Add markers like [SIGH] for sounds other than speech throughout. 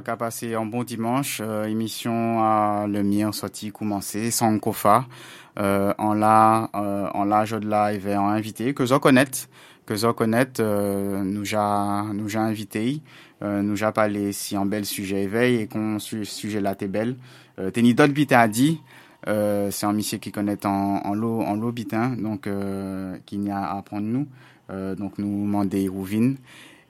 ça ka passé un bon dimanche, euh, émission à le mien sorti commencé sans kofa. Euh, en la euh, en la de live et en invité que vous connaître que vous connaître euh, nous a nous a invité euh, nous a parlé si un bel sujet éveil et qu'on sujet là t'es belle. Euh, t'es ni d'autres à dit euh, c'est un monsieur qui connaît en en l'eau en l'eau bitin donc euh, qui n'y a à apprendre nous. Euh, donc nous demander Rouvine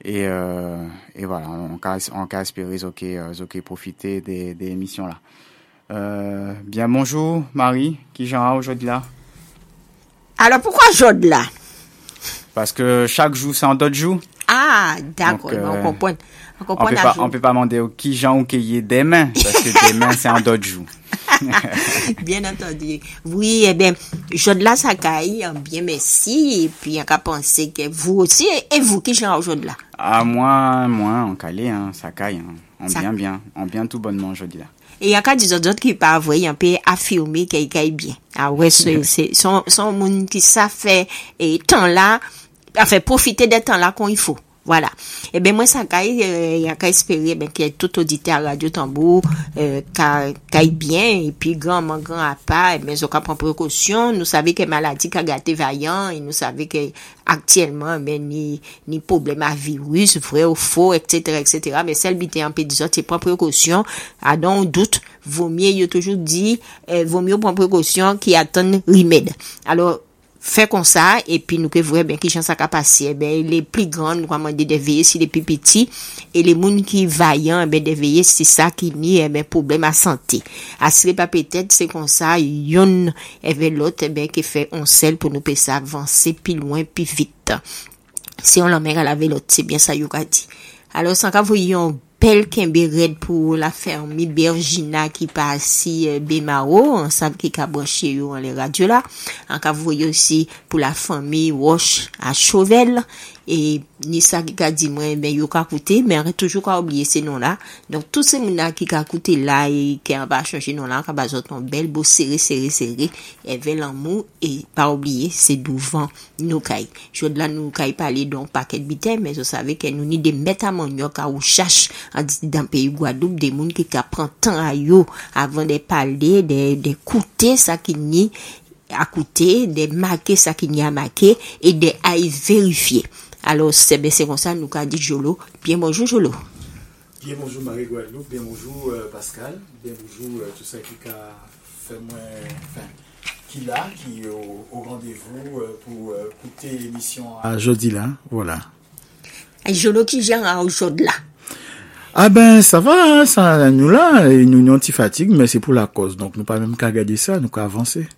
et, euh, et voilà, on cas on cas espérer ok, euh, ok profiter des, des émissions là. Euh, bien bonjour Marie, qui j'en aujourd'hui là? Alors pourquoi aujourd'hui là? Parce que chaque jour c'est un d'autres jour. Ah, d'accord, euh, on comprend. On On peut la pas, jour. on peut pas demander au qui j'en ou qui demain parce que demain c'est un d'autres jour. [LAUGHS] Bien entendu. Oui, eh bien, aujourd'hui là, ça caille, bien merci. Et puis, on a pensé que vous aussi, et vous qui j'en aujourd'hui là? Ah moi, moi en calé hein, ça caille hein. On bien bien, on bien tout bonnement aujourd'hui là. Et il y a qu'à des autres qui pas vrai, on peut affirmer qu'il caille bien. Ah ouais, c'est, c'est, son, son monde qui ça fait, et temps là, enfin, profiter des temps là qu'on il faut. Voilà. E ben mwen sa kay, ya ka espere ben ki tout audite a radyo tambou, euh, eh, ka, kay bien, epi gran man gran apa, e ben zo ka pren prekosyon, nou save ke maladi ka gate vayan, e nou save ke aktyelman ben ni, ni problema virus, vre ou fo, etc. etc. Ben sel biten anpe dizot, se pren prekosyon, adon ah, ou dout, vomye yo toujou di, eh, vomye yo pren prekosyon ki atan rimed. Alors, Fè kon sa, epi nou pe vwe ben ki jan sa ka pase, ebe, le pli gran nou waman de deveye si le pi piti, e le moun ki vayan, ebe, deveye si sa ki ni, ebe, problem a sante. Asle pa petet, se kon sa, yon, ebe, lot, ebe, ki fè onsel pou nou pe sa avanse pi loin, pi vit. Se si yon lamen a la velot, se bien sa yon ka di. Alo, san ka vwe yon pel kenbe red pou la fermi Berjina ki pa si euh, Bemaro, ansam ki ka broche yo an le radyo la, an ka vwe yo si pou la fermi Wosh a Chauvel, E nisa ki ka di mwen, ben yo ka koute, men re toujou ka oubliye se non la. Don tout se moun la ki ka koute la, e ki an ba chanje non la, ka ba zoton bel, bo sere, sere, sere, e vel an mou, e pa oubliye se douvan nou kay. Jod la nou kay pale don paket biten, men zo save ke nou ni de metaman yo ka ou chache, an disi dan peyi Gwadoub, de moun ki ka pran tan a yo, avan de pale, de, de koute sa ki ni, akoute, de make sa ki ni a make, e de ay verifiye. Alors, c'est c'est comme ça, nous qu'a dit Jolo. Bien bonjour Jolo. Bien bonjour Marie Guadeloupe, bien bonjour euh, Pascal, bien bonjour euh, tout ça qui a fait moi, enfin, qui là, qui est au, au rendez-vous euh, pour écouter l'émission à jeudi là, voilà. Et Jolo qui gère à aujourd'hui là. Ah ben ça va, hein, ça nous là, nous nous anti fatigue, mais c'est pour la cause, donc nous pas même qu'à garder ça, nous qu'à avancer.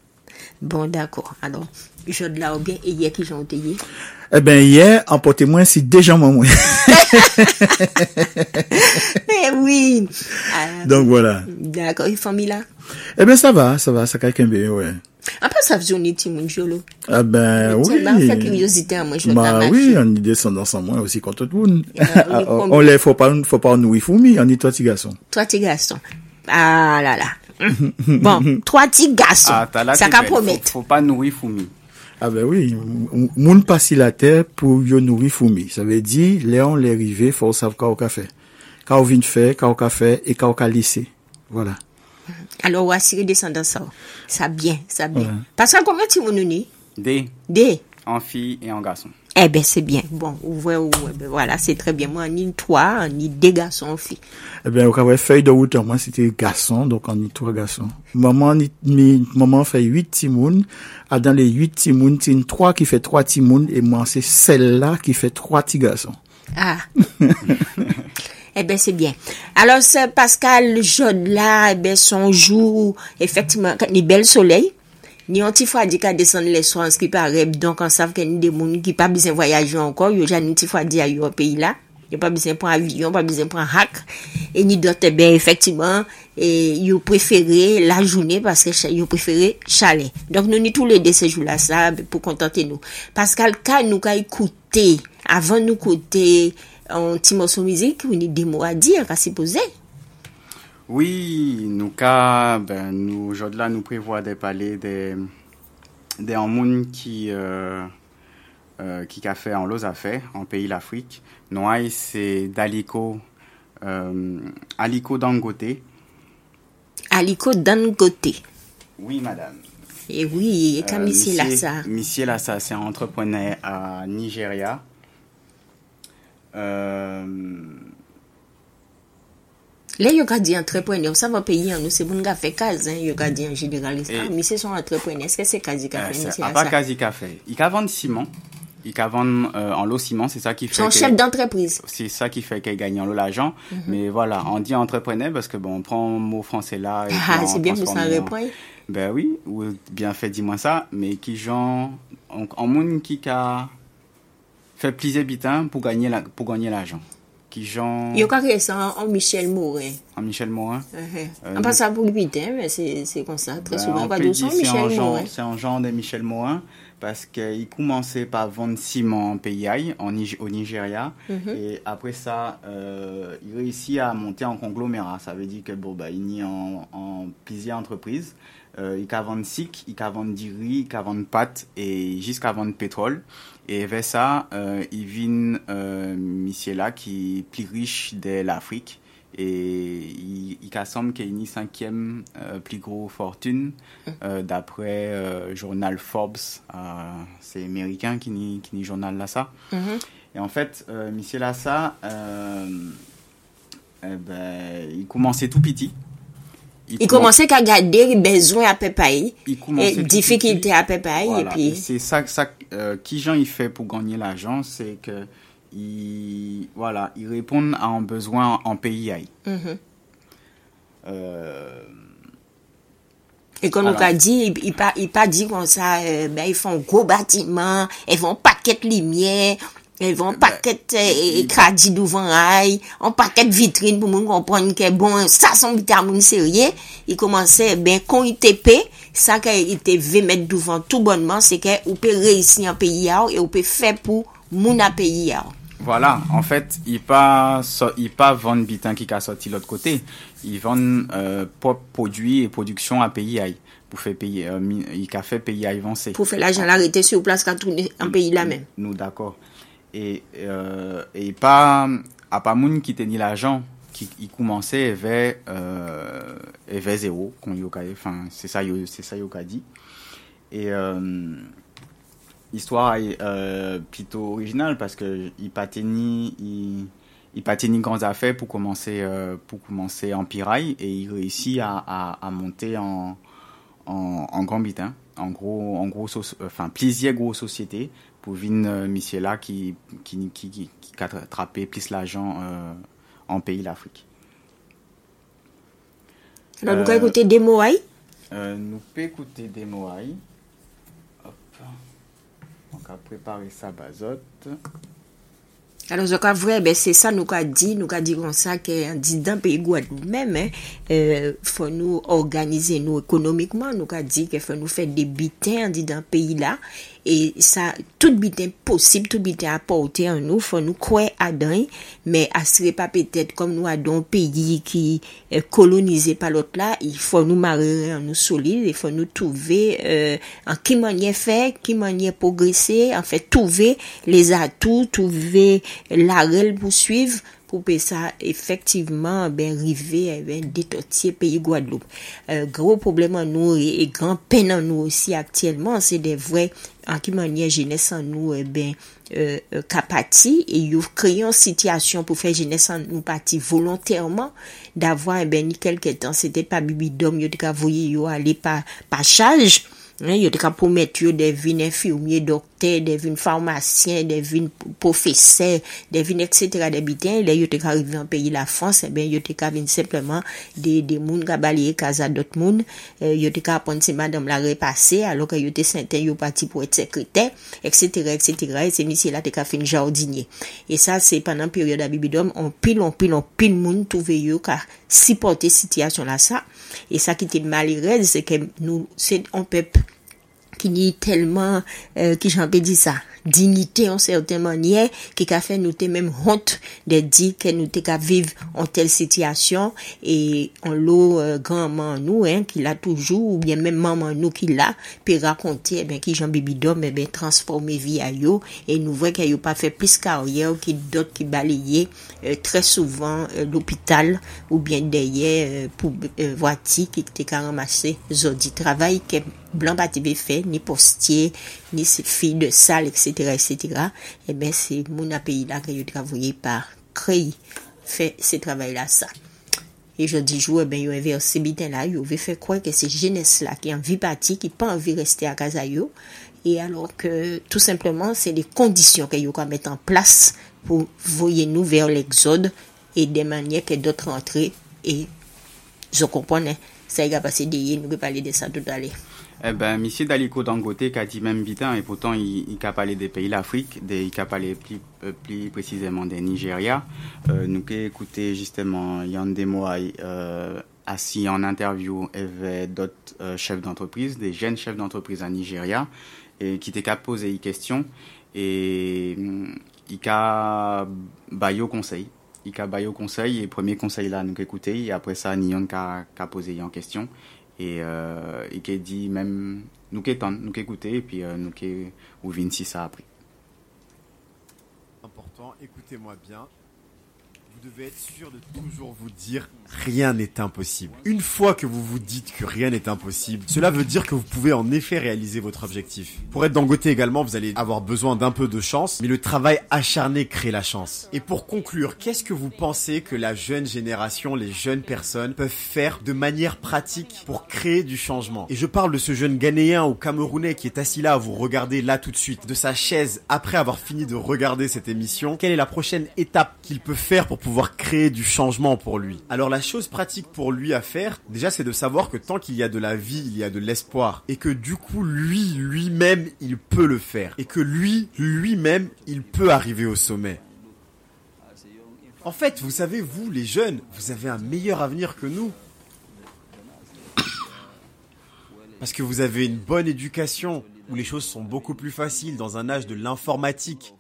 Bon, d'accord. Alors, aujourd'hui là, ou bien, et hier qui j'ai entendu. Eh ben hier, emportez-moi si déjà moi moi. [LAUGHS] Eh oui. Ah, [LAUGHS] donc voilà. d'accord, une famille là. Eh ben ça va, ça va, ça quelqu'un bien, ouais. Après, ça faisait un petit monde Jolo. Ah ben oui. Ça m'a fait curiosité à moi, je Bah oui, on est descendants sans moi aussi contre tout le monde. [LAUGHS] on est on, les faut pas, faut pas nous fourmis, on est toi petits garçons. Trois petits garçons. Ah là là. Bon, trois petits garçons. Ah, ça qu'a belle. faut, promettre. faut pas nourrir fourmi. Ah ben oui, moun passe la terre pour yo nourrir fourmi. Ça veut dire, Léon les rivés, faut savoir quoi au café. Quand on vient faire, quand on café et quand on laisser. Voilà. Alors, voici les descendants ça. Ça bien, ça bien. Parce que combien de monde nous ni? Des Deux. en fille et en garçon. Eh ben, c'est bien. Bon, ouvrez, ouvrez. Ben, voilà, c'est très bien. Moi, ni trois, ni deux garçons filles. Eh bien, au café, feuille de route, moi, c'était garçon, donc on est trois garçons. Maman, ni, maman fait huit timounes. Ah, dans les huit timounes, c'est une trois qui fait trois timounes, et moi, c'est celle-là qui fait trois petits garçons. Ah. [LAUGHS] eh ben, c'est bien. Alors, c'est Pascal Jaune là, eh ben, son jour, effectivement, quand il bel soleil, Ni yon ti fwa di ka desen leswans ki pa rep, donk an sav ken ni demoun ki pa bizen voyaje ankon, yo jan ni ti fwa di a yo peyi eh la, yo pa bizen pran avyon, pa bizen pran hak, e ni dote ben efektiman, e, yo prefere la jounen, paske yo prefere chale. Donk nou ni tou le de sejou la sa, pou kontante nou. Paskal ka nou ka ekoute, avan nou kote an ti monson mizik, ou ni demo a dir, a se pose. Oui, nous cas, ben, nous, aujourd'hui nous prévoit de parler des, des qui, euh, euh, qui a fait en los affaires, en pays l'Afrique. Nous, c'est Daliko, Euh, Aliko Dangote. Aliko Dangote. Oui, madame. Et oui, comme Euh, là ça. Monsieur Lassa, c'est un entrepreneur à Nigeria. Euh, Là, yo ka di entrepreneur, ça va payer nous, c'est bon gars fait case, hein, yo en général. Et- Ah, mais c'est son entrepreneur, est-ce que c'est quasi qu'a fait, c'est pas quasi café. Il ca vendre ciment. Il vendre euh, en lot ciment, c'est ça qui fait Son chef d'entreprise. c'est ça qui fait qu'elle gagne en lot l'argent. Mhm. Mais voilà, on dit entrepreneur parce que bon, on prend un mot français là. Ah, c'est bien en- répondre. Ben oui, ou bien fait, dis-moi ça, mais qui genre, en, monde qui a fait plaisir bitin pour gagner la, pour gagner l'argent. Qui Yo ka créé ça en, Michel Morin. en Michel Morin? On passe ça pour putain, mais c'est comme ça, très Ben, souvent. on de dire son c'est un Michel genre, Morin. c'est un genre de Michel Morin parce qu'il commençait par vendre ciment en pays en, au Nigeria Mhm. et après ça euh, il réussit à monter en conglomérat ça veut dire que bon bah il y en, en plusieurs entreprises euh, il peut vendre sic il peut vendre du riz il peut vendre pâtes et jusqu'à vendre pétrole et vers ça euh, il vient euh, monsieur là qui est plus riche de l'Afrique et il, il semble qu'il y a une cinquième euh, plus gros fortune euh, d'après euh, journal Forbes euh, c'est américain qui ni qui journal là ça Mhm. et en fait euh, monsieur Lassa euh, eh ben, il commençait tout petit Il commen- commençait qu'à garder les besoins à et tout difficultés à près, et Voilà. puis. c'est ça, ça euh, qui Jean il fait pour gagner l'argent, c'est que il voilà, il répond à un besoin en pays. Mhm. Euh, Et comme on a dit, il, il pas, il pas dit comme ça, euh, ben, ils font un gros bâtiment, ils vont paquet de lumière, ils paquet euh, il- crédit devant rail, on paquet de vitrine pour nous comprendre que bon, ça son vitamine sérieux. Il commençait, ben, quand il sa ke ite ve met douvan tout bonman, se ke ou pe reisi an peyi yaw, e ou pe fe pou moun an peyi yaw. Voilà, en fait, i pa, so, pa van bitan ki ka soti l ot kote, i van euh, pop podwi e produksyon an peyi yaw. pou fè peyi, euh, yi ka fè peyi a evanse. Pou fè la jan la rete sou plas ka toune an peyi la men. Nou d'akor. E euh, pa, a pa moun ki teni la jan, qui commençait vers euh, vers zéro enfin c'est ça c'est ça yoka dit. Et euh, histoire euh, plutôt originale parce que il tenu il il grandes affaires pour commencer euh, pour commencer en piraille et il réussit à, à, à monter en en, en grand bitin en gros en gros soci- enfin plusieurs grosses sociétés pour venir euh, là qui qui qui qui, qui plus l'argent euh, en pays l'Afrique Alors, nous Euh, allons écouter des euh, nous pouvons écouter des. Hop. Donc, à préparer ça, bazote. Alors, je crois vrai, ben, c'est ça nous qu'a dit, nous qu'a dit comme ça, que dit dans le pays Guadeloupe même, hein, euh, faut nous organiser nous économiquement, nous qu'a dit qu'il faut nous faire des bitins, dit dans le pays là, E sa, tout biten posib, tout biten apote an nou, fon nou kwe adan, men asre pa petet kom nou adon peyi ki eh, kolonize palot la, fon nou mare an nou solide, fon nou touve euh, an ki manye fe, ki manye progresse, an fe touve les atou, touve la rel pou suive, poupe sa efektiveman ben rive eh ben detotye peyi Guadeloupe. Euh, gro problem an nou e, e gran pen an nou osi aktyelman se de vre an ki manye jenes an nou e eh ben euh, euh kapati e yo kreyon sityasyon pou fe jenes an nou pati volontèrman davwa e eh ben ni kelke tan se te pa bibi dom yo te ka voye yo ale pa, pa chaj. Yo te ka promet yo devine firmye, dokter, devine farmasyen, devine profese, devine etc. Debiten, le yo te ka rive an peyi la Frans, e eh ben yo te ka vin sepleman de, de moun ka balye kaza dot moun, e, yo te ka apon se madame la repase, alo ke yo te senten yo pati pou et sekretè, etc. etc. E se misi la te ka fin jardinye. E sa se panan peryode abibidom, an pil, an pil, an pil moun touve yo ka sipote sityasyon la sa, Et ça qui était malheureux, c'est que nous c'est un peuple ki ni telman, euh, ki janpe di sa, dignite an certain manye, ki ka fe nou te menm hont de di ke nou te ka viv an tel sityasyon, e an lo euh, granman nou, hein, ki la toujou, ou bien menm maman nou ki la, pe rakonte, e eh ben ki janpe bidom, e eh ben transforme vi a yo, e nou vwe ke yo pa fe plis karye, ou ki dot ki baleye, euh, tre souvan euh, l'opital, ou bien deye pou vwati ki te ka ramase zodi travay kem blan pa te be fe, ni postye, ni se fi de sal, etc., etc., e ben se moun apeyi la kre yo travoye par kreyi fe se travay la sa. E jodi jou, e ben yo inverse biten la, yo ve fe kwen ke se jenes la ki anvi pati, ki pa anvi reste a kaza yo, e alor ke tout simplement se de kondisyon ke yo ka met an plas pou voye nou ver l'exode e de manye ke dot rentre e zo kompone, sa yi ga pase deye, nou ke pale de sa tout ale. Eh ben, monsieur Daliko Dangote, qui a dit même bitin, et pourtant, il, a parlé des pays d'Afrique, il a parlé plus, euh, plus précisément des Nigeria. Euh, nous avons écouté justement Yann Demoy, euh, assis en interview avec d'autres chefs d'entreprise, des jeunes chefs d'entreprise en Nigeria, et qui étaient posé une question, et il a baillé au conseil. Il a baillé au conseil, et premier conseil là, nous écouté, et après ça, Nyon a, a posé une question et, euh, et qui dit même nous qui nous qui écouter et puis euh, nous qui ou si ça a pris. Important, écoutez-moi bien devez être sûr de toujours vous dire rien n'est impossible. Une fois que vous vous dites que rien n'est impossible, cela veut dire que vous pouvez en effet réaliser votre objectif. Pour être dangoté également, vous allez avoir besoin d'un peu de chance, mais le travail acharné crée la chance. Et pour conclure, qu'est-ce que vous pensez que la jeune génération, les jeunes personnes peuvent faire de manière pratique pour créer du changement? Et je parle de ce jeune Ghanéen ou Camerounais qui est assis là à vous regarder là tout de suite, de sa chaise après avoir fini de regarder cette émission. Quelle est la prochaine étape qu'il peut faire pour pouvoir créer du changement pour lui. Alors la chose pratique pour lui à faire, déjà c'est de savoir que tant qu'il y a de la vie, il y a de l'espoir. Et que du coup, lui, lui-même, il peut le faire. Et que lui, lui-même, il peut arriver au sommet. En fait, vous savez, vous, les jeunes, vous avez un meilleur avenir que nous. Parce que vous avez une bonne éducation, où les choses sont beaucoup plus faciles dans un âge de l'informatique,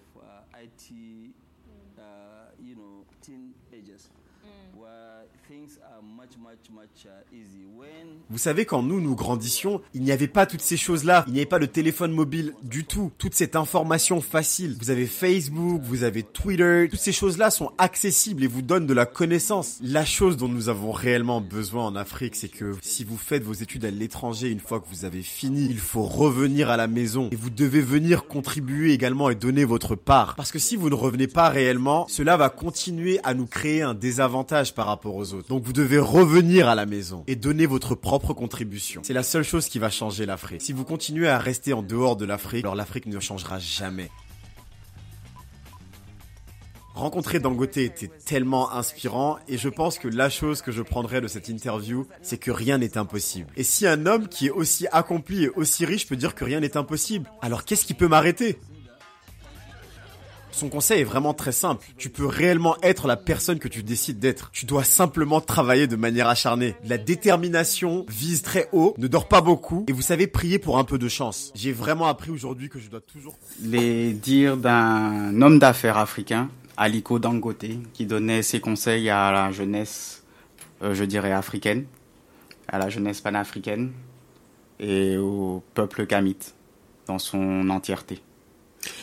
Vous savez, quand nous, nous grandissions, il n'y avait pas toutes ces choses-là. Il n'y avait pas le téléphone mobile du tout. Toute cette information facile. Vous avez Facebook, vous avez Twitter. Toutes ces choses-là sont accessibles et vous donnent de la connaissance. La chose dont nous avons réellement besoin en Afrique, c'est que si vous faites vos études à l'étranger, une fois que vous avez fini, il faut revenir à la maison. Et vous devez venir contribuer également et donner votre part. Parce que si vous ne revenez pas réellement, cela va continuer à nous créer un désavantage par rapport aux autres. Donc vous devez revenir à la maison et donner votre propre contribution. C'est la seule chose qui va changer l'Afrique. Si vous continuez à rester en dehors de l'Afrique, alors l'Afrique ne changera jamais. Rencontrer Dangote était tellement inspirant et je pense que la chose que je prendrais de cette interview, c'est que rien n'est impossible. Et si un homme qui est aussi accompli et aussi riche peut dire que rien n'est impossible, alors qu'est-ce qui peut m'arrêter? Son conseil est vraiment très simple. Tu peux réellement être la personne que tu décides d'être. Tu dois simplement travailler de manière acharnée. La détermination vise très haut, ne dort pas beaucoup et vous savez prier pour un peu de chance. J'ai vraiment appris aujourd'hui que je dois toujours... Les dires d'un homme d'affaires africain, Aliko Dangote, qui donnait ses conseils à la jeunesse, euh, je dirais africaine, à la jeunesse panafricaine et au peuple kamite dans son entièreté.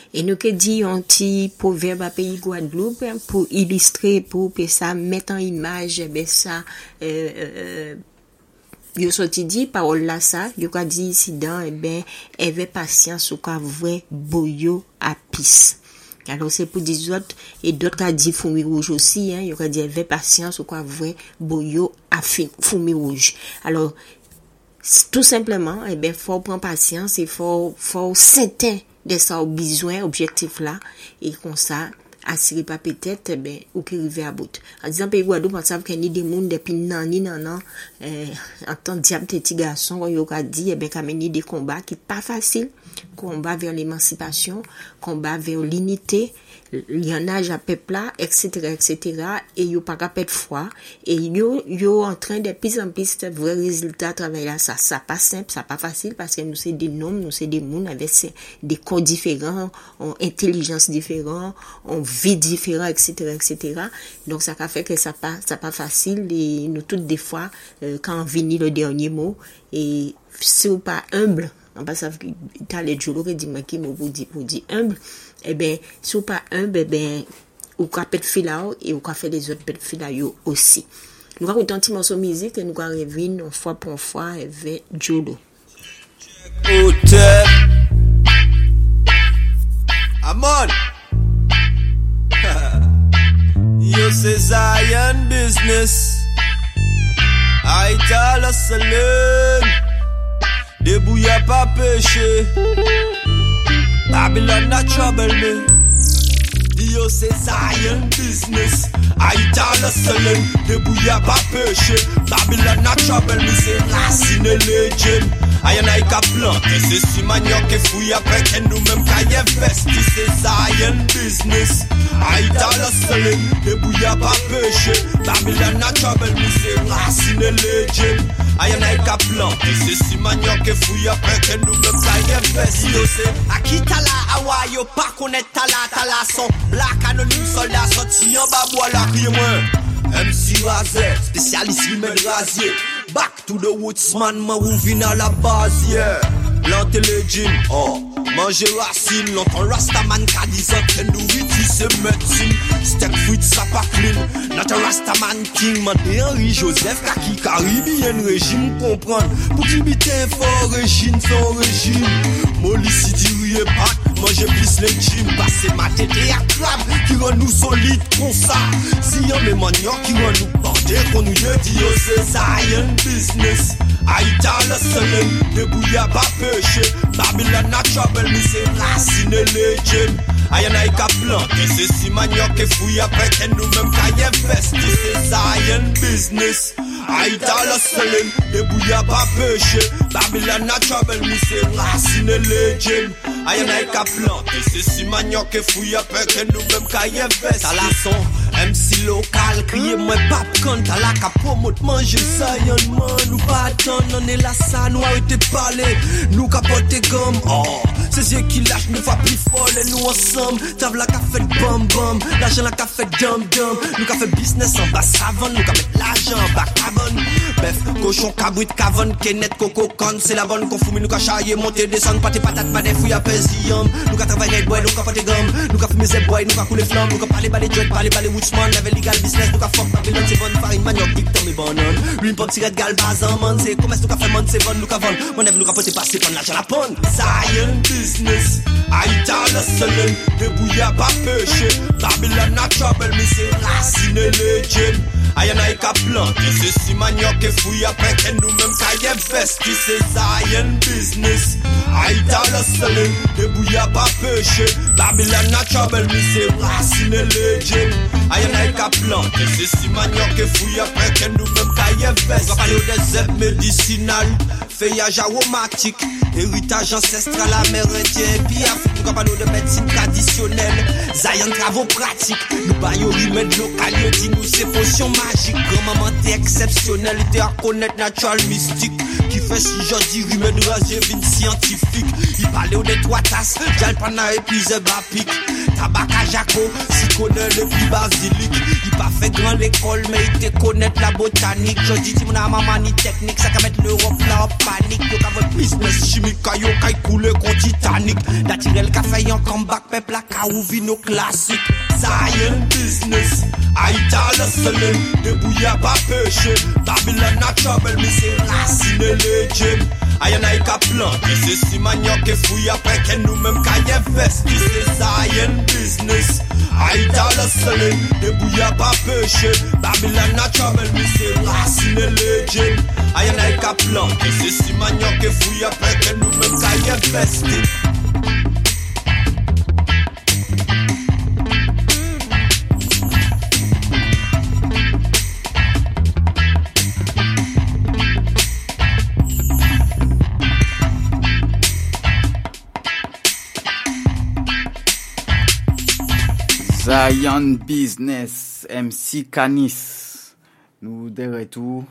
E nou ke di yon ti proverb apeyi Guadeloupe pou ilistre pou pe sa met an imaj be sa euh, euh, yo soti di parol la sa yo ka di si dan e ben eve pasyans ou ka vwe boyo apis. Alon se pou di zot e dot ka di foumi rouj osi yo ka di eve pasyans ou ka vwe boyo afi foumi rouj. Alon tout simplement e ben fò pran pasyans e fò fò senten de sa ou bizwen, objektif la, e kon sa, asiri pa petet, ben, ou ki rive a bout. An dizan pe yi gwa do, pan sav ke ni de moun depi nan ni nan nan, an tan diap te ti gason, yo ka di, e ben, kame ni de komba ki pa fasil, combat vers l'émancipation, combat vers l'unité, liyanaj a pepla, etc., etc., e yo pa kapet fwa, e yo, yo antren de pis an pis vre rezultat travay la sa. Sa pa semp, sa pa fasil, paske nou se de nom, nou se de moun, ave se de kon diferan, an intelijans diferan, an vi diferan, etc., etc. Donk sa ka feke sa pa, sa pa fasil, e nou tout de fwa, euh, kan vini le dernye mou, e se ou pa humble, an pa sa ta le djolo ke di maki mou pou di humble, Eh ebe, sou pa un, bebe, ou ka pet fila ou, e ou ka fe de zot pet fila yo osi. Nou ka koutan ti monson mizik, e nou ka revin, nou fwa pon fwa, e ve djodo. Amon! [LAUGHS] Yo se zayan biznes, a ita la selen, debou ya pa peche, Babylon a trouble me. Yo se zayen biznis A ita le selen Debouye pa peche Babylon a trabel mi se rasine le jem Ayan a yi ka plante Se si manyon ke fouye preken nou menm ka ye vesti Se zayen biznis A ita le selen Debouye pa peche Babylon a trabel mi se rasine le jem Ayan a yi ka plante Se si manyon ke fouye preken nou menm ka ye vesti Yo se akita la awa yo pa konet tala tala son Blak anonim soldat soti yon babwa lakye mwen MC Raze, spesyalist rimen razye Back to the woods man, man wou vina la bazye yeah. Plante le jim, oh. Mange rasin, lontan rastaman ka dizan Ten nou iti se metin Stek frit sa pa klin Natan rastaman king Man de Henry Joseph kaki karibien rejim Kompran pou ki biten for rejim son rejim Moli si di touye pat, manje plis le jim Pase matete ak lab, ki ren nou solide kon sa Si yon men manyon ki ren nou borde kon nou ye Diyo se zayen business. A ita le selen, debouye ba peche Babylon a trouble, mi se rasine legend Ayan ay ka plante, se si manyon ke fouye Preten nou men kaye vesti, se zayen business. Ay ta la selin, debou ya pa peche Babylon a trouble, mi se racine legend Ayan ay ka plante, se si manyon ke fouy apre ken nou menm ka investi Ta la son, MC lokal, kriye mwen pap kan Ta la ka promote manje Zion man Nou pa atan, nan e la sa, nou arrete pale Nou ka pote gom, oh Se zye ki lâche, nou fa pli folle, nou ensemble Tav la ka fet bam bam, l'argent la fet dum dum. Nou ka fet business en bas savon, nou ka met l'argent en bas Bef, cochon, cabrit, cavon, kenet, coco, con C'est la bonne qu'on fume, nou ka chaye, monte, descend Pâte patate, pas des fouilles à pesium Nou ka travay red boy, nou ka pote gum Nou ka fume zeb boy, nou ka koule flam Nou ka pale bale dread, pale bale woodsman. Leve legal business, nou ka fuck Babylon C'est bonne farine, manioc, dik, tombe banan Lui pop tiret, gal, bazan, man C'est commerce, nou ka fe man, c'est bon, nou ka von Mon ev, nou ka pote passe, pon l'argent la Zion business, Aïta le pas Babylon a trouble, mais c'est racine legend Ayan ay ka plante, se si manyon ke fouy apre ken nou menm ka investi Se Zion business, Aïta le selin Debout y'a pas péché Babylon a trouble, mais c'est racine legend Ayan ay ka plante, se si manyon ke fouy apre ken nou menm ka investi Gwa pale ou de zep medicinal Feuillage aromatique, héritage ancestral amérindien. Puis Afrique, nous parlons de médecine traditionnelle. Zion travaux pratiques, nous baillons remède local Yo dit nous c'est potion magique Grand-maman t'es exceptionnel, t'es à connaître natural mystique Qui fait si dis remède rasé vin scientifique. Il parlait au de trois tasses, jalpana et puis zébapique Tabac à Jaco, si connaît le plus basilique Il pas fait grand l'école mais il te connaît la botanique. Je dis mon maman ni technique, ça qu'à mettre l'Europe là en panique. Yo ka votre business chimique, yo ka coule kon Titanic. Naturel ka fait yon comeback, peuple la ka ouvi nos classiques Zion business, Aïta le selin Debouye pa peche Tabile na chomel mi se rasine le jem Ayan ay ka planke Se si manyon ke fuy apre nou menm ka investi Se zayen business. Ay ta le Debouye pa peche Tabile na chomel mi se rasine le jem Ayan ay ka planke Se si manyon ke fuy apre nou menm ka investi Zion Business, MC Kanis. Nou de retou.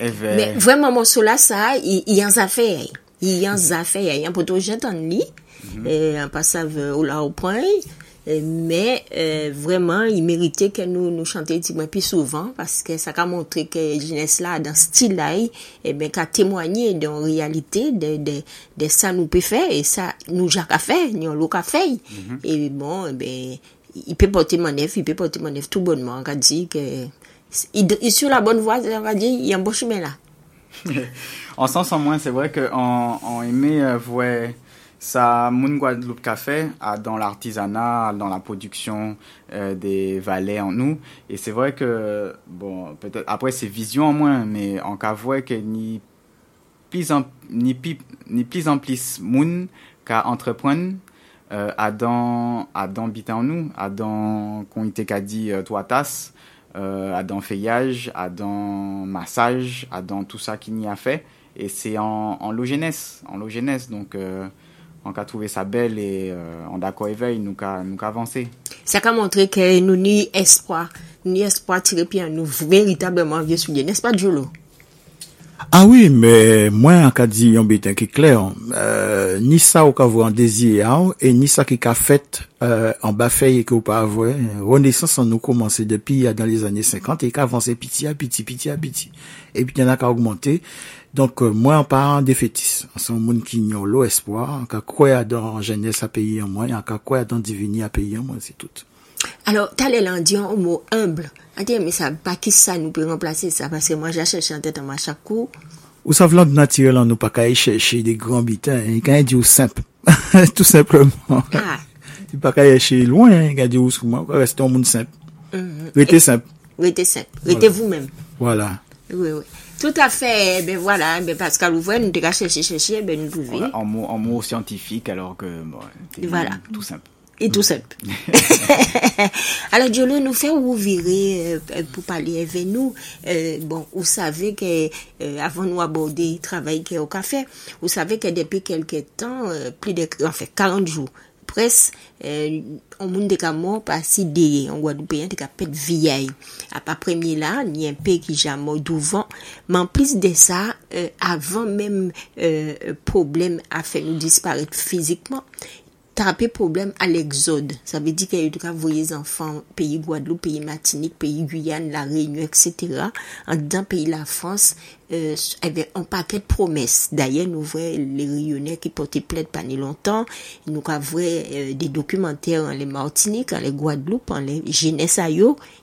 Eve. Vwèman monsou la sa, yon zafey. Yon zafey. Yon poto jet mm-hmm. an li. An pasav ou la ou pran. Yon. Euh, Mais euh, vraiment, il méritait que nous nous chantions un petit peu plus souvent parce que ça a montré que jeunesse là, dans ce style-là, eh ben, qu'a témoigné la réalité de, de, de ça nous peut faire et ça nous qu'à faire, nous l'avons qu'à faire. Et bon, eh ben, il peut porter mon il peut porter mon tout bonnement. On va dire que il, il est sur la bonne voie, on va dire, il y a un bon chemin là. [LAUGHS] En sens en moins, c'est vrai qu'on on aimait euh, voir ça, Moun Guadeloupe Café, à- dans l'artisanat, dans la production euh, des valets en nous. Et c'est vrai que, bon, peut-être, après c'est vision en moins, mais qu'à voir que ni plus en, ni, pi- ni plus en plus Moun qu'à entreprendre, euh, à dans, à dans biter en nous, à dans, qu'on était dit, euh, toi tasse, euh, à dans feuillage, à dans massage, à dans tout ça qu'il y a fait. Et c'est en, en jeunesse, en jeunesse. Donc, an ka trouve sa bel e an euh, dako evey nou ka, ka avanse. Sa ka montre ke nou ni espoi, ni espoi tire pi an nou veritableman vie souye, nespa Djolo? Ah oui, men mwen an ka di yon biten ki kler, euh, ni sa ou ka vwe an dezi an, e ni sa ki ka fet euh, an bafey e ki ou pa avwe. Renesans an nou komanse depi ya dan les anye 50, e ka avanse piti a piti, piti a piti. E pi tena ka augmente, e Donc, euh, moi, en parlant défaitiste, en son monde qui n'y a l'eau espoir, en cas quoi dans jeunesse à payer en moi, en cas quoi dans divinité à payer en moi, c'est tout. Alors, t'as les landiens au mot humble. Attends, mais ça, pas qui ça nous peut remplacer ça, parce que moi, j'ai cherché en tête à moi chaque coup. Ou ça vlant naturel, on pas qu'à chercher des grands bitins, hein, quand il dit ou simple. [LAUGHS] tout simplement. Ah, [LAUGHS] Il pas qu'à chercher loin, hein, il dit ou comment, rester un monde simple. Restez simple. restez simple. Restez vous-même. Voilà. Oui, oui. Tout à fait. Eh Ben voilà, eh ben Pascal Ouvray, nous t'ai cherché, chercher, eh ben nous trouver. En mots en mots scientifiques, alors que, bon, Voilà. tout simple. Et tout simple. [LAUGHS] [LAUGHS] Alors, Diolo, nous fait vous virer euh, pour parler avec nous. Euh, bon, vous savez que, euh, avant nous aborder le travail qu'il y a au café, vous savez que depuis quelques temps, euh, plus de, enfin, 40 jours, pres, eh, an moun de ka moun pa si deye, an Guadoupeyan de ka pet viyay. A pa premye la, ni an pe ki jan moun douvan, man plis de sa, eh, avan men eh, problem a fe nou disparet fizikman, trape problem al exode. Sa ve di ke yo tou ka voye zanfan peyi Guadeloupe, peyi Martinique, peyi Guyane, la Réunion, etc. An dan peyi la France, euh, eh avec un paquet de promesses. D'ailleurs, nous voyons les Réunionnais qui portaient plainte pas ni longtemps. Nous avons euh, des documentaires en les Martinique, en les Guadeloupe, en les jeunesse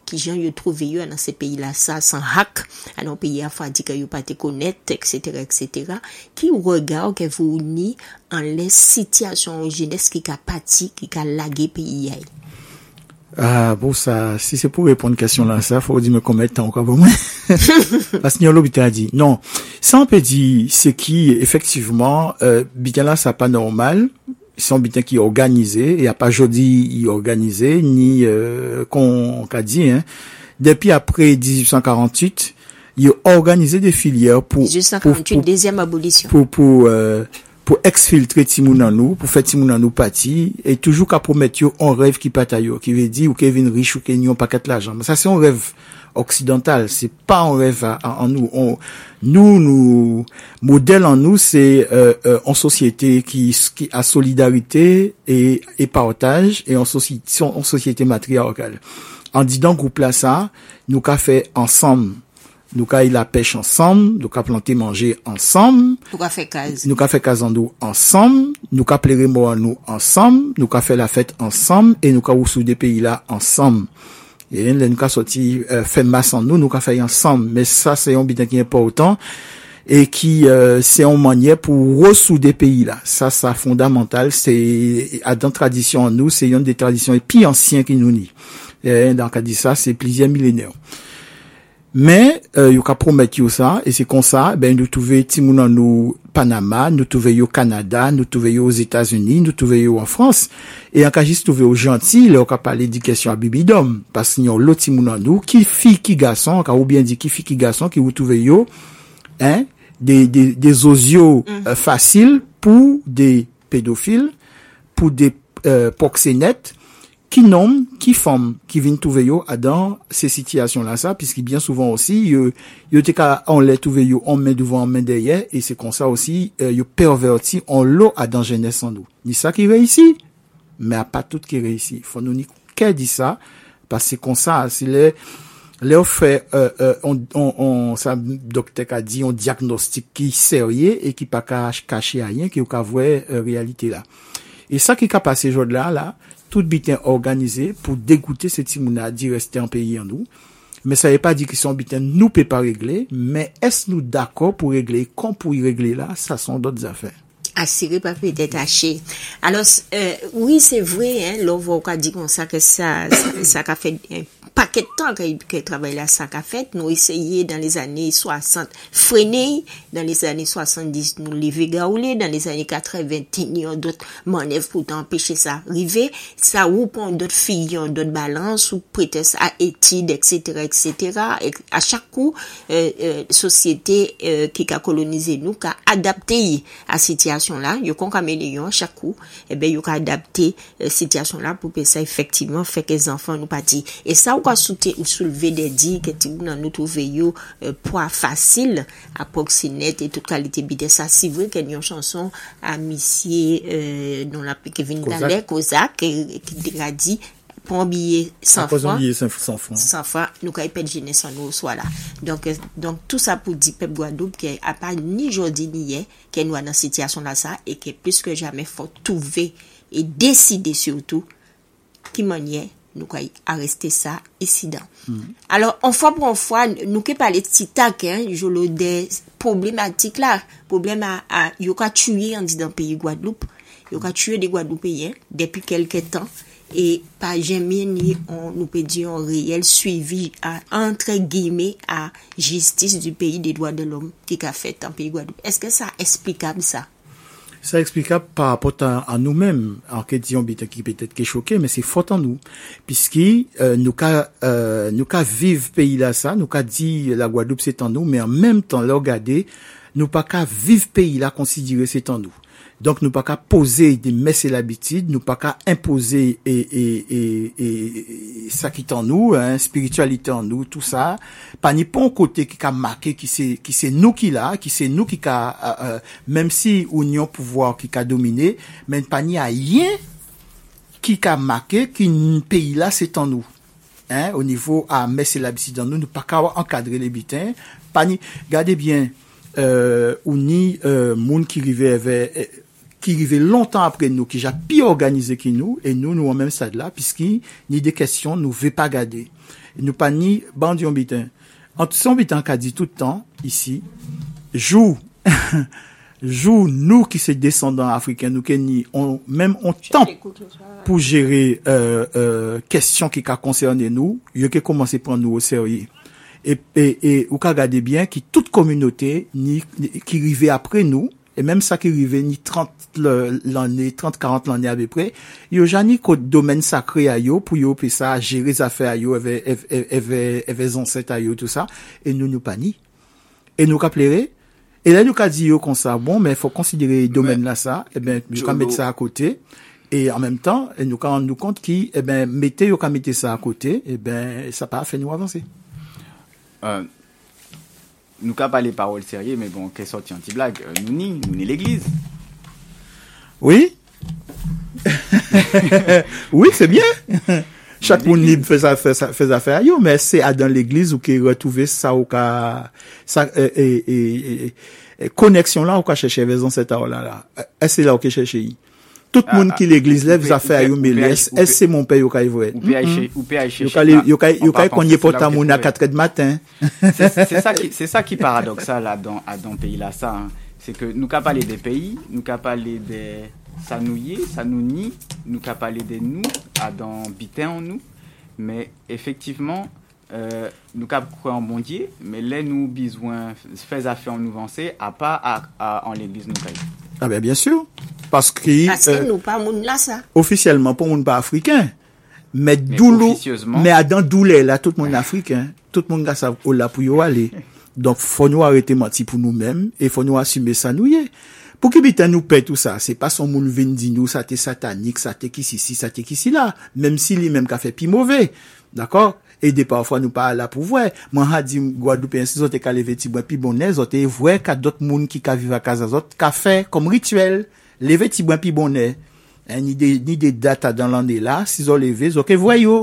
qui gens yo trouvé yo dans ces pays-là ça sans hack, dans nos pays à fadi que yo pas te connaître, etc., etc., qui regarde que vous ni en les situations jeunesse qui a pâti, qui a lagué pays. Ah, bon, ça, si c'est pour répondre à question là, ça, faut dire me temps encore pour moi? [LAUGHS] Parce que l'hôpital a dit, non. Ça, on peut dire, c'est qui, effectivement, euh, bitin là, ça pas normal. C'est un bitin qui est organisé, et a pas il est organisé, ni, euh, qu'on, qu'a dit, hein. Depuis après 1848, il a organisé des filières pour, pour, 1848, pour, deuxième abolition. pour pour euh, pour exfiltrer Timoun en nous, pour faire Timoun en nous parti, et toujours qu'à promettre on rêve qui pas yo, qui veut dire ou Kevin riche ou qu'il n'y a pas de l'argent. Ça c'est un rêve occidental, c'est pas un rêve à- à- en nous. On, nous, nous, modèle en nous, c'est euh, euh, en société qui, qui a solidarité et, et partage, et en société, en société matriarcale. En disant groupe là ça, nous qu'a fait ensemble, nous eu la pêche ensemble, nous qu'a planté manger ensemble, Pourquoi faire case? nous ensemble, nous qu'a plairé moi nous ensemble, nous fait la fête ensemble et nous qu'a sous des pays là ensemble. Et nous qu'a sorti euh, fait masse en nous, nous qu'a fait ensemble. Mais ça, c'est un bitin qui est important et qui euh, c'est en manière pour ressouder pays là. Ça, ça fondamental. C'est à dans tradition en nous, c'est une des traditions les plus anciennes qui nous nient. Et donc, a dit ça, c'est plusieurs millénaires. Men, euh, yo ka promet yo sa, e se kon sa, ben nou touve timoun an nou Panama, nou touve yo Kanada, nou touve yo os Etats-Unis, nou touve yo an Frans, e an ka jis touve yo janti, le yo ka pale dikasyon a bibidom, pas nyon lo timoun an nou, ki fi ki gason, ka ou bien di ki fi ki gason, ki yo touve yo, hein, De, de, de zozyo mm. Mm-hmm. euh, fasil pou de pedofil, pou de euh, poksenet, ki nom, ki fom, ki vin touve yo adan se sityasyon lan sa, piski bien souvan osi, yo, yo te ka an le touve yo, an men devan, an men deye, e se kon sa osi, eh, yo perverti an lo adan jenès san nou. Ni sa ki reisi, me a pa tout ki reisi. Fon nou ni ke di sa, pas se kon sa, se le, le ou fe, euh, euh, on, on, on, sa doktek a di, on diagnostik ki serye, e ki pa ka kache a yen, ki yo ka vwe euh, realite la. E sa ki ka pase jod la, la, tout bitin organisé pour dégoûter ces timouna d'y rester en pays en nous. Mais ça veut pas dire que son bitin nous peut pas régler, mais est-ce nous d'accord pour régler, quand pour y régler là, ça sont d'autres affaires. assuré pas peut détaché. Alors, euh, oui, c'est vrai, hein, l'on va dire comme ça que ça, ça, ça a fait un paket tan ke trabay la sa ka fet, nou eseye dan les ane 60 frene, dan les ane 70 nou leve gaoule, dan les ane 80 yon dot manev pou tan peche sa rive, sa ou pon dot fi yon dot balans ou pretes a etid, etc. etc. A chak kou, euh, euh, sosyete euh, ki ka kolonize nou ka adapte yi a sityasyon la, yo kon kamele yon chak kou, ebe eh yo ka adapte euh, sityasyon la pou pe sa efektivman feke zanfan nou pati. E sa Sa ou kwa souleve de di ke tibou nan nou touve yo euh, poa fasil, aproksinet etou kalite bide sa si vwe ken yon chanson a misye euh, non la Kevin Dalè, Kozak, ki dira di pon biye 100 fwa, 100 fwa nou ka ipet jene san nou swa la. Donk, donk tout sa pou di pep Gwadoub ki apal ni jodi ni ye, ki nou anan sityasyon la sa, e ki plus ke jamen fò touve, e deside surtout ki manye nou kwa arreste sa esidan. Mm -hmm. Alors, an fwa pou an fwa, nou ke pale titak, jolo de problematik la, problem a, a yo ka tuye an di dan peyi Guadeloupe, yo ka tuye de Guadeloupeyen depi kelke tan, e pa jemye ni on, nou pe di an reyel suivi a, entre guime a jistis du peyi de doa de l'om ki ka fet an peyi Guadeloupe. Eske sa esplikab sa? Ça? Explicable par rapport à, nous-mêmes, en question peut-être qui peut-être qui est choqué, mais c'est faute en nous, puisque euh, nous ca euh, nous ca vivre pays là ça, nous ca dit la Guadeloupe c'est en nous, mais en même temps le regarder, nous pas qu'à vivre pays là considérer c'est en nous. Donk nou pa ka pose di mes e l'abitid, nou pa ka impose e sa ki tan nou, spiritualite an nou, tout sa, pa ni pon kote ki ka make, ki se, ki se nou ki la, ki se nou ki ka, uh, uh, menm si ou nyon pouvoir ki ka domine, men pa ni a yen ki ka make ki n peyi la se tan nou. Hein, au niveau ah, à Metz et l'Absidon, nous ne pas encadrer les bitins. Pani, gardez bien, euh, ou ni euh, moun qui arrivait vers ki rive lontan apre nou, ki ja pi organize ki nou, e nou nou an menm sa de la, piski ni de kesyon nou ve pa gade. Nou pa ni bandyon bitan. An tout son bitan ka di toutan, isi, jou, [LAUGHS] jou nou ki se descendant afriken, nou ke ni, menm on tan pou jere euh, euh, kesyon ki ka konserne nou, yo ke komanse pran nou o serye. E ou ka gade bien ki tout kominote, ki rive apre nou, e menm sa ki rive ni 30 l'anye, 30-40 l'anye abe pre, yo jan ni kote domen sakre a yo pou yo pe sa jere zafè a yo eve, eve, eve, eve zonset a yo tout sa, e nou nou pa ni. E nou ka plere, e la nou ka di yo kon sa, bon, men fò konsidere domen la sa, e eh ben, eh yo ka mette sa a kote, e eh an menm tan, nou ka an nou kont ki, e ben, mette yo ka mette sa a kote, e ben, sa pa fè nou avanse. An, euh... nou ka pale parol serye, men bon, ke sorti anti-blag, euh, nou ni, nou ni l'Eglise. Oui. [LAUGHS] oui, c'est bien. Chak moun libe fez afe a yo, men se a dan l'Eglise ou ki retouve sa ou ka... E koneksyon la ou ka chèche vezan se ta ou la la. E se la ou ki chèche yi. Peut- est-ce ou peut- c'est mon père yo ka voir? Ou PH, ou PH. Yo ka li- yo ka, yo ka cogner pour ta moun à 4 heures de matin. Paradoxal là dans, à dans pays là ça. hein. C'est que nous qu'à parler des pays, nous qu'à parler des sanouillés, sanouni, nous qu'à parler des nous, à dans bitin en nous. Mais effectivement, euh, nous qu'à croire en bon Dieu, mais là nous besoin faire affaire en nous avancer, à pas à, à- en l'église nous. Ah ben, bien sûr. Paske euh, nou pa moun la sa. Ofisyeleman, pou moun pa Afrikan. Mè doulou, mè adan doulè la, tout moun ah. Afrikan. Tout moun la sa ou la pou yo ale. Donk fò nou arete mati pou nou mèm, e fò nou asime sa nou ye. Pou ki bitan nou pe tout sa, se pa son moun ven di nou, sa te satanik, sa te kisi si, sa te kisi la. Mèm si li mèm ka fe pi mouve. D'akor? E de pafwa nou pa ala pou vwe. Man ha di Gwadoupen si zote ka leve ti bwen pi bonè, zote vwe ka dot moun ki ka viva kaza zote, ka fe kom rituel, leve ti bwen pi bonè. Eh, ni de, ni de data dan lande la, si zo leve, zoke vwe yo.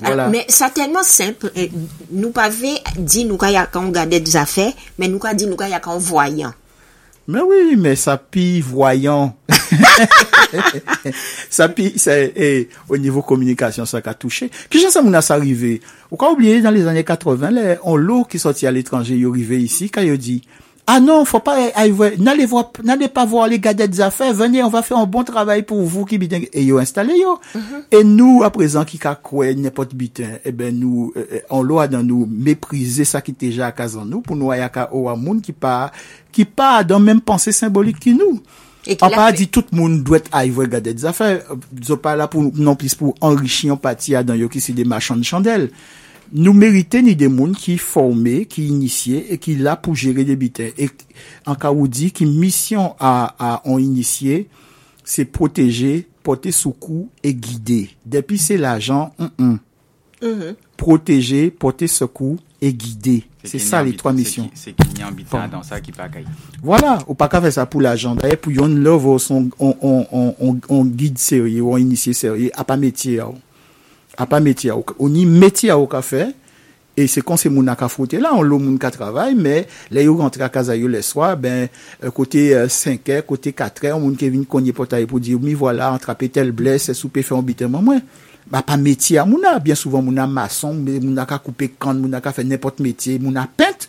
Ah, voilà. Mè sa telman semp, eh, nou pa ve di nou ka ya kan gade dza fe, men nou ka di nou ka ya kan voyan. Mais oui, mais ça pi voyant. [LAUGHS] ça pi, c'est, au niveau communication, ça a touché. Qu'est-ce que ça m'a arrivé? Ou quand oublier, dans les années 80, les, on l'eau qui sortit à l'étranger, il arrivé ici, quand il dit, Ah non, faut pas eh, aller, n'allez voir n'allez pas voir les gars des affaires, venez, on va faire un bon travail pour vous qui bitin et yo installé yo. Mm -hmm. Et nous à présent qui ka n'importe bitin, eh, eh ben nous eh, euh, on loi dans nous mépriser ça qui déjà à en nous pour nous ayaka au moun qui pas qui pas dans même pensée symbolique que nous. On pa di tout moun dwet a yvwe gade des afer. Zo pa la pou non plis pou enrichi yon pati a dan yo ki si de machan de chandel. nou merite ni de moun ki forme, ki inisye, e ki la pou jere debite. E anka ou di ki misyon a an inisye, se proteje, pote soukou, e guide. Depi se la jan, mm -mm. proteje, pote soukou, e guide. Se sa li 3 misyon. Se ki ni ambita bon. dan sa ki pa kay. Voilà, ou pa ka fe sa pou la jan. Daye pou yon love ou son on guide serye ou an inisye serye, a pa metye ya ou. a pa meti a ou ka, ou ni meti a ou ka fe, e se kon se moun a ka frote la, an lo moun ka travay, me le yo rentre a kaza yo le swa, ben, kote 5e, kote 4e, an moun ke vin konye potay pou di, mi wala, voilà, antrape tel bles, se soupe fe anbiteman mwen, ba pa meti a moun a, bien souvan moun a mason, moun a ka koupe kant, moun a ka fe nepot meti, moun a pent,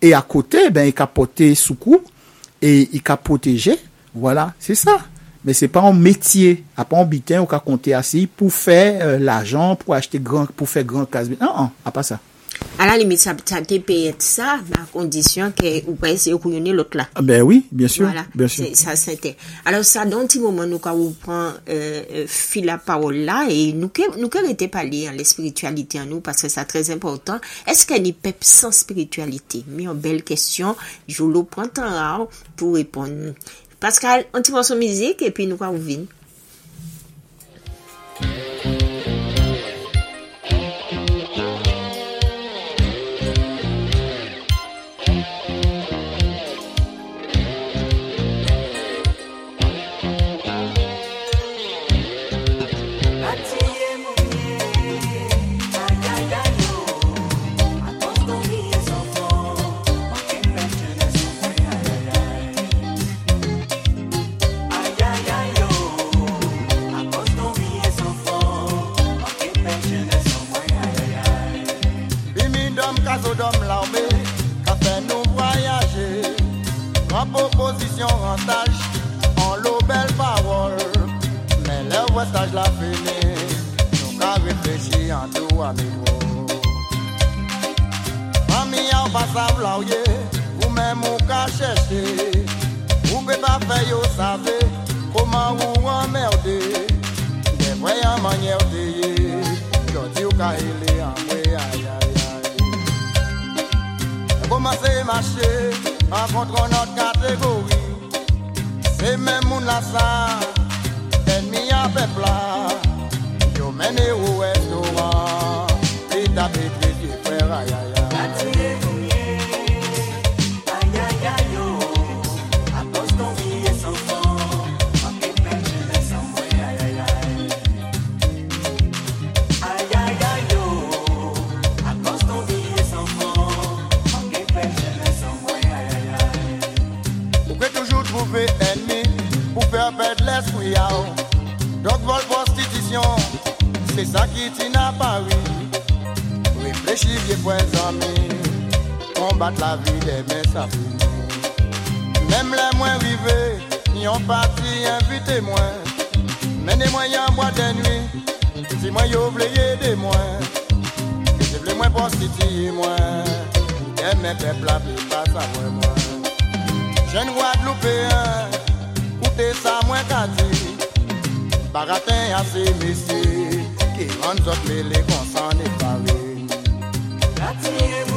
e a kote, ben, e ka pote soukou, e i ka poteje, wala, voilà, se sa, Mais c'est pas un métier, à pas un bitin ou qu'à compter assis pour faire euh, l'argent, pour acheter grand, pour faire grand casse. Non, non, à pas ça. À la limite, ça, ça te paye ça, à condition que vous pas essayer de l'autre là. Ah, Ben oui, bien sûr, Voilà, bien sûr. ça c'était. Alors ça, dans un petit moment, nous quand on prend euh, fil la parole là et nous nous que était parler en la spiritualité en nous parce que c'est très important. Est-ce qu'il y a sans spiritualité? Mais une belle question. Je le prends temps pour répondre. Pascal, an ti monson mizik, epi nou kwa ou vin. En proposition en en l'eau belle parole. Mais le stage la fini, nous qu'a réfléchi en tout à niveau. Mami a pas savoir, ou même ou qu'a chercher. Ou peut pas faire, yo savez, comment ou emmerder. Des vrais en manière de yo dis ou qu'a élé en vrai, aïe aïe aïe. Commencer à marcher, An kontro not kategori Se men moun la sa Enmi a pepla Yo men e ouwe à. Donc, vol prostitution, c'est ça qui tient à Paris. Réfléchis, vieux frères amis, combattre la vie des ça finit. Même les moins rivés, n'y ont parti, invitez-moi. Mais des moyens, bois de nuit, si moi, yo voulez aider moi. Je voulais moins prostituer, moi. Et mes peuples, la vie, pas savoir moi. te sa mwen kati Baraten yase mesi Ki an zot mele konsan e pare. Kati e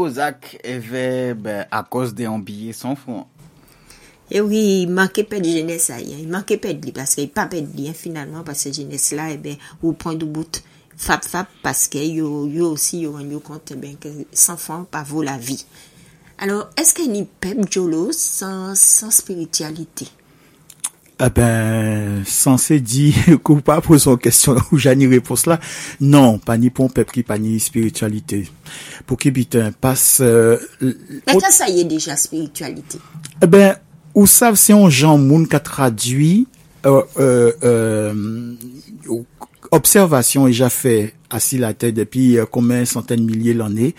Kozak avait, ben, à cause des embillés sans fond. Et oui, il manquait pas de jeunesse, hein. il manquait pas de lui, parce qu'il pas pas de lui, hein, finalement, parce que jeunesse là, eh ben, au point de bout, fap fap, parce que yo, yo aussi, yo rendu compte, eh ben, que sans fond, pas vaut la vie. Alors, est-ce qu'il y a pep jolo sans, sans spiritualité? Eh ben, censé dire [LAUGHS] que vous pas poser une question [LAUGHS] où j'ai une réponse là. Non, pas ni pour un peuple qui pas ni spiritualité. Pour qui bitin passe, euh, Mais quand ça y est déjà, spiritualité? eh ben, ou savent, c'est un Jean Moun qui a traduit, euh, euh, euh, observation et j'ai fait assis la tête depuis euh, combien centaines de milliers d'années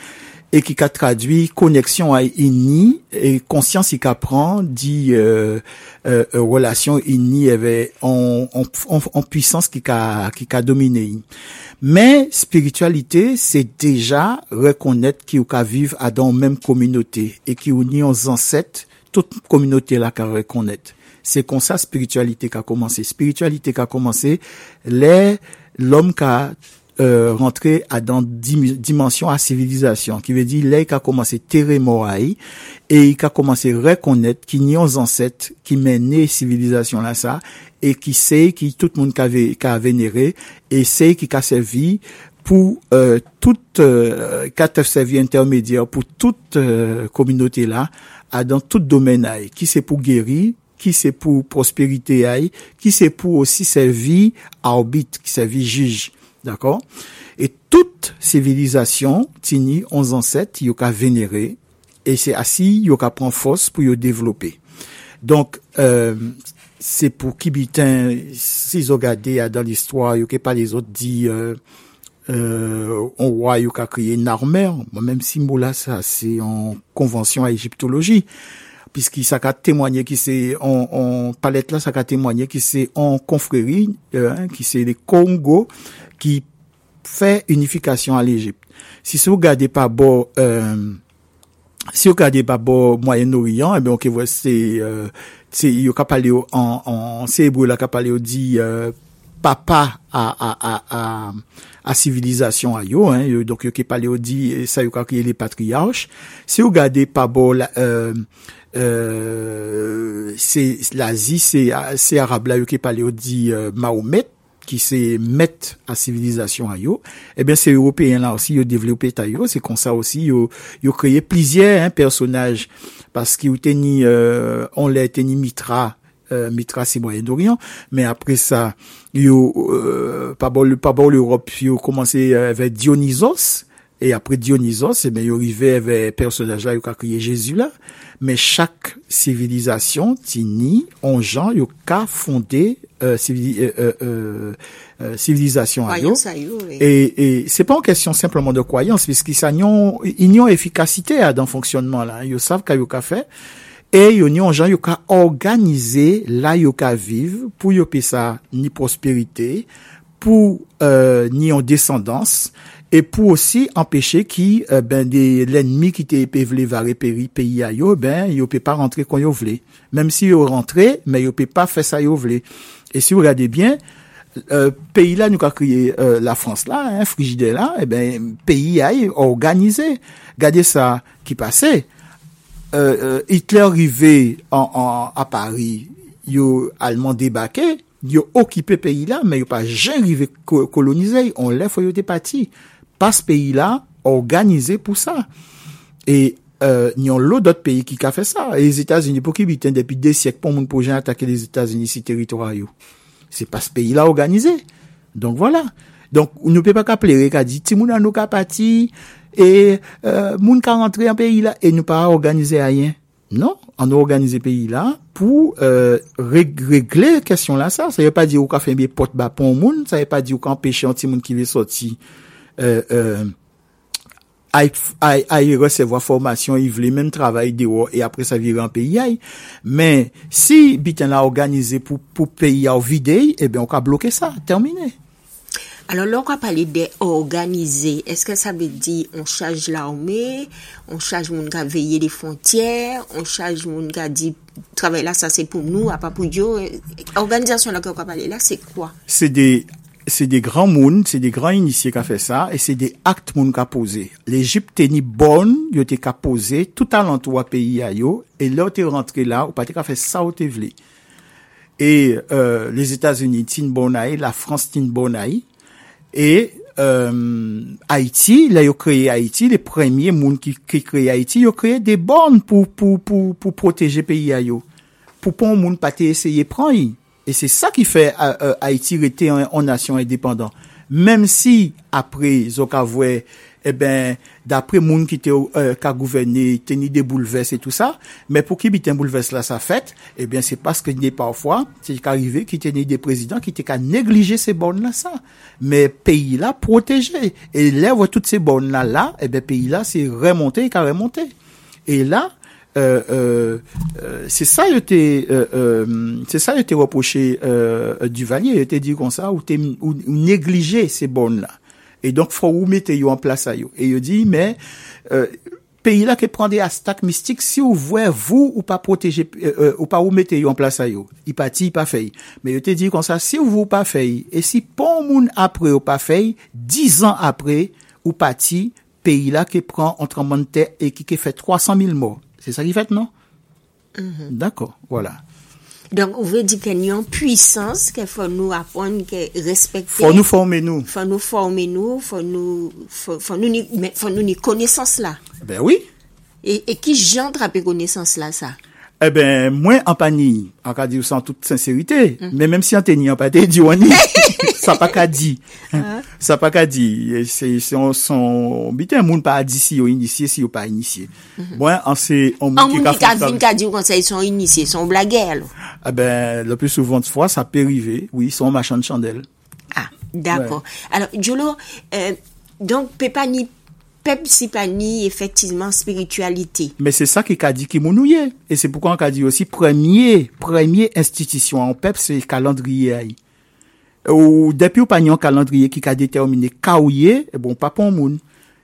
et qui a traduit connexion à ini et conscience qui prend dit euh, euh, euh, relation ini avait en, en, en, puissance qui a qui a dominé. Mais spiritualité c'est déjà reconnaître qu'il a vivre à dans même communauté et qui unit aux ancêtres toute communauté là qu'à reconnaître. C'est comme ça spiritualité qui a commencé. Spiritualité qui a commencé les l'homme qui a euh, rentré à dans dim- dimension à civilisation qui veut dire là il a commencé terre moraï et il a commencé reconnaître qu'il y a uns ancêtres qui menaient civilisation là ça et qui sait qui tout le monde qui a vénéré et c'est qui a servi pour euh, toute euh, a servi intermédiaire pour toute euh, communauté là à dans tout domaine aille, qui c'est pour guérir qui c'est pour prospérité aille, qui c'est pour aussi servir arbitre qui servir juge D'accord? Et toute civilisation, tini, 11 ancêtres, yo ka vénérer, et c'est ainsi, yo ka prend force pour yo développer. Donc, euh, c'est pour Kibitin, si vous regardez dans l'histoire, yo que pas les autres dit, euh, euh, on roi yo créé une armée, même si là, ça, c'est en convention à égyptologie puisqu'il ça a témoigné qui c'est en, en palette là ça a témoigné qui c'est en confrérie euh, hein, qui c'est les Congo qui fait unification à l'Égypte. Si vous regardez pas bon euh, si vous regardez pas bon Moyen-Orient eh bien OK voit c'est euh, c'est il a parlé en en c'est hébreu là dit euh, papa à à à à civilisation à yo hein donc yo qui parlé dit ça yo créé les patriarches. Si vous regardez pas bon la, euh, euh, c'est l'Asie, c'est c'est arabe là qui parle dit euh, Mahomet qui c'est maître à civilisation à yo. Eh bien c'est européen là aussi yo développé ta c'est comme ça aussi yo yo créé plusieurs hein, personnages. Parce qu'il était ni euh, on l'a ni Mitra euh, Mitra c'est Moyen-Orient, mais après ça yo euh, pas bon pas bon l'Europe, yo commencé euh, avec Dionysos et après Dionysos, eh bien, il arrivait avec personnage là, il a créé Jésus là. Mais chaque civilisation, tini, en gens, il a fondé euh, euh, euh, civilisation à yo. Et, et c'est pas une question simplement de croyance, puisqu'ils ont une efficacité à dans le fonctionnement là. Ils savent qu'il y a fait. Et ils ont gens, ils ont organisé là, ils ont vivre pour y ça ni prospérité, pour euh, ni en descendance, et pour aussi empêcher qui euh, ben des l'ennemi qui était pévlé va repérer pays à yo ben yo peut pas rentrer quand yo voulait même si yo rentré mais yo peut pas faire ça yo voulait et si vous regardez bien euh, pays là nous a créé euh, la France là hein, frigidaire là et ben pays a organisé regardez ça qui passait euh, euh, Hitler arrivé en, en, à Paris yo allemand débarqué yo occupé pays là mais yo pas jamais arrivé coloniser on l'a faut yo était parti pa se peyi la organize pou sa. E euh, nyon lo dot peyi ki ka fe sa. E les Etats-Unis pou ki biten depi de syek pou moun pou jen atake les Etats-Unis si teritorayou. Se pa se peyi la organize. Donk wala. Voilà. Donk nou pe pa ka plere ka di ti moun anou ka pati e euh, moun ka rentre an peyi la e nou pa organize ayen. Non, an organize peyi la pou euh, regle kèsyon la sa. Sa ye pa di ou ka fèmbe pot bapon moun, sa ye pa di ou ka empèche an ti moun ki ve soti. Euh, euh, ay resevo a formasyon, y vle men travay diwo, e apre sa vire an peyi ay. Men, si biten la organize pou, pou peyi a ou videy, e ben, on ka bloke sa, termine. Alors, lor ka pale de organize, eske sa be di, on chaje l'armé, on chaje moun ka veye de fontyere, on chaje moun ka di, travay la sa se pou nou, a pa pou diyo, organizasyon la ka pale la, se kwa? Se de se de gran moun, se de gran inisye ka fe sa, e se de akt moun ka pose. L'Egypte te ni bon, yo te ka pose, tout alantou a peyi a yo, e lò te rentre la, ou pa te ka fe sa ou te vle. E euh, les Etats-Unis tin bonay, la France tin bonay, e euh, Haiti, la yo kreye Haiti, le premye moun ki, ki kreye Haiti, yo kreye de bon pou, pou, pou, pou proteje peyi a yo. Pou pon moun pa te eseye pran yi. Et c'est ça qui fait euh, euh, Haïti rester en, en nation indépendante. Même si après Zokavoué, eh ben d'après moun qui était euh, qu'a gouverné, tenu des bouleverses et tout ça, mais pour qui bit un bouleverse là ça fait, eh bien c'est parce que des parfois c'est qu'arrivé qui tenait des présidents qui étaient qu'à négliger ces bornes là ça. Mais pays là protégé et lève toutes ces bornes là là, eh pays là c'est remonté et qu'a remonté. Et là c'est ça était euh, euh, c'est ça il était reproché euh, Duvalier il était dit comme ça ou, t'es- ou, négliger ces bornes là et donc faut ou mettre yo en place à yo et il dit mais euh, pays là qui prend des attaques mystiques si vous voyez vous ou pas protéger euh, euh, ou pas ou mettre yo en place à yo il parti il pas fait. Mais il était dit comme ça si vous pas fait et si bon moun après ou pas fait dix ans après ou parti pays là qui prend un tremblement de terre et qui, qui fait 300 000 morts c'est ça qui fait non d'accord voilà Donc, on veut dire qu'il y a une puissance qu'il faut nous apprendre, que respecter. faut nous former nous faut nous former nous, faut nous, faut, faut nous, mais faut nous, connaissance là. ben oui Et, et qui j'entrape connaissance là, ça? Eh ben, moi, en panier, en cas dire sans toute sincérité, mais même si en tenir en pâté, dit on y, [LAUGHS] ça pas qu'à dire. Ça pas qu'à dire. C'est, on, son, bité, un monde pas dit si yo initié, si yo pas initié. Moi, en c'est, on En qui moun ka qui ka fait vin ka di ou kon sa ils sont initiés, sont blagueurs. Eh ben, le plus souvent de fois, ça peut arriver. Oui, son machin de chandelle. Ah, d'accord. Alors, Jolo, euh, donc, Pepani, pep si plani efektivman spiritualite. Men se sa ki ka di ki moun ouye. E se pou kon ka di osi premye, premye institisyon an pep se kalandriye ay. Ou depi ou pa nyon kalandriye ki ka determine ka ouye, e bon pa pon moun.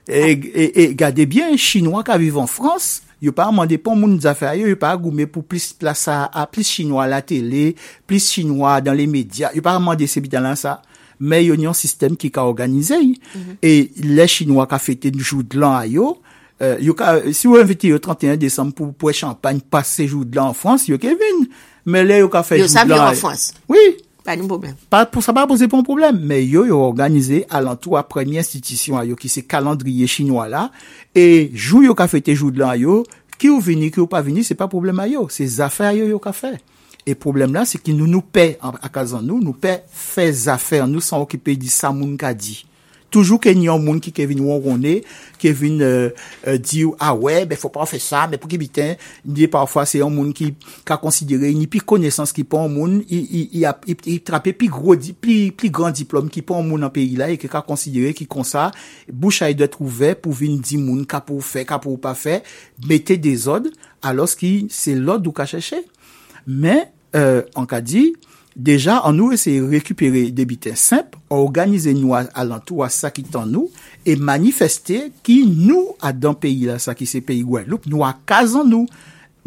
E, e, e gade bien, chinois ka vive an Frans, yo pa mande pon moun zafè yo, yo pa goume pou plis plasa a, plis chinois la tele, plis chinois dan le media, yo pa mande sebi dan lan sa. men yon yon sistem ki ka organize yi. Mm -hmm. E le chinois ka fete jou d'lan a yo, euh, yo ka, si yo invite yo 31 Desem pou pou e champagne pase jou d'lan an Frans, yo ke vin. Men le yo ka fete jou d'lan a yo. Yo sa vyo an Frans. Oui. Pa nou problem. Pa pou sa pa pose pou an problem. Men yo yo organize alantou a premye institisyon a yo ki se kalandriye chinois la. E jou yo ka fete jou d'lan a yo, ki ou vini, ki ou pa vini, se pa problem a yo. Se zafè a yo yo ka fè. E problem la, se ki nou nou pe akazan nou, nou pe fe zafer nou san okipe di sa moun ka di. Toujou ke nyon moun ki kevin wou rone, kevin euh, euh, di ou, ah we, be fò pa fè sa, be pou ki biten, di parfwa se yon moun ki ka konsidere, ni pi konesans ki pon moun, i trape pi, pi, pi gran diplom ki pon moun an peyi la, e ke ka konsidere ki konsa, boucha e de trouve pou vin di moun ka pou fè, ka pou pa fè, mette de zod, alos ki se lod ou ka chèche. Mais, euh, an ka di, deja an nou eseye rekupere debite simple, organize nou alantou a sa ki tan nou, e manifeste ki nou a dan peyi la sa ki se peyi Guadeloupe, nou a kazan nou.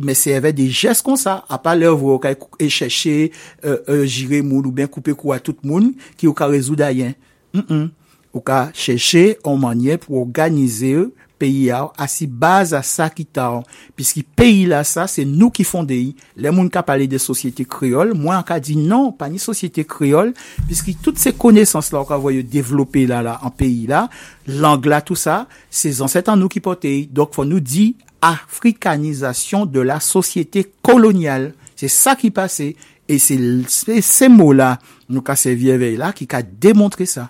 men se evè de jes kon sa, apal lè vò ou ka e chèche, euh, euh, jire moun ou ben koupe kou a tout moun, ki ou ka rezou dayen. Mm -mm. Ou ka chèche, ou manye pou organize peyi a ou, asi baz a sa ki ta ou. Piski peyi la sa, se nou ki fonde yi. Le moun ka pale de sosyete kriol, mwen ka di non, pa ni sosyete kriol, piski tout se konesans la ou ka voye devlope la la, an peyi la, lang la tout sa, se zanset an nou ki pote yi. Dok fon nou di afrikanizasyon de la sosyete kolonyal. Se sa ki pase, e se, se, se mo la nou ka se vievey la ki ka demontre sa.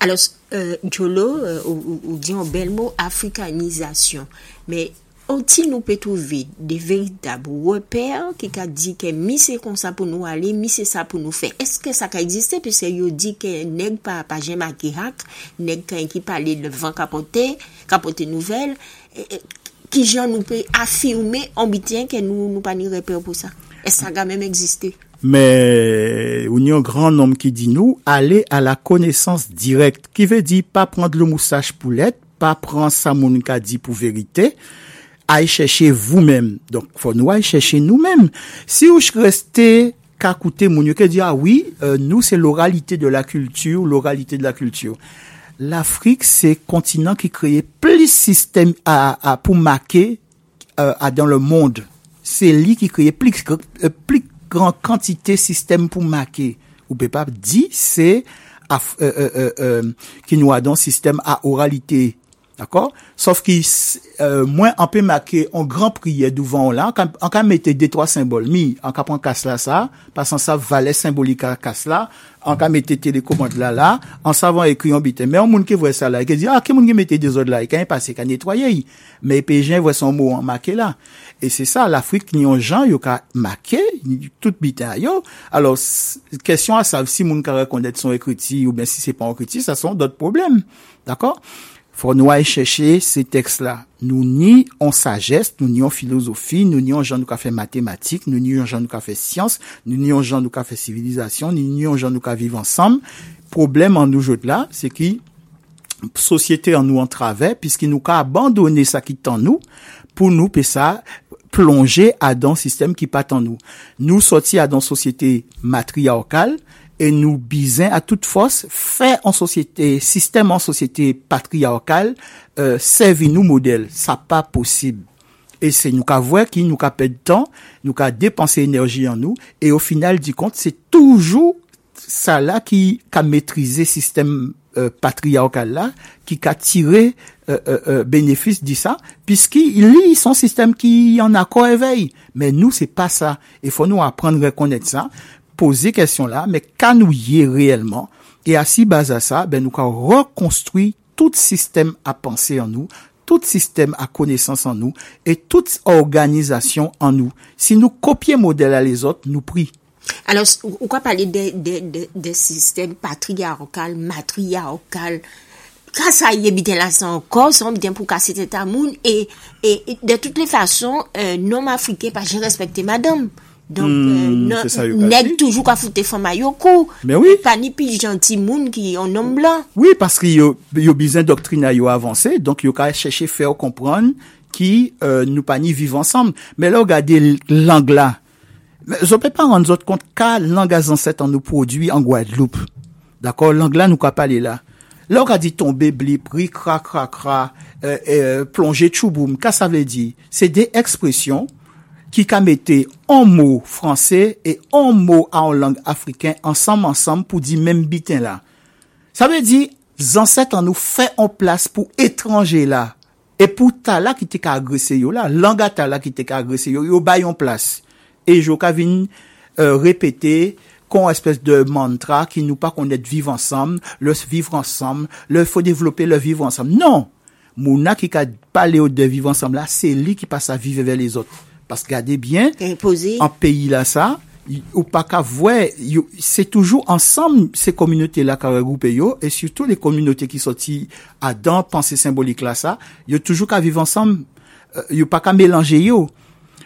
Alors, euh, Djolo, euh, ou, ou diyon bel mou, afrikanizasyon. Me, oti nou pe touve de veritab wèper ki ka di ke mi se kon sa pou nou ale, mi se sa pou nou fe. Eske sa ka egziste? Pise yo di ke neg pa, pa jem a kirak, neg kan ki pale levan kapote, kapote nouvel, e, e, ki jan nou pe afirme ambityen ke nou, nou pa ni reper pou sa. E sa ga menm egziste? Mais il y a un grand nombre qui dit nous aller à la connaissance directe, qui veut dire pas prendre le moussage poulette, pas prendre ça moun ka dit pour vérité, aller chercher vous-même. Donc faut nous aller chercher nous-mêmes. Si vous restez qu'à écouter qui dit ah oui, euh, nous c'est l'oralité de la culture, l'oralité de la culture. L'Afrique c'est continent qui crée plus de à, à pour marquer euh, à dans le monde. C'est lui qui crée plus, euh, plus gran kantite sistem pou make. Ou pe pap di, se euh, euh, ki nou a don sistem a oralite. D'akor? Sof ki mwen an pe make an gran priye douvan la, an ka mette detwa symbol mi, an ka pon kas la sa, pasan sa valet symbolika kas la, an ka mette telekomand la la, an savan ekri yon biten. Men an moun ki vwe sa la, ki di, a, ah, ki moun ki mette de zon la, ki an yon pase, ki an netwaye yi. Men pe jen vwe son mou an make la. E se sa, l'Afrik ni yon jan yo ka make, tout bita yo. Alors, kesyon a sav si moun ka rekondet son ekriti ou ben si se pan ekriti, sa son dot problem. D'akor? Fò nou a e chèche se teks la. Nou ni an sagesse, nou ni an filosofi, nou ni an jan nou ka fe matematik, nou ni an jan nou ka fe siyans, nou ni an jan nou ka fe sivilizasyon, nou ni an jan nou ka vive ansam. Problem an nou jot la, se ki sosyete an nou an trave, piski nou ka abandone sa ki tan nou, pou nou pe sa plonger à dans système qui pas en nous. Nous sortis à dans société matriarcale, et nous bisons à toute force faire en société, système en société patriarcale, euh, servir nous modèle. Ça pas possible. Et c'est nous qu'à qui nous qu'à perdre temps, nous qu'à dépenser énergie en nous, et au final du compte, c'est toujours ça là qui a maîtrisé système euh, patriarcal là, qui a tiré euh, euh, euh, bénéfice de ça, puisqu'il lit son système qui en accord éveil. Mais nous, c'est pas ça. Il faut nous apprendre à reconnaître ça, poser question là, mais est réellement. Et à si base à ça, ben nous qu'à reconstruire tout système à penser en nous, tout système à connaissance en nous et toute organisation en nous. Si nous copions modèle à les autres, nous prie. Alors, ou kwa pale de, de, de, de sistem patriarokal, matriarokal, ka sa ye biten la san kon, san biten pou kase te ta moun, e, e, e de tout le fason, euh, nom Afrike pa jen respekte madame. Donk, mm, euh, non, neg toujou ka foute fama yo kou. Ben oui. Pa ni pi janti moun ki yon nom blan. Oui, paski yo, yo bizen doktrina yo avanse, donk yo ka chèche fè ou kompran ki euh, nou pa ni vive ansam. Men la ou gade lang la, Zo pe pa ran zot kont ka langa zanset an nou prodwi an Guadeloupe. D'akor, lang la nou ka pale la. La ou ka di tombe blip, ri, kra, kra, kra, euh, euh, plonge, tchouboum, ka sa vle di. Se de ekspresyon ki ka mette an mou franse e an mou an lang afriken ansam ansam pou di mem biten la. Sa vle di, zanset an nou fe an plas pou etranje la. E pou ta la ki te ka agrese yo la, langa ta la ki te ka agrese yo, yo bayon plas. E jo ka vin euh, repete kon espèse de mantra ki nou pa kon et vive ansam, le vivre ansam, le fò devlopè le vivre ansam. Non! Mouna ki ka pale ou de vivre ansam la, se li ki pasa vive ve les ot. Pas gade bien, an peyi la sa, ou pa ka vwe, se toujou ansam se kominote la ka regroupe yo, e surtout le kominote ki soti adan, panse symbolik la sa, yo toujou ka vive ansam, euh, yo pa ka melange yo.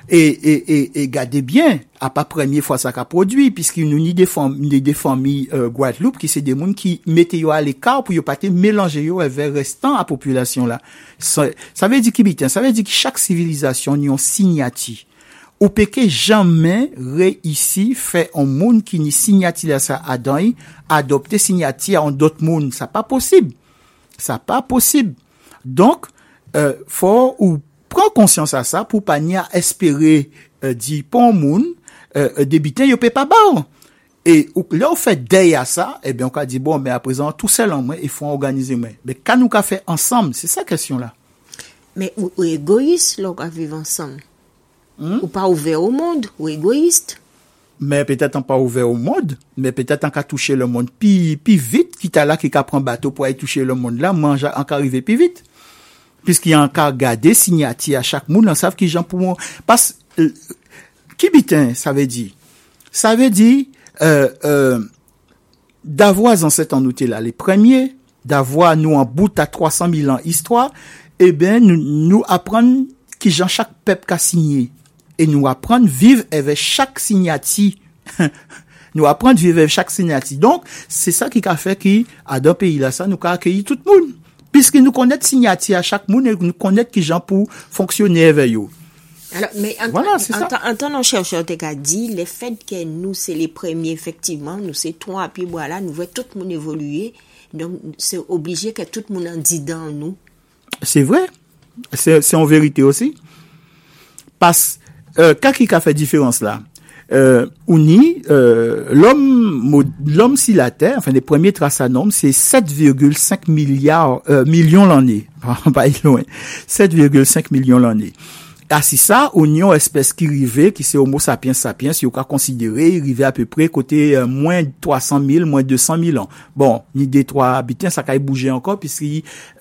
E, e, e, e gade bien, a pa premye fwa sa ka prodwi, piski nou ni defan mi euh, Guadeloupe ki se de moun ki mete yo al ekar pou yo pate melange yo evè restan a populasyon la. Sa, sa ve di ki biten, sa ve di ki chak sivilizasyon yon signati. Ou peke jamen re isi fe an moun ki ni signati la sa adan yi, adopte signati an dot moun. Sa pa posib. Sa pa posib. Donk, euh, fò ou pran konsyans euh, bon euh, euh, eh a sa pou pa ni a espere euh, di pon moun euh, debiten yo pe pa ba ou. E lè ou fè dey a sa, e bè an ka di bon, mè a prezant tout sel an mwen, e fò an organize mwen. Mè kan nou ka fè ansam, se sa kèsyon la. Mè ou, ou egoïs lò ka vive ansam? Hmm? Ou pa ouve ou moun, ou egoïst? Mè petèt an pa ouve ou moun, mè petèt an ka touche le moun pi, pi vit, ki ta la ki ka pran bato pou ay touche le moun la, manja an ka rive pi vit. Puisqu'il y a encore gardé signati à chaque monde, on savent qui gens pour moi. Parce euh, qui bitin, ça veut dire? Ça veut dire euh, euh, d'avoir dans cet en outil là les premiers, d'avoir nous en bout à 300 000 ans histoire, eh ben nous, nous apprendre qui Jean chaque peuple qu'a signé et nous apprendre vivre avec chaque signati. [LAUGHS] nous apprendre vivre avec chaque signati. Donc, c'est ça qui a fait qui, à dans pays là, ça, nous a accueilli tout le Puisque nous connaissons signati à chaque monde et nous connaissons qui gens pour fonctionner avec eux. Alors, mais en, Voilà, tant- que chercheur, tu as dit, le fait que nous, c'est les premiers, effectivement, nous, c'est trois, puis voilà, nous voyons tout le monde évoluer. Donc, c'est obligé que tout le monde en dit dans nous. C'est vrai. C'est en vérité aussi. Parce euh, qu'est-ce qui a fait différence là? Euh, Ouni, euh, l'homme l'homme sur la Terre, enfin les premiers traces à nombre, c'est 7,5 milliards euh, millions l'année. [LAUGHS] Pas loin. 7,5 millions l'année. Ah, tasi sa, ou nyon espès ki rive, ki se homo sapiens sapiens, yo ka konsidere, rive apè pre kote euh, mwen 300.000, mwen 200.000 an. Bon, ni de 3 abitien, sa ka e bouje ankon, piski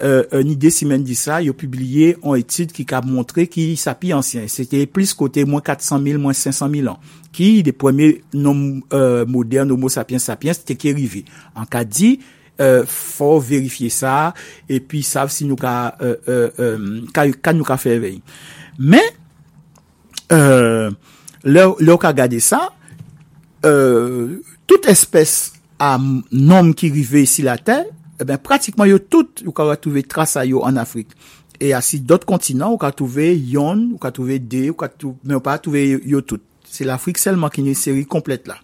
euh, euh, ni de simen di sa, yo publie an etude ki ka montre ki sapi ansyen. Sete plis kote mwen 400.000, mwen 500.000 an. Ki de pwemye nom euh, modern homo sapiens sapiens te ki rive. An ka di... Euh, fò verifiye sa, epi sav si nou ka, euh, euh, euh, ka, ka nou ka fè vey. Men, euh, le ou ka gade sa, euh, tout espèse a nom ki rive isi la ter, eh ben, pratikman yo tout ou ka retouve trasa yo an Afrik. E asi dot kontinant ou ka touve yon, ou ka touve de, ou ka touve, men ou pa touve yo tout. Se l'Afrik selman ki nye seri komplet la.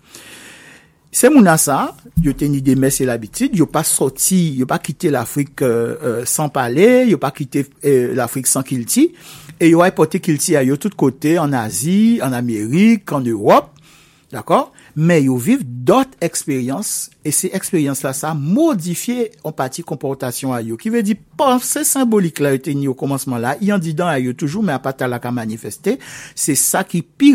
Se moun asa, yo ten ide mes se l'abitid, yo pa soti, yo pa kite l'Afrique euh, euh san pale, yo pa kite euh, l'Afrique san kilti, e yo a ipote kilti a yo tout kote, an Azi, an Amerik, an Europe, D'akor? Men yo viv dot eksperyans, e se eksperyans la sa modifiye an pati komportasyon a yo. Ki ve di, panse simbolik la yo te ni yo komanseman la, yon di dan a yo toujou, men apata la ka manifeste, se sa ki pi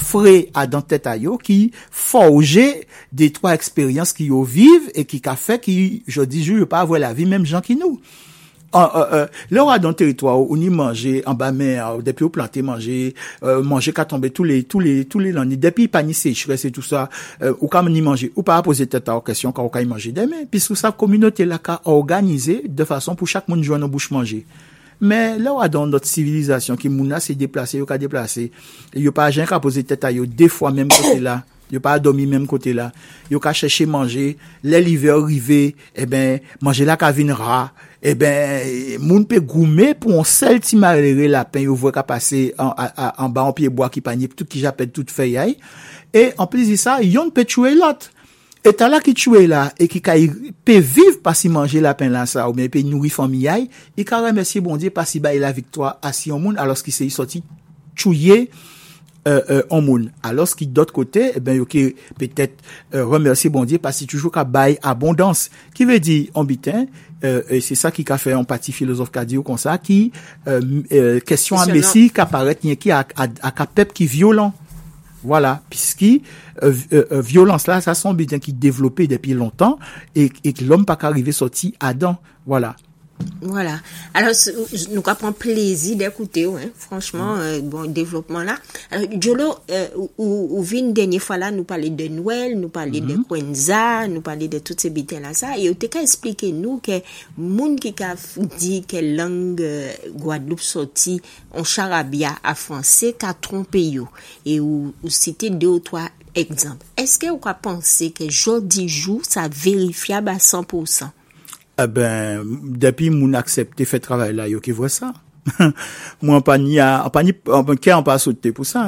fre a dan tet a yo, ki forje de twa eksperyans ki yo viv, e ki ka fe ki, jo di, jo yo pa avwe la vi, menm jan ki nou. lè ou a dan teritwa ou ni manje an ba mer, ou depi ou plante manje, manje ka tombe tout lè lan, depi pani sechre, se tout sa, ou ka ni manje, ou pa apose tèta ou kèsyon ka ou ka yi manje demè, pis ou sa kominote la ka organize de fason pou chak moun jwen an bouche manje. Men, la wad an not sivilizasyon ki moun la se deplase, yo ka deplase, yo pa jen ka pose teta yo, defwa menm kote la, yo pa adomi menm kote la, yo ka chèche manje, lè li ve orive, e eh ben, manje la ka vin ra, e eh ben, moun pe goume pou an sel ti marere la pen, yo vwe ka pase an, a, a, an ba an piye boa ki panye, tout ki japet tout feyay, e an plezi sa, yon pe tchouye lot, e tala ki tchouye la, e ki ka pe viv pasi manje la pen lan sa, ou men pe nouri famiyay, e ka remesye bondye pasi baye la viktwa asi yon moun, alos ki se yi soti tchouye, an moun. Alos ki dot kote, e ben yo ki petet remersi bondye pasi toujou ka bay abondans. Ki ve di ambiten, e se sa ki ka fe an pati filozof ka di yo kon sa, ki kesyon amesi ka paret nye ki ak apep ki violon. Voilà, piski, euh, euh, violans la, sa son biten ki devlope depi lontan, e k l'om pa ka rive soti adan. Voilà. Voilà. Alors, nous avons plaisir d'écouter, hein, franchement, euh, bon développement là. Alors, Jolo, euh, ou, ou vin dernière fois là, nous parler de Noël, nous parler mm -hmm. de Kwenza, nous parler de toutes ces bêtises là, ça, et tu qu'à expliquer nous que moun qui a dit que langue euh, Guadeloupe sorti en charabia à français qu'a trompé yo, et ou, ou citer deux ou trois exemples. Est-ce que vous pensez que jeudi jour, ça vérifiable à 100%? eh ben, depi moun aksepte fè travèl la yo ki vwe sa. Mwen pa ni a, an pa ni, an kè an pa sote pou sa,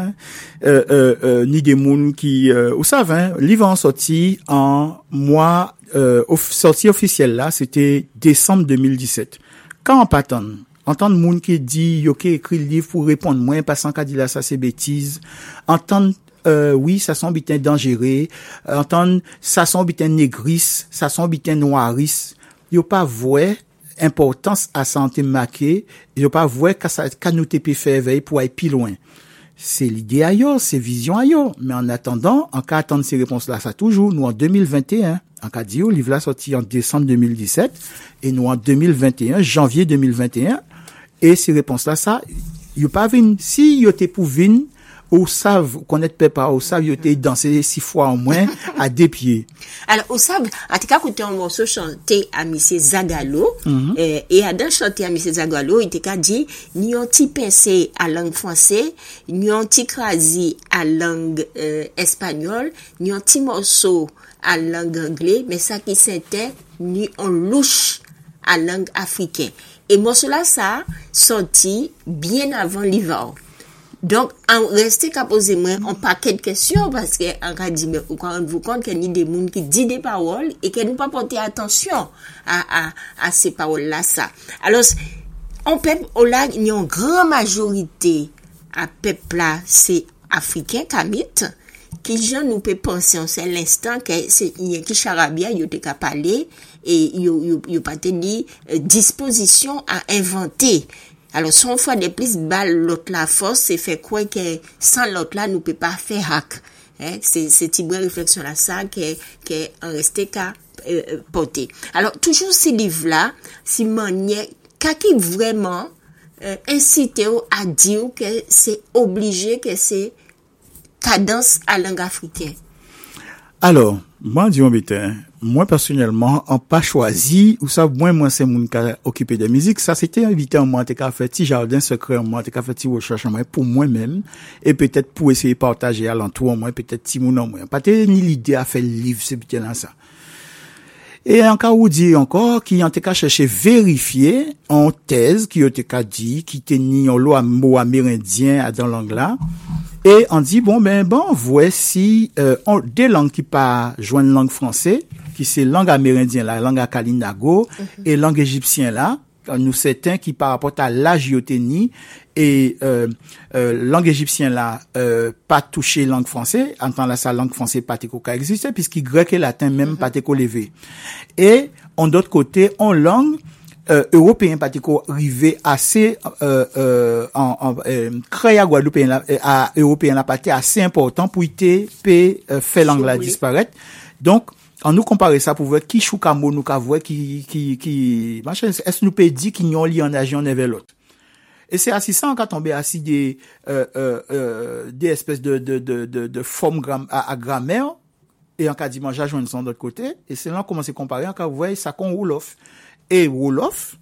euh, euh, euh, ni gen moun ki, euh, ou sav, li van soti an mwa, euh, of, soti ofisyel la, sete Desembe 2017. Kan an pa tan, Antan moun ki di yo ke ekri liv pou repond mwen, pasan ka di la sa se betiz. Antan, euh, oui, sa son biten dangere. Antan, sa son biten negris, sa son biten noiris. yo pa vwe importans a sante make, yo pa vwe ka, ka nou te pe fevey pou ay pi loin. Se l'ide a yo, se vizyon a yo, men an atendan, an ka atende se repons la sa toujou, nou an 2021, an ka diyo, liv la soti an december 2017, e nou an 2021, janvye 2021, e se repons la sa, yo pa vin, si yo te pou vin, ou sav konet pepa, ou sav yo te danse si fwa ou mwen a depye. Alors, ou sav, atika koute an monso chante a misye Zagalo, mm -hmm. eh, e adan chante a misye Zagalo, ite ka di, nyon ti pense a lang franse, nyon ti krasi a lang euh, espanyol, nyon ti monso a lang angle, men sa ki sente, nyon louche a lang afriken. E monso la sa, senti bien avan li va ou. Donk, an resti ka pose mwen an paket kesyon, paske an ka di, mwen ou kwa an vou kont, ken ni de moun ki di de pawol, e ken nou pa pote atensyon a, a, a se pawol la sa. Alos, an pep ou la, yon gran majorite a pep la se Afriken kamit, ki jan nou pe pense an se l'instant ke se yon ki charabia yo te ka pale, e yo, yo, yo pate di, eh, disposisyon a inventi. Alors, si on fait des plus balles, l'autre la force, c'est fait quoi que sans l'autre là, nous peut pas faire hack. Hein? C'est, c'est de réflexion là, ça, qui est en resté qu'à euh, euh, porter. Alors, toujours ces livres-là, si manière, qui vraiment euh, à dire que c'est obligé que c'est cadence à langue africaine? Alors, moi, dis mwen personelman an pa chwazi ou sa mwen mwen se moun ka okipe de mizik, sa se te evite an mwen te ka fe ti jardin sekre, an mwen te ka fe ti wochache an mwen pou mwen men, e petet pou eseye partaje alantou an mwen, petet ti moun an mwen. Pate ni lide a fe liv se biten an sa. Et en cas où dit encore, qui en cas cherché vérifier en thèse, qui en cas dit, qui était ni en loi mot amérindien dans langue là, et on dit, bon, ben, bon, voici euh, on, des langues qui pas joignent langue française, qui c'est langue amérindienne, la langue akalinago, et langue égyptienne là, nous certains qui par rapport à la géothénie et euh, euh, langue égyptienne là euh, pas touché langue français en tant là sa langue français pas teko ka existe puisque grec et latin même mm -hmm. pas teko levé et en d'autre côté en langue euh, européen pas teko rivé assez euh, euh, en, en euh, créa guadeloupéen là à européen là pas assez important pour ité p euh, fait langue là disparaître donc An nou kompare sa pou vwe ki chou kamo nou ka vwe ki, ki, ki, machan, es nou pe di ki nyon li an ajan neve lot. Et c'est assis ça, on a tombé assis des, euh, euh, euh, des espèces de, de, de, de, formes à, grammaire, et en cas dit manger joindre son de l'autre côté, et c'est là qu'on commence à comparer, cas vous voyez ça qu'on Wolof. Et Wolof,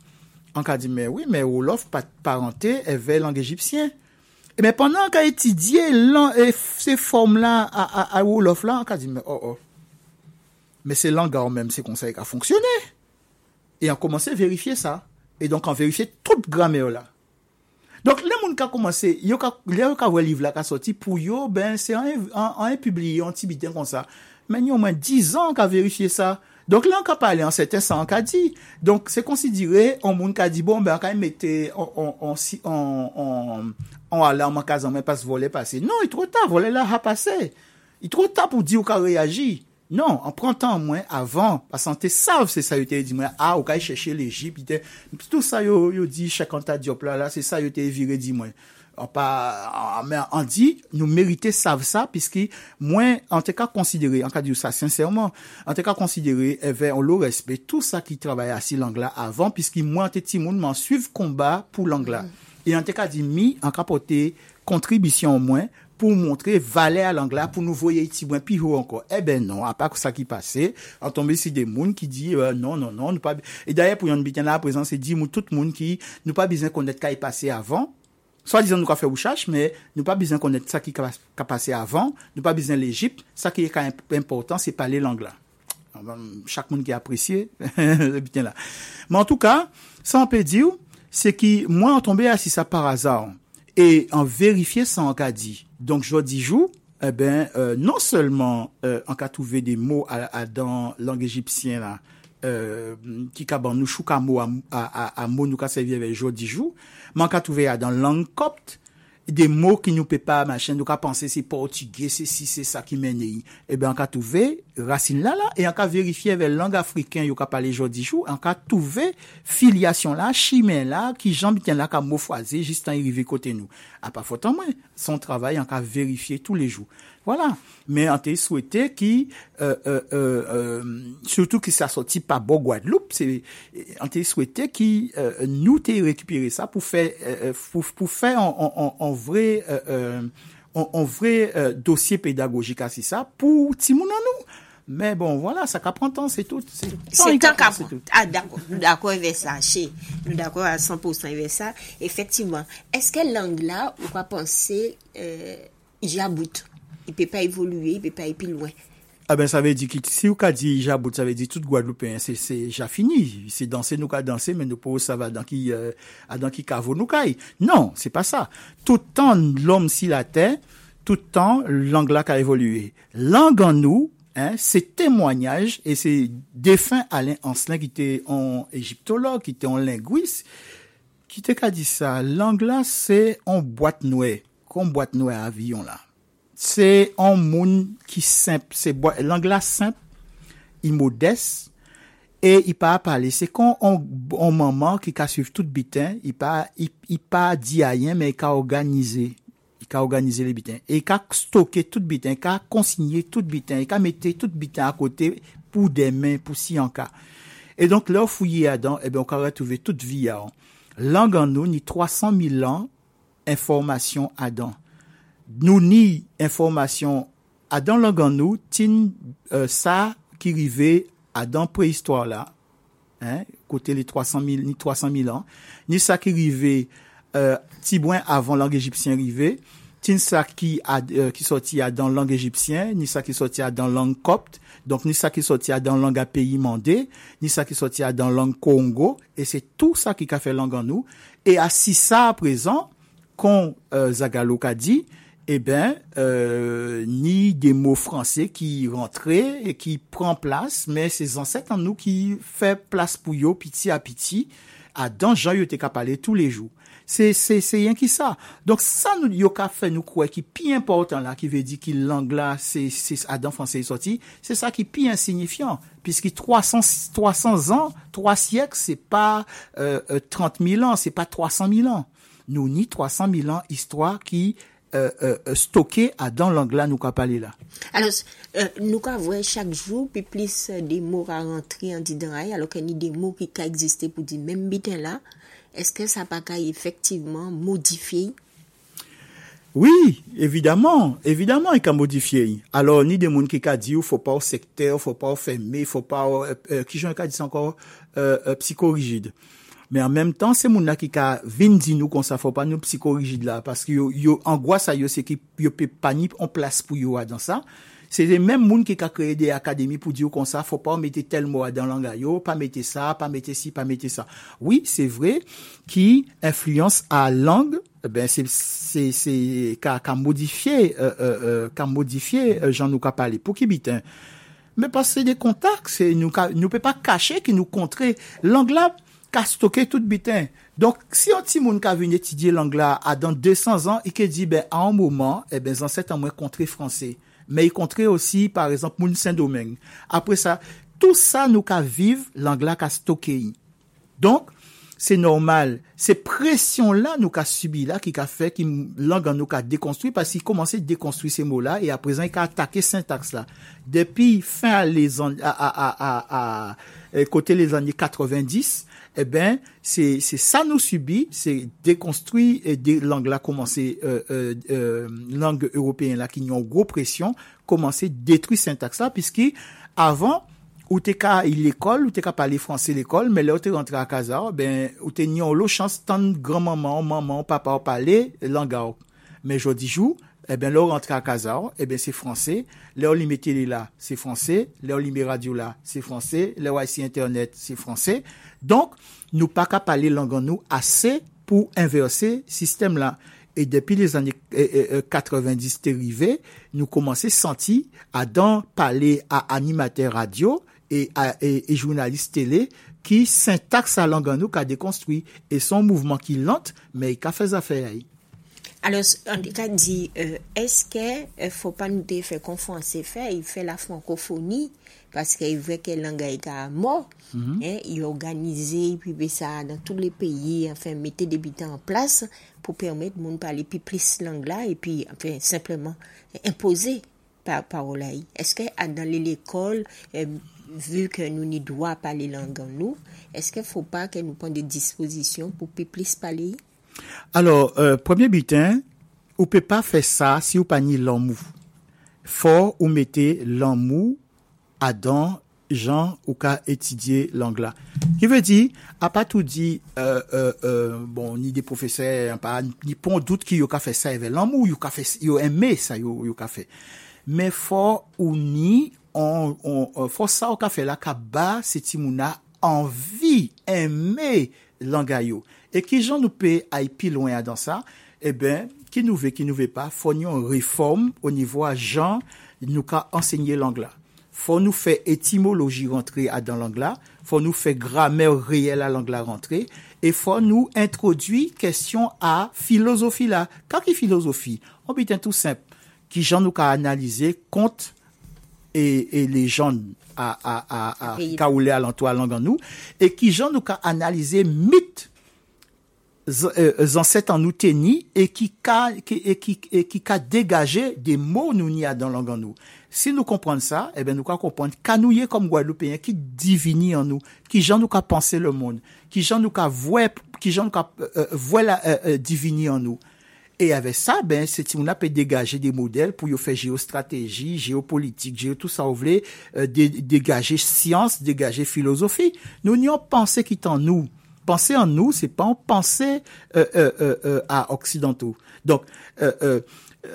en cas dit, mais oui, mais Wolof, parenté, est vers langue égyptienne. Et mais pendant qu'on a étudié ces formes-là à, à, Wolof là, on a dit, mais oh oh. Mais c'est langue en même, c'est comme ça qu'a fonctionné. Et on commençait à vérifier ça. Et donc, on vérifiait toute grammaire là. Donk le moun ka komanse, yo ka, yo ka wè liv la ka soti, pou yo, ben, se an e publie, an ti biten kon sa. Men yo mwen 10 an ka verifiye sa. Donk le an ka pale, an se te sa an ka di. Donk se konsidire, an moun ka di, bon, ben, an ka yon mette, an alarm an kazan, men pas vole pase. Non, yon tro ta, vole la ha pase. Yon tro ta pou di yo ka reagi. Non, an pran tan mwen avan, pasante sav se sa yo te di mwen, a, ah, ou ka yi chèche l'Egypte, pite, tout sa yo, yo di chakanta diop la la, se sa yo te vire di mwen. An pa, an, an di, nou merite sav sa, piski mwen, an te ka konsidere, an ka di ou sa sincerman, an te ka konsidere, evè, eh an lo respect, tout sa ki trabaye asi lang la avan, piski mwen an te timoun man suiv komba pou lang la. Mm. E an te ka di mi, an ka pote kontribisyon mwen, pour montrer valeur à l'anglais, pour nous voyer petit moins plus haut encore. Eh ben non, à part ça qui passait, on tombé sur des moun qui dit euh, non non non, nous pas et d'ailleurs pour yon bitin là à présent c'est dit tout moun qui nous pas besoin connaître qui passé avant. Soit disant nous qu'a fait recherche mais nous pas besoin connaître ça qui a passé avant, nous pas besoin l'Égypte, ça qui est quand même important c'est parler l'anglais. Chaque monde qui apprécié le bitin là. Mais en tout cas, ça on peut dire c'est que moi on tombé assis ça par hasard et en vérifier ça en cas dit. Donc, je dis jour, eh ben, euh, non seulement euh, en cas trouver des mots à, à dans langue égyptienne là, euh, ki ka ban nou chou ka mou a, a, a, a mou nou ka sevi ve jodi jou, man ka touve ya dan lang kopt, de mou ki nou pe pa machen, nou ka panse se portugye, se si, se sa ki mene yi. Ebe, eh an ka touve, racine la la, e an ka verifiye ve lang afriken yo ka pale jodi chou, an ka touve filiasyon la, chimen la, ki jan biten la ka mou fwaze, jist an yi rive kote nou. A ah, pa fotan mwen, son travay an ka verifiye tou le jou. Voilà mais on t'a souhaité qui euh, euh, euh, euh, surtout que ça sorti pas bon Guadeloupe c'est on t'a souhaité qui euh, nous t'ai récupéré ça pour faire euh, pour, pour faire en, en, en vrai euh, euh, en, en vrai euh, dossier pédagogique à ça pour Timoun nous mais bon voilà ça prend temps c'est tout c'est tant qu'à c'est tout. Ah, d'accord. Nous d'accord avec ça, chez. Nous d'accord à 100% avec ça. Effectivement. Est-ce que langue là, ou quoi penser, euh, jabout? il peut pas évoluer, il peut pas aller plus loin. Ah ben, ça veut dire que si on dit Jabout, ça veut dire tout Guadeloupéen, c'est déjà fini. C'est danser, nous qu'à danser, mais nous pas ça va dans qui, euh, dans qui caveau nous caille. Non, c'est pas ça. Tout temps, l'homme si la terre, tout temps, langue là a évolué. Langue en nous, Hein, c'est témoignage et c'est défunt Alain Ancelin qui était un égyptologue, qui était un linguiste, qui était qu'à dit ça. L'anglais, c'est en boîte noire, comme boîte noire à avion là. C'est un monde qui simple, c'est boi- langue là simple, il modeste et il pas parler. C'est quand on, on maman qui a suivre tout bitin, il pas il, il pas dit rien mais il a organisé il a organisé les bitins et il a stocké tout bitin, il a consigné tout bitin, il a metté tout bitin à côté pour des mains, pour si en cas. Et donc, là, fouillé dedans, eh bien, on a retrouvé toute vie à Langue en nous, ni 300 000 ans, information à nou ni informasyon adan langan nou tin euh, sa ki rive adan prehistoire la, hein, kote li 300.000 ni 300.000 an, ni sa ki rive euh, ti bwen avan lang egipsyen rive, tin sa ki, ad, euh, ki soti adan lang egipsyen, ni sa ki soti adan lang kopte, donk ni sa ki soti adan lang apeyi mande, ni sa ki soti adan lang kongo, e se tout sa ki ka fe langan nou, e a si sa a prezan, kon euh, Zagalo ka di, eh ben, euh, ni des mots français qui rentraient et qui prend place, mais c'est ancêtres en nous qui fait place pour yo, piti à piti, à dans Jean yo te tous les jours. C'est, c'est, c'est rien qui ça. Donc, ça, nous, yo ka fait nous quoi, qui plus important là, qui veut dire qu'il langue là, c'est, c'est, Adam français est sorti, c'est ça qui plus insignifiant. Puisque 300, 300 ans, trois siècles, c'est pas, euh, euh, 30 000 ans, c'est pas 300 000 ans. Nous, ni 300 000 ans, histoire qui, euh, euh, euh, stocké à dans langue là, nous ka parler là. Alors, euh, nous ka voyons chaque jour, puis plus des mots à rentrer en disant, aïe, alors qu'il y a des mots qui ka existé pour dire même bitin là, est-ce que ça pas effectivement modifier? Oui, évidemment, évidemment, il a modifié. Alors, ni des gens qui a dit, faut pas au secteur, faut pas au fermé, faut pas euh, qui j'en dit encore, euh, psychorigide. men an menm tan se moun na ki ka vin di nou kon sa fò pa nou psikorigid la, paske yo, yo angoasa yo se ki yo pe panip an plas pou yo a dan sa, se de menm moun ki ka kreye de akademi pou di yo kon sa fò pa ou mette tel mou a dan langa yo, pa mette sa, pa mette si, pa mette sa. Oui, se vre ki influence a lang, eh ben se ka, ka modifiye, euh, euh, euh, ka modifiye euh, jan nou ka pale pou ki biten. Men pas se de kontak, nou, nou pe pa kache ki nou kontre lang la, ka stoke tout biten. Donk, si yon ti moun ka vin etidye lang la a dan 200 an, i ke di, ben, a an mouman, e eh ben, zan set an mwen kontre franse. Men yi kontre osi, par exemple, moun Saint-Domingue. Apre sa, tout sa nou ka viv, lang la ka stoke yi. Donk, se normal, se presyon la nou ka subi la, ki ka fe, ki lang an nou ka dekonstrui, pasi yi komanse dekonstrui se mou la, e aprezen yi ka atake syntax la. Depi fin a, les an, a, a, a eh, kote les anye 90, eh ben, c'est ça nous subit, c'est déconstruit et des langues là commencé, euh, euh, euh, langue européenne là qui ont gros pression, commencé détruire syntaxe là, puisque avant, ou te ka il l'ekol, ou te ka pale franse l'ekol, men le ou te rentre a kaza, oh, ben, ou te nyon lo chans tan gran maman, maman, papa ou pale langa ou. Men jodi jou, eh là où rentré à casa, eh ben, c'est français. Les télé là, c'est français. Où les radio là, c'est français. Où ici internet, c'est français. Donc, nous pas qu'à parler langue en nous assez pour inverser système là. Et depuis les années euh, euh, euh, 90 dérivés, nous commençons à sentir à dans parler à animateur radio et, à- et, et journaliste télé qui syntaxe sa langue en nous, qu'a déconstruit. Et son mouvement qui lente, mais il a fait affaire. Alors, on t'a dit, euh, est-ce que euh, faut pas nous faire confondre c'est fait, il fait la francophonie parce qu'il veut que la langue est à mort, hein, il organisé puis ça dans tous les pays, enfin mettez des butins en place pour permettre monde parler plus plus langue là et puis enfin simplement imposer par parole. Est-ce que dans l'école euh, vu que nous n'y doit parler langue en nous, est-ce qu'il faut pas que nous prenions des dispositions pour plus plus parler? Alors, euh, premier butin, ou peut pas faire ça si ou pas ni l'amour. Faut ou mettez l'amour à dans gens ou qu'à étudier l'anglais. Qui veut dire, à pas tout dit, euh, euh, euh, bon, ni des professeurs, pas, ni pas doute qui ka fait ça avec l'amour, ka fait, yo aimé ça, yo, yo fait. Mais faut ou ni, on, on, faut ça ka fait là, ka ba, c'est timouna envie, aimer langay Et qui gens nous peut aller plus loin dans ça, eh ben, qui nous veut, qui nous veut pas, faut nous une réforme au niveau à gens, nous ka enseigner l'anglais faut nous faire étymologie rentrer à dans l'anglais, faut nous faire grammaire réelle à l'anglais rentrer, et faut nous introduire question à philosophie là. Quand qui philosophie? On peut tout simple. Qui gens nous ka analyser compte et, et les gens à, à, à, à, ka oule à qui gens nous ka analyser mythe Euh, euh, zan set an nou teni e ki ka, ka degaje de mou nou ni a dan langan nou. Si nou kompran sa, e eh ben nou ka kompran ka nou ye kom Guadeloupeyen ki divini an nou, ki jan nou ka panse le moun, ki jan nou ka vwe, ki jan nou ka euh, euh vwe la euh, divini an nou. E ave sa, ben, se ti moun apè degaje de model pou yo fè geostrategi, geopolitik, geo tout sa ou vle, euh, de, degaje siyans, degaje filosofi. Nou nyon panse ki tan nou. Penser en nous, c'est pas en penser euh, euh, euh, à occidentaux. Donc, euh, euh,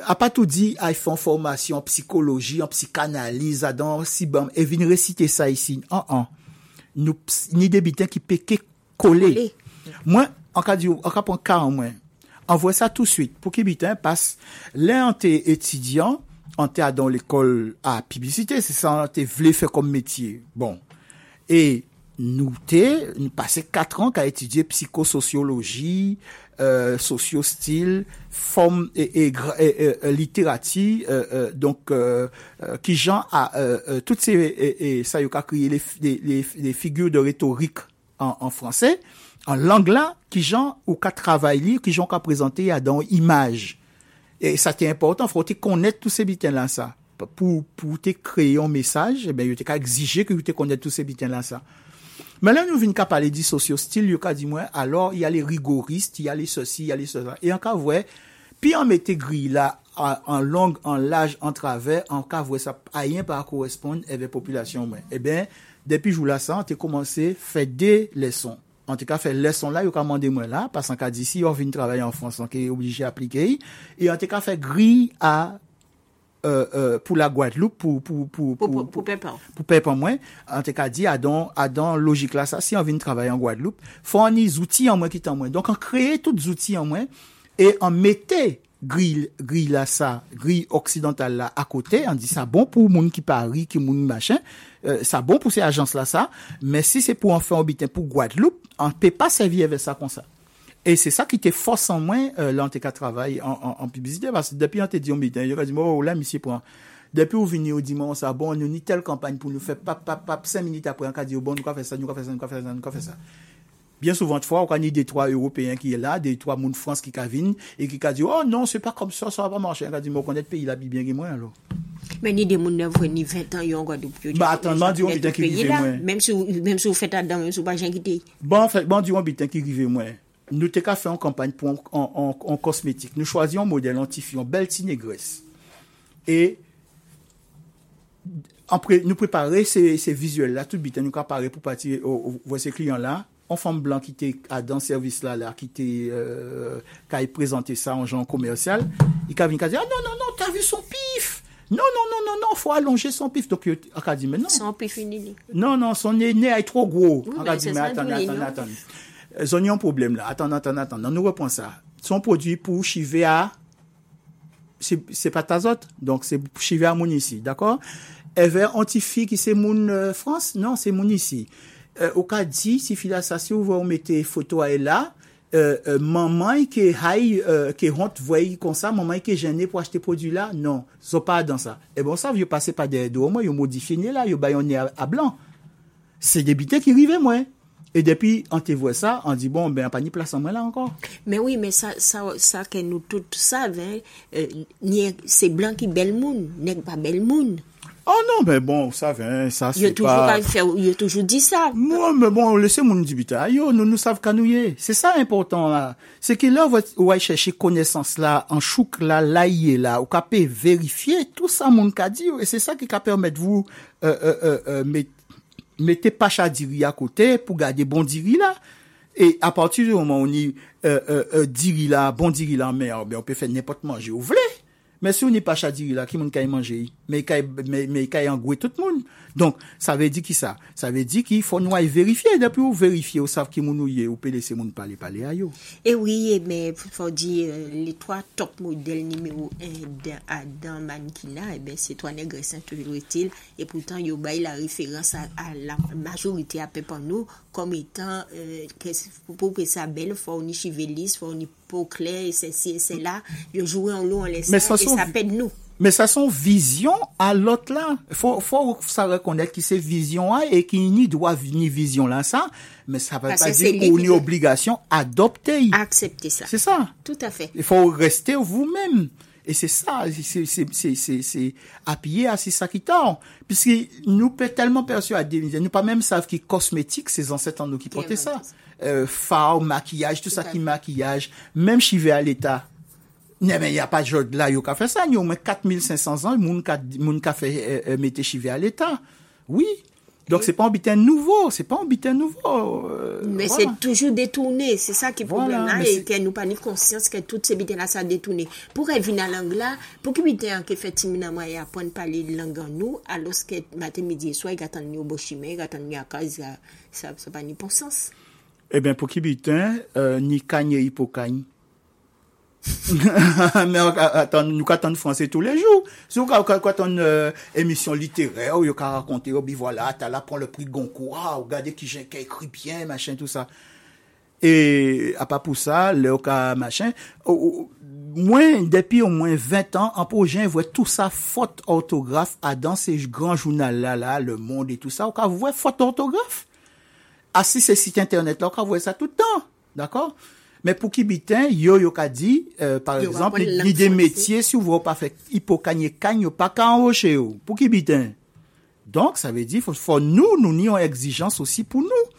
a pas tout dit, à faire une formation en psychologie, en psychanalyse, à dans si bon, et venir réciter ça ici. En, en. Nous, ni des bitins qui péquent coller. Moi, en cas du, en cas pour un cas en moins, envoie ça tout de suite pour qu'il bitin passe. L'un t'es étudiant, en t'es dans l'école à publicité, c'est ça, t'es voulu faire comme métier. Bon. Et nous t'es, nous passé quatre ans qu'à étudier psychosociologie, euh, socio-style, forme et, et, littératie, euh, euh, donc euh, qui genre à toutes ces et, ça y a créé les, les, les, figures de rhétorique en, français, en langue là, qui genre ou qu'à travailler, qui genre qu'à présenter à dans image. Et ça c'est important, faut connaître tous ces bitins là ça. Pour pour te créer un message, eh ben il qu'à exiger que tu te connaisses tous ces bitins là ça. Men lè nou vin ka pale di sosyostil, yo ka di mwen, alor yale rigorist, yale sosi, yale sosa. E an ka vwe, pi an mette gri la, an long, an laj, an traver, an ka vwe sa ayen pa koresponde eve eh populasyon mwen. E eh ben, depi jou la sa, an te komanse fè de leson. An te ka fè leson la, yo ka mande mwen la, pasan ka di si yo vin travaye an Fransan ki yo oblije aplike yi, e an te ka fè gri a euh, euh, pour la Guadeloupe, pour, pour, pour, pour, pour, pour Pépin. pour pas moins, en tout cas dit, à dans, à dans logique là, ça, si on vient travailler en Guadeloupe, faut des outils en moins qui en moins. Donc, on crée tous les outils en moins et on mettait grille, grille là, ça, grille occidentale là, à côté, on dit ça bon pour moun qui Paris, qui moun machin, euh, ça bon pour ces agences là, ça, mais si c'est pour en faire un bitin pour Guadeloupe, on peut pas servir avec ça comme ça. E se sa ki te fos an mwen euh, lan te ka travay an publisite. Depi an te diyon mitan, yo ka di mwen, oh la misye pou an. Depi ou vini ou dimon sa, bon nou ni tel kampany pou nou fe pap pap pap, 5 minute apre an ka diyo, bon nou ka fe sa, nou ka fe sa, nou ka fe sa, nou ka fe sa. Bien souvent fwa, ou ka ni dey 3 Européen ki e la, dey 3 moun Frans ki ka vin, e ki ka diyo, oh non, se pa kom sa, sa va pa manche. An ka diyo, mwen konet peyi la bi bien gen mwen alo. Men ni de moun nev ni 20 an yon gwa do pyo. Ba atanman diyon bitan ki rive mwen. Mem sou feta dan, mem sou bajan ki dey. Ban diyon bitan ki rive mwen. Nous t'es qu'à faire une campagne pour en, en, en, en cosmétique. Nous choisions un modèle antifiant, belle négresse. Et, après, nous préparer ces, ces visuels-là, tout bitin, nous préparer pour partir au, au, voir ces clients-là. En femme blanc qui était à dans ce service-là, là, qui était, euh, qui a présenté ça en genre commercial. Il a dit, ah non, non, non, t'as vu son pif! Non, non, non, non, non, faut allonger son pif. Donc, il a dit, mais non. Plus fini. li. Non, non, son nez est trop gros. Oui, On ben, a dit, mais attendez, attendez, attendez. Euh, ont eu un problème là. Attends, attends, attends. Nous reprenons ça. Son produit pour chiver à, c'est c'est pas tazote. Donc, c'est pour chiver à mon ici. D'accord? Ever anti-fi ki se moun euh, France? Non, se moun isi. Euh, ou ka di, si fila sa si ou vè ou mette foto a e la, euh, euh, maman y ke hay, euh, ke hont voye kon sa, maman y ke jene pou achete produ la? Non, zo pa dan sa. E bon sa, yo pase pa de do yo modifiye la, yo bayon ne a, a blan. Se debite ki rive mwen. E depi, an te vwe sa, an di bon, ben, pa ni plasan mwen la ankon. Mais oui, mais ça, ça, ça que nous tous savons, euh, ni- c'est blanc qui bel moun, n'est pas bel moun? Oh non, ben bon, sa ven, sa Il a se toujours, pa... fait, il a toujours dit ça. Moi, mais bon, laissez moun di bita. Yo, nou nou sav kanouye. C'est ça important la. C'est que là, ou ay chèche connaissance la, en chouk la, laïe la, ou kapè vérifier tout ça moun ka di yo. Et c'est ça qui ka permettre vous, euh, euh, euh, euh, mette pacha diri a kote pou gade bon diri la. E a pati de ouman ou ni euh, euh, diri la, bon diri la mer, be, ou pe fè nepot manje ou vle. Men si ou ni pacha diri la, ki moun kaye manje yi? Men yi kaye angwe tout moun. Donk, sa ve di ki sa? Sa ve di ki fon woy verifiye. Depi ou verifiye, ou sav ki moun ou ye, ou pe lese moun pale pale a yo. E eh oui, men fò di, le 3 top model nimeyo 1 dan mankina, e eh ben se 3 negresan toujou etil, e et poutan yo bay la referans a la majorite apè pan nou, comme étant, euh, pour que ça belle, faut ni chivelis, faut ni peau claire, et ceci et cela. Yo joué en l'eau, en ça et ça pète nous. Mais ça son vision à l'autre là. Faut, faut ça reconnaître que c'est vision là et qu'il n'y doit ni vision là ça. Mais ça veut Parce pas dire qu'on est obligation adopter. Accepter ça. C'est ça. Tout à fait. Il faut rester vous-même. Et c'est ça, c'est, c'est, c'est, c'est, c'est appuyer à qui tord. Puisque nous peut tellement persuader, nous pas même savent que cosmétique, c'est ancêtres nous qui portaient ça. Euh, maquillage, tout, ça qui maquillage. Même chivé à l'état. Non, mais il n'y a pas de jour de là, yo ka fait ça. Il y a au moins 4500 ans, moun ka, moun ka fait, euh, euh, mettre chivé à l'état. Oui. Donc c'est pas un bitin nouveau, c'est pas un bitin nouveau. euh, Mais voilà. c'est toujours détourné. C'est ça qui est Voilà, problème là. Et qu'elle nous pas ni conscience que toutes ces bêtes là ça détourné. Pour elle venir à langue là, pour qu'il bite en fait timidement et apprendre parler langue en nous, alors que matin midi et soir il attend ni au bochimé, il attend ni à cause ça ça ça pas ni bon sens. Eh bien, pour qui bitin, euh, ni cagne hypocagne. Mais nous attendons français tous les jours. Si on attend une euh, émission littéraire, a raconter, oh, bi voilà, t'as là, prend le prix Goncourt, ah, regardez qui écrit bien, machin, tout ça. Et à part pour ça, le cas machin, moins, depuis au moins 20 ans, en projet, voit tout ça faute orthographe à dans ces grands journaux là, Le Monde et tout ça, on voit faute orthographe ah si c'est site internet là, on voit ça tout le temps, d'accord? Men pou ki biten, yo yo ka di, euh, par yo exemple, ni de metye si ou vro pa fek ipo kanye kanyo pa ka anroche yo. Pou ki biten. Donk, sa ve di, fò nou nou ni an exijans osi pou nou.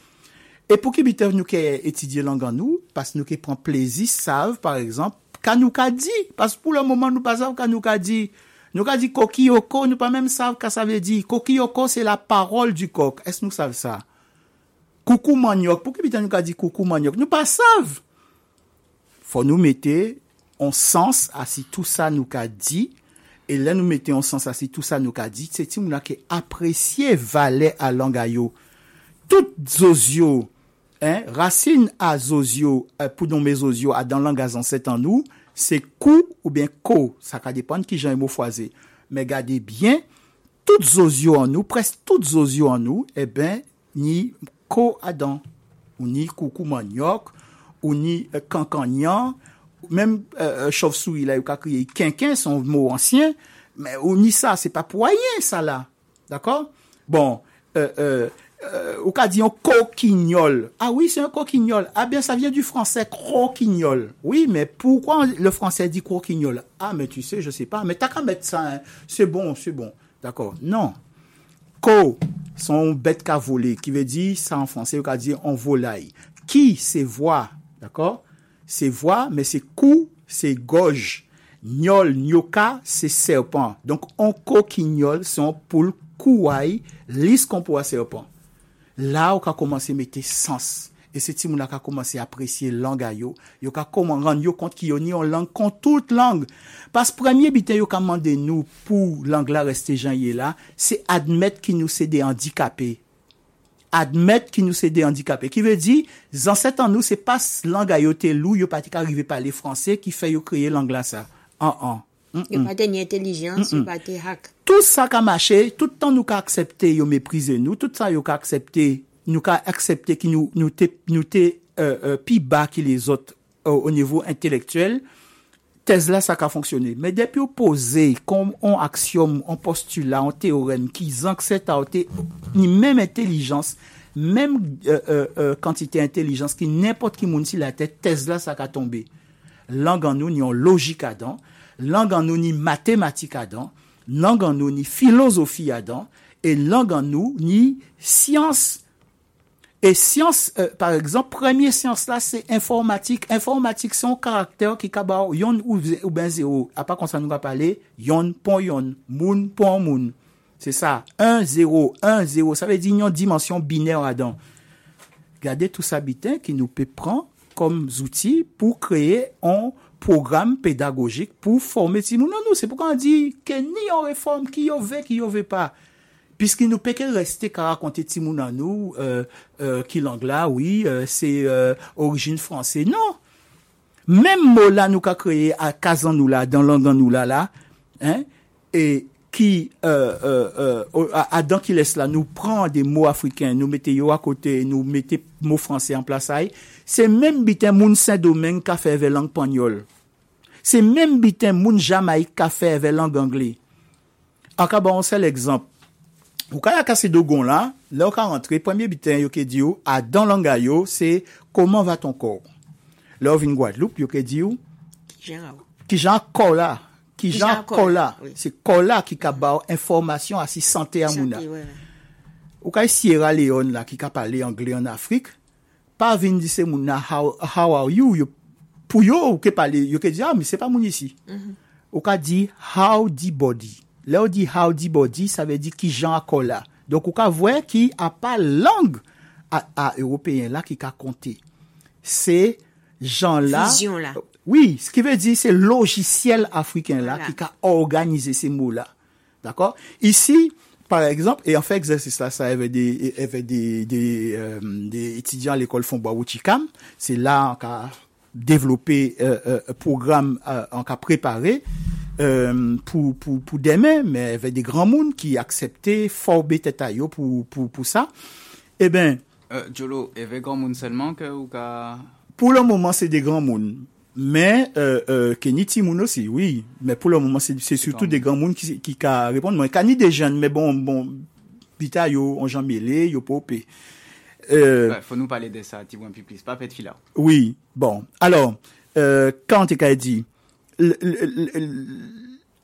E pou ki biten nou ke etidye langan nou, pas nou ke pran plezi, sav, par exemple, ka nou ka di. Pas pou le mouman nou pa sav ka nou ka di. Nou ka di kokiyoko, nou pa mèm sav ka sa ve di. Kokiyoko, se la parol du kok. Es nou sav sa? Koukou manyok. Pou ki biten nou ka di koukou manyok? Nou pa sav. fò nou mette an sens asi tout sa nou ka di, e lè nou mette an sens asi tout sa nou ka di, se ti moun la ke apresye vale a langa yo. Tout zozyo, racine euh, a zozyo, pou nou me zozyo a dan langa zanset an nou, se kou ou bien kou, sa ka depan ki jan yon mou fwaze. Me gade bien, tout zozyo an nou, pres tout zozyo an nou, e eh ben ni kou adan, ou ni koukou manyok, ou ni euh, cancagnan, même euh, euh, chauve-souris là, il a crié quinquin, son mot ancien, mais ou ni ça, c'est pas pour rien ça là, d'accord? Bon, euh, euh, euh, au cas dit un coquignol. Ah oui, c'est un coquignol. Ah bien, ça vient du français croquignol. Oui, mais pourquoi le français dit croquignol? Ah, mais tu sais, je sais pas. Mais t'as qu'à mettre ça. hein. C'est bon, c'est bon. D'accord. Non. Co, son bête qu'a volé, qui veut dire, ça en français, on va dire en volaille. Qui, c'est voix, D'accord C'est voix, mais c'est cou, c'est gorge. Nyol, nyoka, c'est serpent. Donc, on coquignol, son poule kouai, lis qu'on pourra serpent. Là, on a commencé à mettre sens. E se ti moun ak a komanse apresye langa yo, yo ka koman ran yo kont ki yo ni yon lang kont tout lang. Pas premye biten yo ka mande nou pou lang la reste janye la, se admet ki nou se de handikapé. admet ki nou se de handikapè. Ki ve di, zanset an nou se pas langa yo te lou, yo pati ka rive pale fransè ki fe yo kriye langa sa. An an. Mm mm. -mm. Yo pati ni entelijans, mm yo pati hak. Tout sa ka mache, tout an nou ka aksepte yo meprize nou, tout sa yo ka aksepte, nou ka aksepte ki nou, nou te, nou te euh, euh, pi ba ki les ot euh, o nivou intelektuel, tez la sa ka fonksyone. Men depi ou pose kom on aksyon, on postula, on teorem, ki zank set a ote, ni menm intelijans, menm kantite intelijans, ki nempot ki moun si la tet, tez la sa ka tombe. Lang an nou ni yon logik adan, lang an nou ni matematik adan, lang an nou ni filosofi adan, et lang an nou ni science. Et science, euh, par exemple, premier science la, c'est informatique. Informatique, son karakter ki kaba yon ou, ou ben zero. A pa kon sa nou ka pale, yon pon yon, moun pon moun. C'est ça. 1, 0, 1, 0. Ça veut dire yon dimension binaire adan. Gade tout sa bitin ki nou pe pran kom zouti pou kreye an programme pédagogique pour former ti moun nan nou. C'est pourquoi on dit que ni yon réforme ki yo ve, ki yo ve pa. Piski nou peke reste ka rakonte ti moun an nou euh, euh, ki lang la, oui, euh, se euh, orijin franse. Non, mem mou la nou ka kreye a kazan nou la, dan lang an nou la la, e ki a dan ki les la nou pran de mou afriken, nou mette yo akote, nou mette mou franse an plasay, se mem biten moun Saint-Domingue ka feve lang panyol. Se mem biten moun Jamaik ka feve lang Angle. Aka ah, ba on se l'exemple, Ou ka ya lakase dogon la, la ou ka rentre, pwemye biten yo ke di yo, a dan langa yo, se, koman va ton kor? La ou vin Guadeloupe, yo ke di yo, ki jan kor la, ki jan kor la, se kor la ki ka ba ou informasyon asi sante a amouna. Ou ka Sierra Leone la, ki ka pale Angle en Afrik, pa vin di se mouna, how, how are you? Yo, pou yo ou ke pale, yo ke di, ah, mi se pa moun isi. Mm -hmm. Ou ka di, how di body? Le ou di howdy body, sa ve di ki jan akola. Donk ou ka vwe ki a pa lang a, a Europeyen la ki ka konte. Se jan la... Fizyon la. Oui, se ki ve di se logiciel Afriken la voilà. ki ka organize se mou la. D'akor? Isi, par exemple, e an fe exersis la sa eve de etidyan euh, l'ekol Fonboa Wotikam, se la an ka... développer euh, euh, programme euh, en cas préparé pou demè, mè ve de gran moun ki aksepte forbe teta yo pou sa. E ben... Euh, Djolo, e ve gran moun selman ke ou ka... Pou lè mouman se de gran moun, mè ke ni ti moun osi, oui, mè pou lè mouman se surtout de gran moun ki ka repond mwen. Ka ni de jen, mè bon, bon, bita yo anjan mele, yo pou pe. Euh, ouais, faut nous parler de ça, Tibouan Piplis, pas Pet Fila. Oui, bon. Alors, euh, quand tu as dit,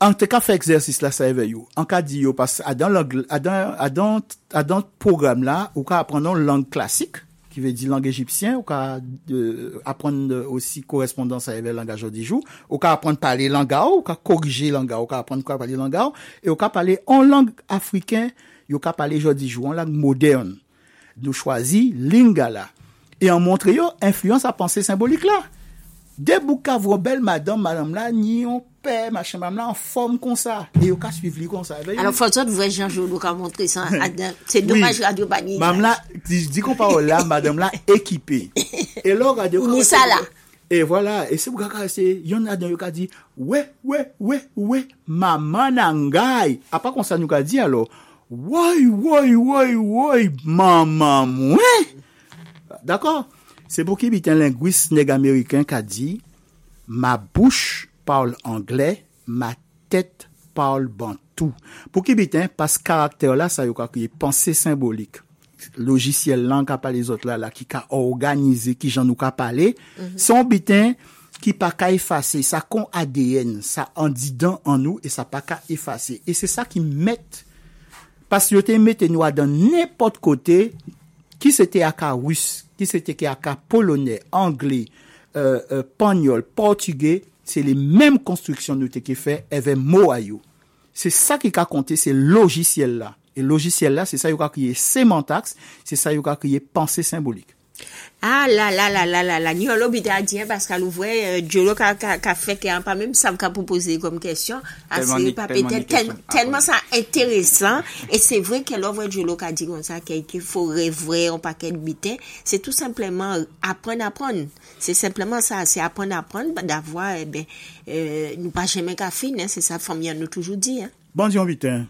an te ka fe eksersis la sa eve yo, an ka di yo pas adan, adan, adan, adan program la, ou ka aprendan lang klasik, ki ve di lang egipsyen, ou ka euh, aprendan osi korespondant sa eve langaj odijou, ou ka aprendan pale langa ou, ou ka korije langa ou, ou ka aprendan kwa pale langa ou, e ou ka pale an lang afriken, yo ka pale jodijou, an lang modern. nou chwazi Lingala. E an montre yo, influence a panse symbolik la. De bou kavro bel madame, madame la, ni yon pe, machin madame la, an form kon sa. E yo ka suiv li kon sa. Alors François, nou vwe Jean-Jean nou ka montre sa. Se domaj radio bani. Madame la, di kon pa ou la, madame la, ekipe. E lor radio... Ou ni sa la. E wala, e se mou kaka se, yon adan yo ka di, we, we, we, we, maman angay. Ah, a pa kon sa nou ka di alo. woy, woy, woy, woy, maman mwen. D'akor? Se pou ki biten lingwis neg Ameriken ka di, ma bouch parle Angle, ma tet parle Bantou. Pou ki biten, pas karakter la sa yo ka kriye, panse symbolik. Logisyel lan ka pale zot la la ki ka organize, ki jan nou ka pale, mm -hmm. son biten ki pa ka efase, sa kon ADN, sa an didan an nou, e sa pa ka efase. E se sa ki met Pas yo te mette nou a dan nepot kote, ki se te ak a Rus, ki se te ak a Polonè, Anglè, euh, euh, Panyol, Portugè, se le menm konstruksyon nou te ki fe, evè mou a yo. Se sa ki ka konte, se logiciel la. E logiciel la, se sa yo ka kriye semantax, se sa yo ka kriye panse symbolik. Ah là là là là là là, ni an l'hôpital haïtien parce qu'à l'ouvrait, Diolo ka, ka, ka fait qu'il y a pas même ça qu'a proposé comme question. Ah, Tellement c'est tellement. Ah, ça intéressant. Et c'est vrai que l'ouvre Diolo a dit comme ça, qu'il qu'il faut rêver un paquet de bitin. C'est tout simplement apprendre à apprendre. C'est simplement ça, c'est apprendre à apprendre, bah, d'avoir, eh ben, euh, nous pas jamais qu'à fin, hein, c'est ça, famille nous toujours dit, hein. Bon diyon bitin,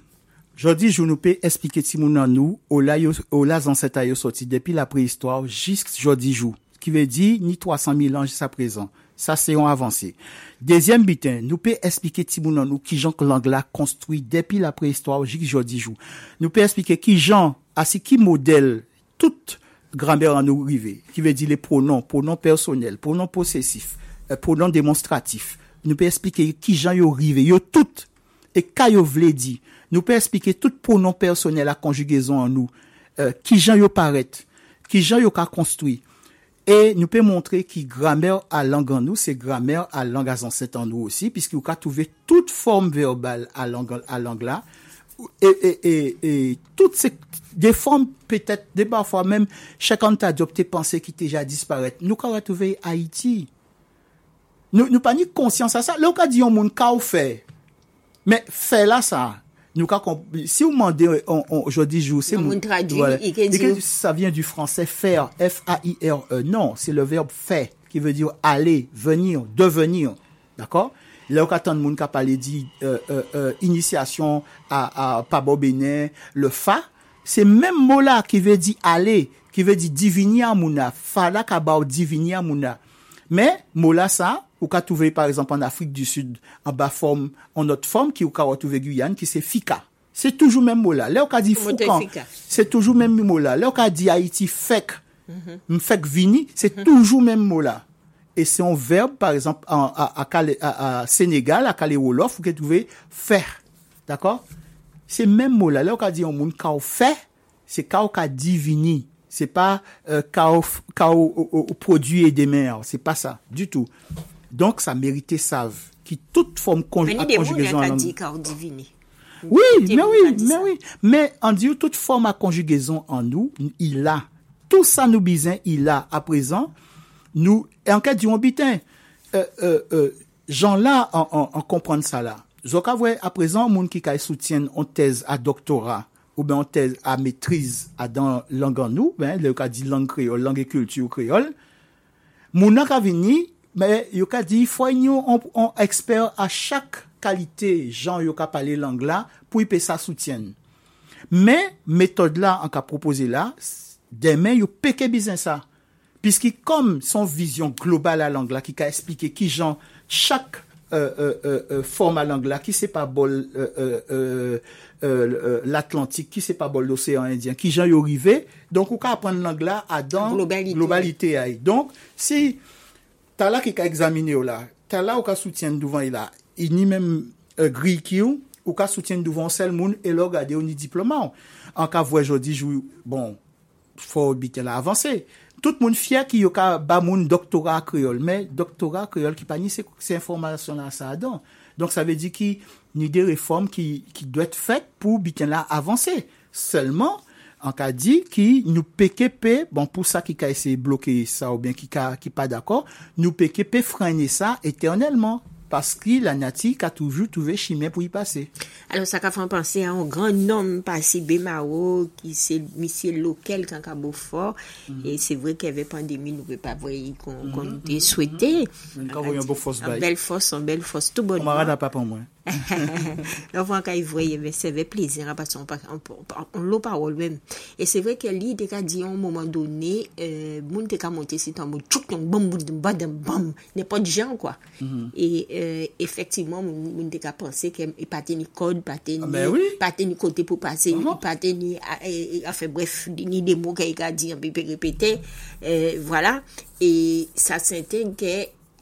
Jodi, jou nou pe esplike ti moun nan nou ou la, la zanseta yo soti depi la prehistoire jisk jodi jou. Ki ve di ni 300.000 an jisa prezan. Sa se yon avanse. Dezyem biten, nou pe esplike ti moun nan nou ki jan k lang la konstrui depi la prehistoire jisk jodi jou. Nou pe esplike ki jan asi ki model tout granber an nou rive. Ki ve di le pronon, pronon personel, pronon posesif, euh, pronon demonstratif. Nou pe esplike ki jan yo rive, yo tout. E ka yo vle di. nou pe esplike tout pronon personel a konjugezon an nou, euh, ki jan yo paret, ki jan yo ka konstoui, e nou pe montre ki gramer a lang an nou, se gramer a lang a zanset an nou osi, piski yo ka touve tout form verbal a lang, a lang la, e e, e, e tout se de form petet, de parfwa menm, chakan ta adopte panse ki te ja disparet, nou ka retouve Haiti, nou, nou pa ni konsyans a sa, lè ou ka di yon moun ka ou fey, Men fè la sa, nou ka komp... Si ou mande on, on, jodi jou, c'est di ou- ça vient du français faire, F-A-I-R-E. Non, c'est le verbe fait, qui veut dire aller, venir, devenir. D'accord? Là, ou ka tan moun ka pale di euh, euh, euh, initiation à, à Pabo Benin, le fa, c'est même mot là qui veut dire aller, qui veut dire divini amouna. Fa la ka ba ou divini amouna. Mais, mot là ça, ou ka trouver par exemple en Afrique du Sud, en bas forme, en autre forme, qui ou ka retrouver Guyane, qui c'est fika. C'est toujours même mot là. Là, ou ka dit foucan, c'est toujours même mot là. Là, ou ka dit Haïti fek, mfek vini, c'est toujours même mot là. Et c'est un verbe, par exemple, en, à, à, à, à Sénégal, à Calais Wolof, vous pouvez trouver faire. D'accord? C'est même mot là. Là, on a dit un monde kao fait, c'est kao ka divini. C'est pas euh, au- au produit et des mers. C'est pas ça, du tout. Donc, ça méritait save. Qui toute forme Mais conjugaison a langue- dit oui, mais oui, mais oui. Mais en dit toute forme à conjugaison en nous, il a. Tout ça nous besoin, il a. À présent, nous, et en cas du bitin, euh, euh, euh, gens là, en, en, en comprendre ça là. Zoka ouais, à présent, moun qui kay soutiennent en thèse à doctorat, ou bien en thèse à maîtrise à dans langue en nous, ben, le cas dit langue créole, langue et culture créole, Moun ka vini, men yo ka di, fwa yon an eksper a chak kalite jan yo ka pale lang la pou ipe sa soutyen. Men, metode la an ka propose la, demen yo peke bizen sa. Piski kom son vizyon global a lang la ki ka esplike ki jan chak Euh, euh, euh, euh forma lang la, ki se pa bol l'Atlantik, ki se pa bol l'Osean Indien, ki jan yo rive, donk ou ka apren lang la a dan globalite ay. Donk, si ta la ki ka examine ou la, ta la ou ka soutyen douvan ila, i ni men uh, gri ki ou, ou ka soutyen douvan sel moun, e lo gade ou ni diploman ou. An ka vwe jodi jou, bon, fò biten la avanse. Tout moun fye ki yo ka ba moun doktora kreol, men doktora kreol ki pa ni se, se informasyon la sa adan. Donk sa ve di ki ni de reform ki, ki dwe te fet pou biten la avanse. Selman, an ka di ki nou PKP, bon pou sa ki ka ese bloke sa ou bien ki, ka, ki pa d'akor, nou PKP frene sa eternelman. paski la nati ka toujou touve chimè pou y pase. Alon sa ka fan panse an gran nom pase Bemao ki se misye lokel kanka Beaufort, mm -hmm. e se vre ke ve pandemi nou ve pa vwe kon te souete. An bel fos, an bel fos, tout bon. An marad apapan mwen. [LAUGHS] L'enfant quand il voyait, mais ça fait plaisir, hein, parce qu'on on, on, on l'a parole même. Et c'est vrai que lui, il a dit à un moment donné, euh, moun te ka monté c'est un mot, tchouk, yon bam, bam, bam, bam, bam, n'importe de gens, quoi. Et, euh, effectivement, moun te ka pensé qu'il pas ni code, pas ni, Ah, ben oui. pas ni côté pour passer, pas ni, enfin, bref, ni des mots qu'il a dit, un peu répété, euh, voilà. Et ça s'intègre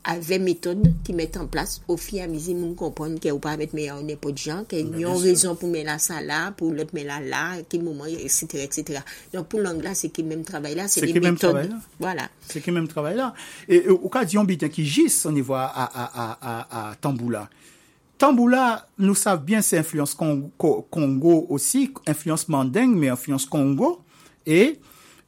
avec méthode qui mettent en place au et à mesure moun comprendre que ou pas mettre meilleur n'importe gens que y a raison pour mettre ça là pour l'autre mettre là là quel moment etc etc donc pour l'anglais c'est qui même travail là c'est même méthodes travail là. voilà C'est qui même travail là. Et euh, au cas d'yon bitin qui gisse au niveau à, à, à, à, à Tamboula. Tamboula, nous savons bien c'est influence Congo, aussi, influence mandingue, mais influence Congo. Et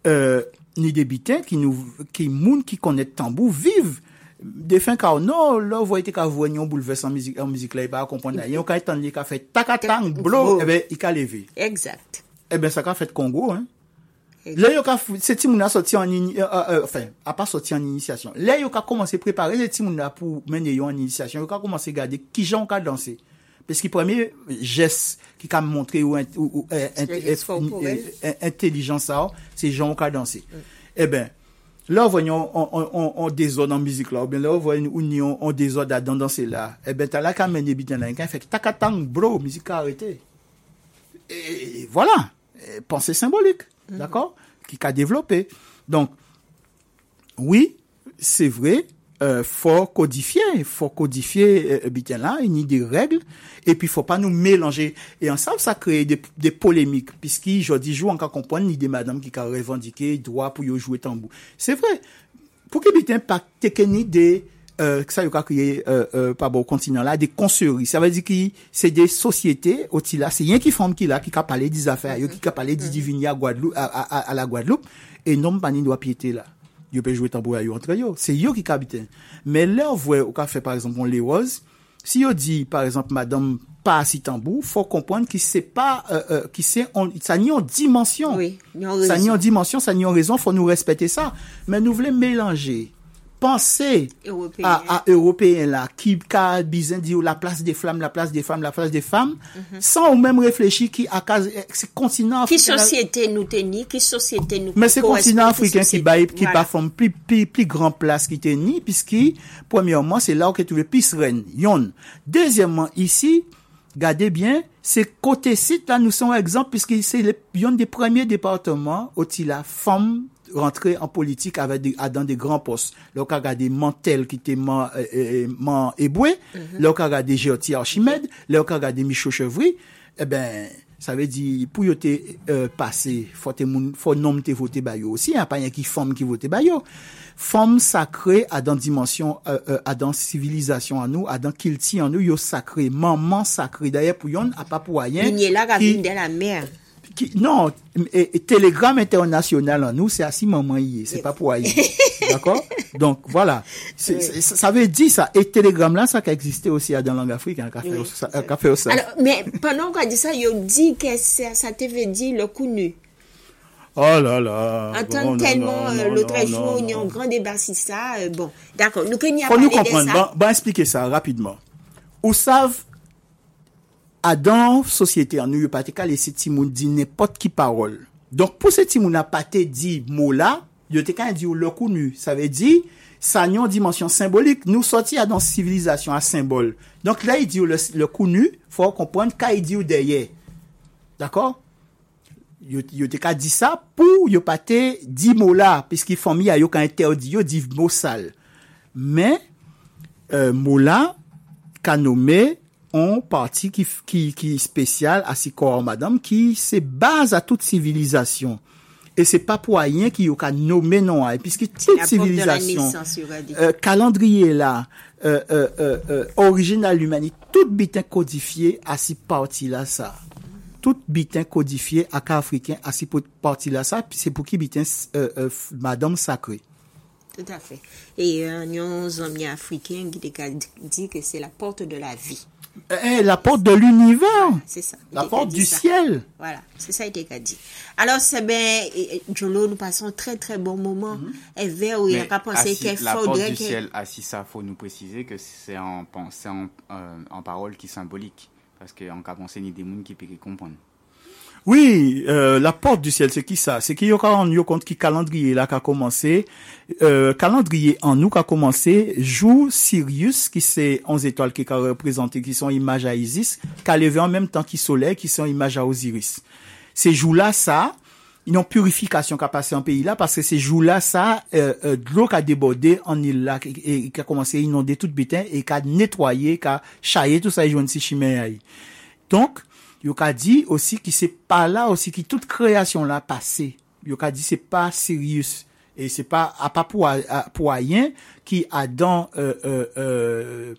euh, ni des bitins qui nous, qui moun qui connaît tambou vivent. defen ka ou nou, lò vwa ite ka vwen yon bouleves an mizik la, yon ka kompon nan, yon ka etan li, yon ka fet takatang, blou, ebe, yon ka leve. Exact. Ebe, sa ka fet Kongo, hein. Le yo ka, se ti moun a soti an, enfin, a pa soti an inisiyasyon. Le yo ka komanse prepare, se ti moun a pou menye yo an inisiyasyon, yo ka komanse gade ki jan ka danse. Peski premye jes ki ka montre ou intelijans sa ou, se jan ka danse. E ben, là, on, on, on, en musique là, ou bien là, on voit une union, on désordre dans danser là. Eh ben, t'as là qu'à mener bitin là, fait takatang, bro, musique a arrêté. Et voilà, pensée symbolique, d'accord, qui a développé. Donc, oui, c'est vrai, euh, faut codifier, faut codifier euh, bien là, il y a des règles, et puis faut pas nous mélanger. Et ensemble, ça crée des, des polémiques, puisqu'il, je dis, joue encore comprendre ni des madames qui ont revendiqué droit pour y jouer tambour. C'est vrai. Pour que bien pas technique des, euh, que ça y a créé, euh, euh, pas bon continent là, des conseilleries. Ça veut dire que c'est des sociétés, au là, c'est rien qui forme qui là, qui a parlé des affaires, qui a parlé des divinités à Guadeloupe, à, à, à, à la Guadeloupe, et non pas ni doit piéter là. Yo peut jouer tambour à yo entre yo. C'est yo qui habite mais là on voit au café par exemple on les roses si yo dit par exemple madame pas assis tambour faut comprendre que c'est pas euh, euh, qui c'est on ça n'y en dimension. Oui, n'y en ça raison. n'y en dimension ça n'y en raison faut nous respecter ça. Mais nous Européen. européen qui a dire la place des flammes la place des femmes la place des femmes sans ou même réfléchir qui à cause c'est continent Qui africain là- société nous tenir, qui société nous mais c'est correspond, continent qui africain qui société- bat qui Voilà. bat forme plus plus plus grand place qui était ni puisque premièrement c'est là où que tu veux plus reine yon deuxièmement ici Gardez bien, exemple puisque c'est le yon des premiers départements où il la femme rentre an politik adan de gran pos. Lò ka gade Mantel ki te man, e, man Eboué, mm -hmm. lò ka gade Géoti Archimède, lò ka gade Michaud Chevry, e ben, sa ve di pou yo te euh, pase, fò nom te vote bayo osi, an pa yon ki fòm ki vote bayo. Fòm sakre adan dimensyon, euh, euh, adan sivilizasyon an nou, adan kilti an nou, yo sakre, maman sakre. Daye pou yon, apapou ayen. Linye la gavine de la mer. Qui- non, et, et télégramme international en nous, c'est maman y est, c'est pas pour aïe. [LAUGHS] D'accord? Donc, voilà. Ça veut dire ça. Et télégramme là, ça qui existé aussi dans la langue africaine, a fait au- ça- a. Alors, mais pendant qu'on a dit ça, il dit que ça, ça te veut dire le coup nu. Oh là là. Entendre Bon, tellement euh, l'autre jour, il y a un grand débat sur ça. euh, bon, d'accord. Nous Faut nous comprendre. Bon, bon, expliquer ça rapidement. Ou savent, adan sosyete an nou yo pati ka lese ti moun di nepot ki parol. Donk pou se ti moun apate di mou la, yo te ka indi ou lokou nou. Sa ve di, sa nyon dimensyon simbolik, nou soti adan sivilizasyon a simbol. Donk la indi ou lokou nou, fwa kompwant ka indi ou deye. D'akor? Yo, yo te ka di sa pou yo pate di mou la, piski fomi a yo ka interdi yo di mou sal. Men, euh, mou la, ka nome, on parti qui qui qui spécial à si corps madame qui se base à toute civilisation et c'est pas pour rien qu'il yo ka nommé non hein, puisque toute La porte de la euh, euh, euh, euh, euh, l'humanité, tout bitin codifié à ces parties là ça. Tout bitin codifié à cas africain à ces parties là ça, puis c'est pour qui bitin euh, euh, madame sacrée. Tout à fait. Et nous avons un ami africain qui te dit que c'est la porte de la vie. Eh, la porte de l'univers, C'est ça. La te porte du ça. ciel. Voilà, c'est ça il t'a dit. Alors, c'est bien, Jolo, nous passons un très très bon moment. Et vers où il Mais a pensé assis- qu'il la porte faudrait du ciel, assis ça, faut nous préciser que c'est en, en, euh, en parole qui est symbolique. Parce qu'en cas pensé ni des mouns qui peuvent comprendre. Oui, euh, la porte du ciel, se ki sa? Se ki yo ka an yo kont ki kalandriye la ka komanse, euh, kalandriye an nou ka komanse, jou Sirius, ki se 11 etoal ki ka reprezenti, ki son imaj a Isis, ka leve an menm tan ki Soleil, ki son imaj a Osiris. Se jou la sa, yon purifikasyon ka pase an peyi la, paske se jou la sa, euh, dlo ka debode an il la, e ka komanse inonde tout biten, e ka netwaye, ka chaye tout sa yon si chimè a yi. Tonk, yo ka dit aussi que c'est pas là aussi que toute création là passé. Yo ka dit c'est pas sérieux et c'est pas à pas pour à- pour rien qui a dans euh, euh, euh,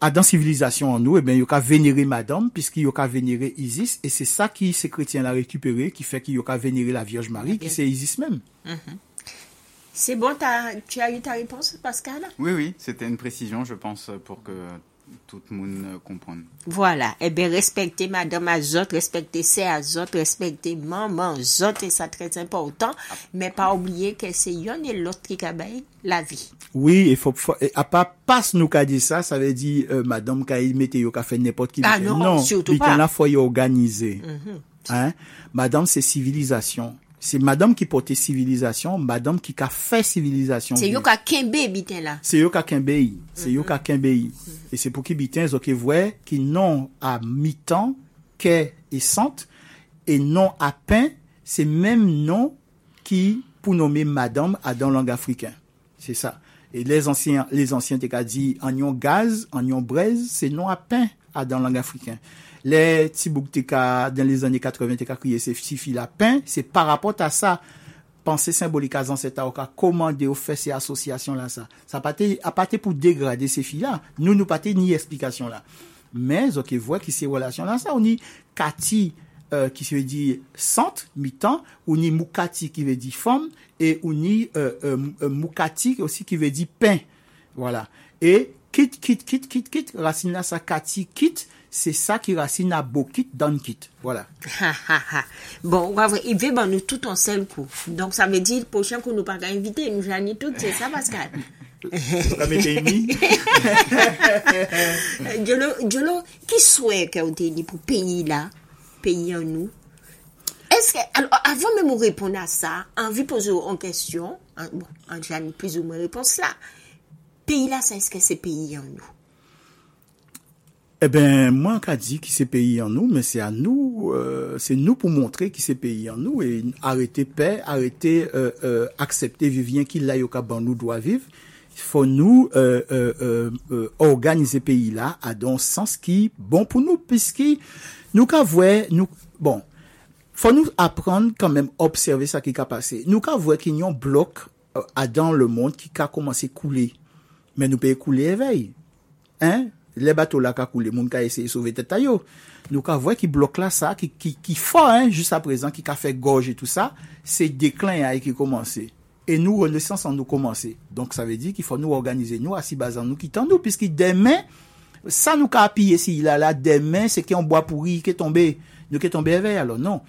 a dans civilisation en nous et ben yo ka vénérer madame puisque yo ka vénérer Isis et c'est ça qui ces chrétiens l'a récupéré qui fait qu'il yo ka vénérer la Vierge Marie qui c'est Isis même. C'est bon, tu as eu ta réponse, Pascal? Oui, oui, c'était une précision, je pense, pour que tout le monde euh, comprenne. Voilà. Eh bien, respecter Madame Azot, respecter ses Azot, respecter Maman Azot, et ça très important. Mais pas oublier que c'est yon et l'autre qui gagne la vie. Oui, il faut, à pas passe nous qu'a dit ça, ça veut dire euh, madame qu'a mettez yo qu'a fait n'importe qui. Ah non, surtout pas. Mhm. là faut y organiser. Hein? Madame c'est civilisation. Se madame ki pote sivilizasyon, madame ki ka fe sivilizasyon. Se yo ka kenbe biten la. Se yo ka kenbe yi. Se yo mm-hmm. ka kenbe yi. Mm -hmm. E se pou ki biten zo ke vwe ki non a mitan, ke e sant, e non a pen, se menm non ki pou nome madame a dan lang afrikan. Se sa. E les ansyen te ka di anyon gaz, anyon brez, se non a pen a dan lang afrikan. Les t'es qu'à dans les années 80 t'es crier c'est sifi la pain, c'est par rapport à ça pensée symbolique à cet cas commander au fait ces associations là ça ça pas été pour dégrader ces filles là nous nous pas ni explication là mais ok voit qui ces relations là ça on y Cathy euh, qui veut dire centre mi-temps on y Mukati qui veut dire femme et on y euh, euh, euh, Mukati aussi qui veut dire pain. Voilà. Et kit kit kit kit kit racine là ça Cathy kit c'est ça qui racine à bokit dans kit voilà Ha, ha, ha. Bon. Il veut ben, nous tout en seul coup. Donc, ça veut dire, le prochain coup, nous pas inviter, nous j'en tout, c'est ça, Pascal? Diolo, [LAUGHS] Diolo, qui souhaite que vous dit pour pays là, pays en nous? Est-ce que, alors, avant même de répondre à ça, envie de poser en question, bon, hein, j'ai mis plus ou moins réponse là. Pays là, ça, est-ce que c'est pays en nous? E eh ben, mwen ka di ki se peyi an nou, men se an nou, euh, se nou pou montre ki se peyi an nou, e arete pe, arete euh, euh, aksepte vivyen ki la yo ka ban nou doa viv, fò nou organize peyi la a don sens ki bon pou nou, piski nou ka vwe, nou, bon, fò nou apren kan men observe sa ki ka pase. Nou ka vwe ki nyon blok a euh, dan le moun ki ka komanse koule, men nou peye koule evey, hein? le bato la kakou le moun ka eseye souve teta yo. Nou ka vwe ki blok la sa, ki, ki, ki fa, jous a prezant, ki ka fe gorge et tout sa, se deklan ya e ki komanse. E nou renesans an nou komanse. Donk sa ve di ki fò nou organize nou, asi bazan nou ki tan nou, piski demen, sa nou ka apiye si ilala, demen se ki an boapouri ki tombe, nou ki tombe evè, alò non.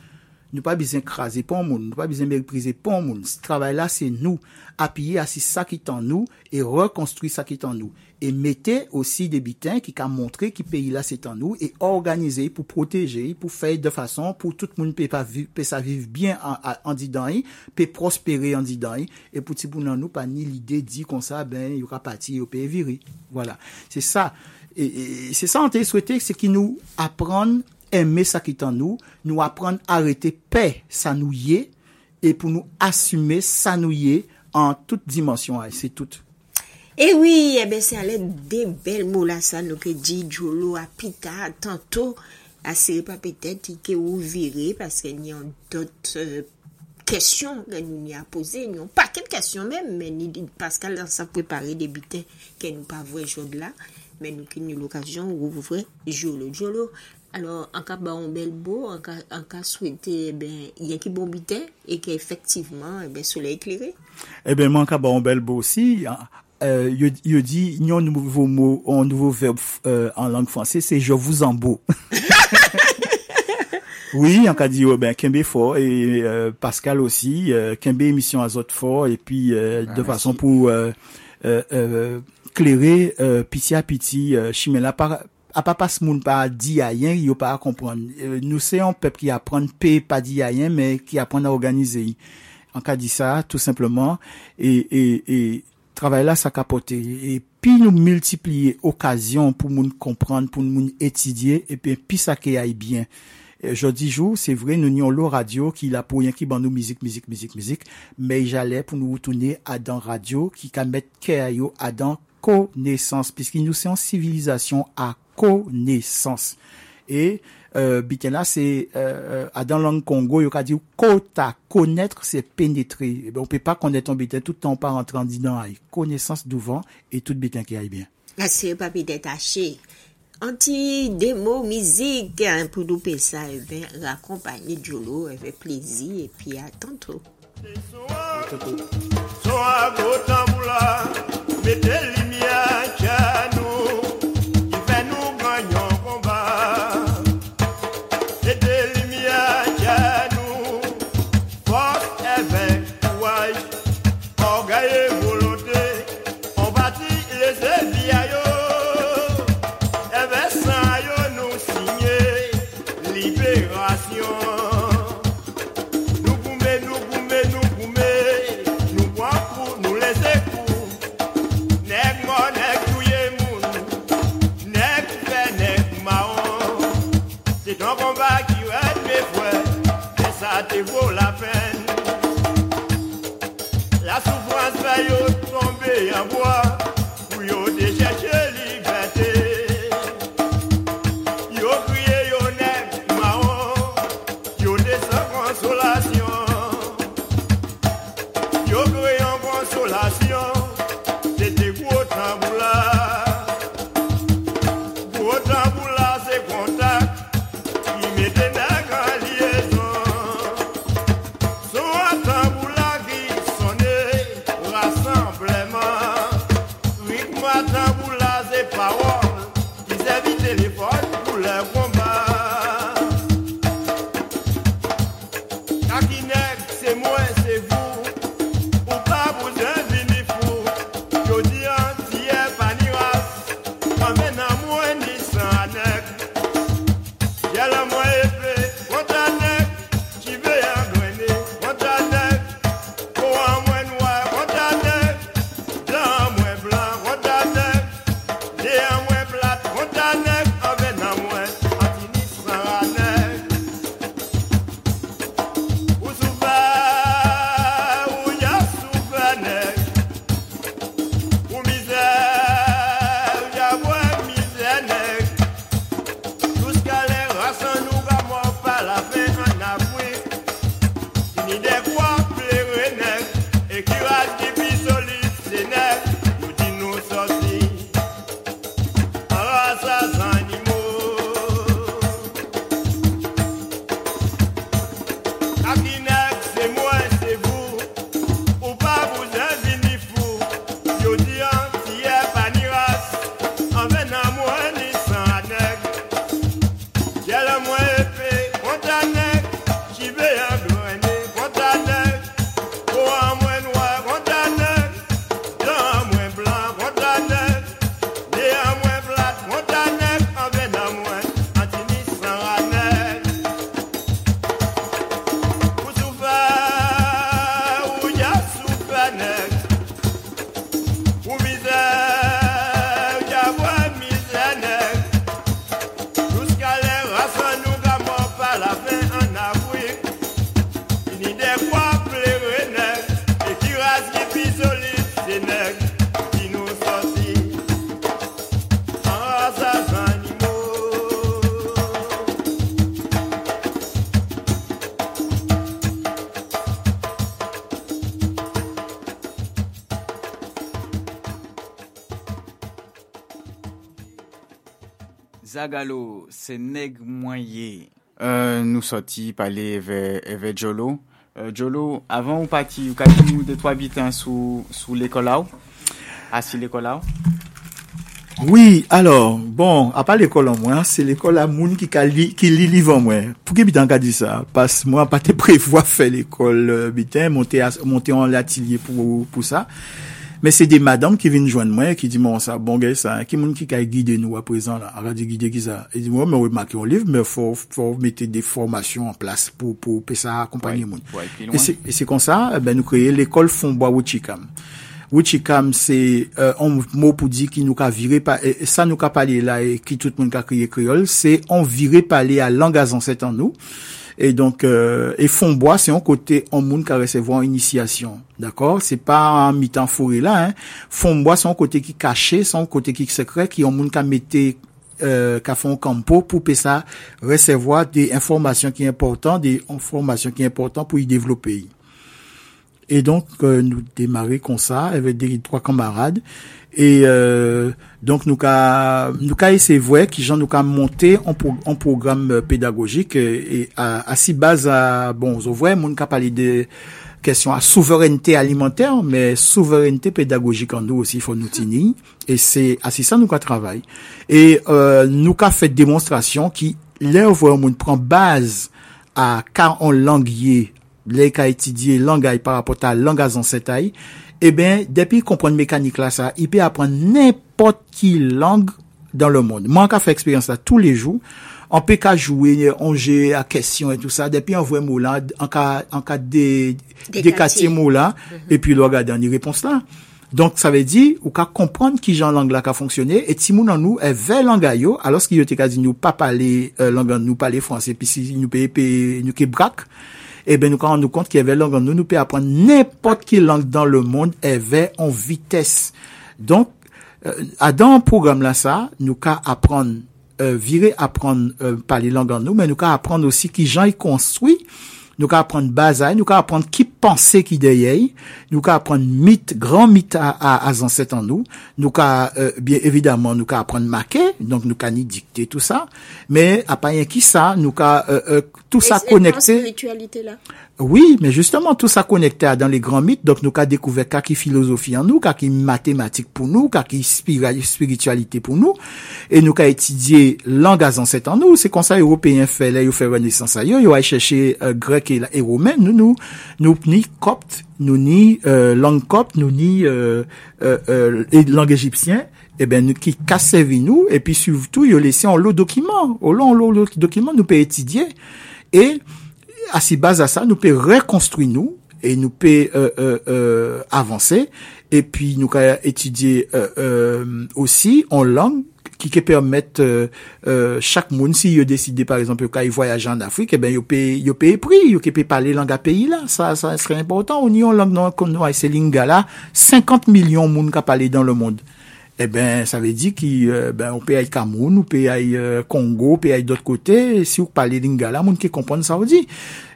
Nou pa bizen krasi pon moun, nou pa bizen merprize pon moun. Se travay la se nou, apiye asi sa ki tan nou, e rekonstrui sa ki tan nou. E mette osi de biten ki ka montre ki peyi la se tan nou, e organize pou proteje, pou fey de fason, pou tout moun pe, viv, pe sa viv bien an, an di dan yi, pe prospere an di dan yi, e pou ti pou nan nou pa ni lide di kon sa, ben yu ka pati yu pe viri. Voilà, se sa, se sa an te souwete se ki nou apran eme sa ki tan nou, nou apren arete pe sa nou ye, e pou nou asume sa nou ye an tout dimensyon ay, se tout. Ewi, eh ebe eh se alè de bel mou la sa nou ke di djolo apita tanto asire pa petet ike ou vire paske ni an dot euh, kesyon ke nou ni apose, ni an paket kesyon men, men ni paskal an sa prepare debite ke nou pa vwe jod la. men nou ki nou l'okasyon rouvre jolo jolo Alors, an ka ba an bel bo, an ka, ka souwete, ben, yon ki bon biten, e ke efektiveman, ben, soule ekleri. E eh ben, man ka ba an bel bo osi, euh, yo di, yon nouvo mou, yon nouvo verb euh, en lang franse, se je vous embo. [LAUGHS] oui, an ka di yo, oh, ben, Kembe for, et euh, Pascal osi, euh, Kembe emisyon azot for, et puis, euh, ah, de fason pou klere euh, piti a piti, Chimela par... apapas moun pa di a yen, yo pa a kompran. E, nou se yon pep ki apran pe pa di a yen, men ki apran a organize yi. An ka di sa, tout simplement, e, e, e travay la sa kapote. E pi nou multipliye okasyon pou moun kompran, pou moun etidye, e pi sa ke ay bien. Jodi jou, se vre, nou nyon lo radyo ki la pou yon ki ban nou mizik, mizik, mizik, mizik, men jale pou nou wotoune adan radyo ki ka met ke ayo adan konesans, piski nou se yon sivilizasyon ak connaissance. Et euh, biten là, c'est euh, euh, dans langue Congo, il a dit kota, connaître, c'est pénétrer. Eh ben, on peut pas connaître un bitin tout le temps par disant aïe. connaissance devant et tout bitin qui aille bien. C'est pas détaché. Anti démo musique hein, pour nous payer ça, eh ben, raccompagner Jolo avec plaisir et puis à tantôt. Zagalo, c'est nèg moyen. Euh, nous sortis parler vers, vers Jolo. Euh, Jolo, avant ou parti, ou qu'a nous de trois habitants sous, sous l'école là? Assis l'école là? Oui, alors, bon, à part l'école en moi, c'est l'école à moun qui li, qui lit livre en moi. Pour qui bitan ka dit ça? Parce que moi, pas te prévoir faire l'école, euh, bitan, monter, à- monter en l'atelier pour, pour ça. Men bon, bon, se de madame ki vin jwenn mwen, ki di moun sa, bon gen sa, ki moun ki kay guide nou aprezen la, ara di guide ki sa. E di moun, mwen wè maki yon liv, mwen fò mette de formasyon an plas pou pe sa akompanyen moun. E se kon sa, ben nou kreye l'ekol Fonboa Wichikam. Wichikam se euh, an mou pou di ki nou ka vire pa, sa nou ka pale la, ki tout moun ka kriye kriol, se an vire pale a langazan set an nou. Et donc, euh, et Fondbois, c'est un côté en monde qui recevoir initiation. D'accord? C'est pas un mi-temps fourré là, hein. Fondbois, c'est un côté qui caché, c'est un côté qui secret, qui en monde qui a metté euh, qu'a un campo pour ça recevoir des informations qui sont importantes, des informations qui sont importantes pour y développer. Et donc, euh, nous démarrer comme ça, avec des trois camarades. Et euh, donc, nous avons nous essayé voir qui gens nous ca monté en, pro, programme euh, pédagogique et à, à si base à bon, vous voyez, mon ca parlé de question à souveraineté alimentaire, mais souveraineté pédagogique en nous aussi, il faut nous tenir. Et c'est assez ça nous qu'on travaille. Et euh, nous qu'a fait démonstration qui, là, où on prend base à car on lè ka etidye langay par rapport a langaz ansetay, e eh ben, depi kompon mekanik la sa, i pe apren nèpot ki lang dan le moun. Man ka fè eksperyans la tou le jou, an pe ka jowe, anje a kesyon et tout sa, depi an vwe mou la, an ka, an ka de, dekati mou la, mm -hmm. e pi lwa gade an ni repons la. Donk sa ve di, ou ka kompran ki jan lang la ka fonksyonne, et si moun an nou e ve langa yo, alos ki yo te ka di nou pa pale euh, langan nou pale franse, pi si nou pe, pe nou ke brak, eh ben, nous, quand on nous compte qu'il y avait langue nous, nous pouvons apprendre n'importe quelle langue dans le monde, est en vitesse. Donc, euh, dans un programme là, ça, nous qu'à apprendre euh, virer apprendre euh, parler langue en nous, mais nous qu'à apprendre aussi qui gens y construit nous qu'à apprendre base nous qu'à apprendre qui pensait qui derrière, nous qu'à apprendre mythe, grand mythe à, à, à ancêtres en nous, nous qu'à, euh, bien évidemment, nous qu'à apprendre marquer, donc nous qu'à ni dicter tout ça, mais à pas rien qui ça, nous qu'à, euh, euh, tout ça connecté. spiritualité là. Oui, mais justement, tout ça connecté dans les grands mythes, donc nous qu'à découvert qui philosophie en nous, qui mathématiques pour nous, qui spiritualité pour nous, et nous qu'à étudier langue à ancêtres en nous, c'est comme ça européen fait, là, ils fait renaissance ailleurs, ils chercher grec et, romain, nous, nous, nous, ni copte, nous, ni euh, langue copte, nous, ni euh, euh, euh langue eh ben, qui nous, et puis surtout, il a laissé en. Au long, nous peut étudier. Et, à à ça, nous peut reconstruire nous, et nous peut euh, avancer, et puis nous peut étudier aussi en langue, ki ke permette euh, euh, chak moun si yo deside par exemple yo ka yi voyaje an Afrik, e eh ben yo peye pri, yo ke peye pale lang a peyi la, sa sre important, ou ni yon lang nan kon nou a ese linga la, 50 milyon moun ka pale dan le moun. Eh ben, sa ve di ki, euh, ben, ou pe ay Kamoun, ou pe ay euh, Kongo, ou pe ay dot kote, si ou pale Lingala, moun ki kompon sa ou di.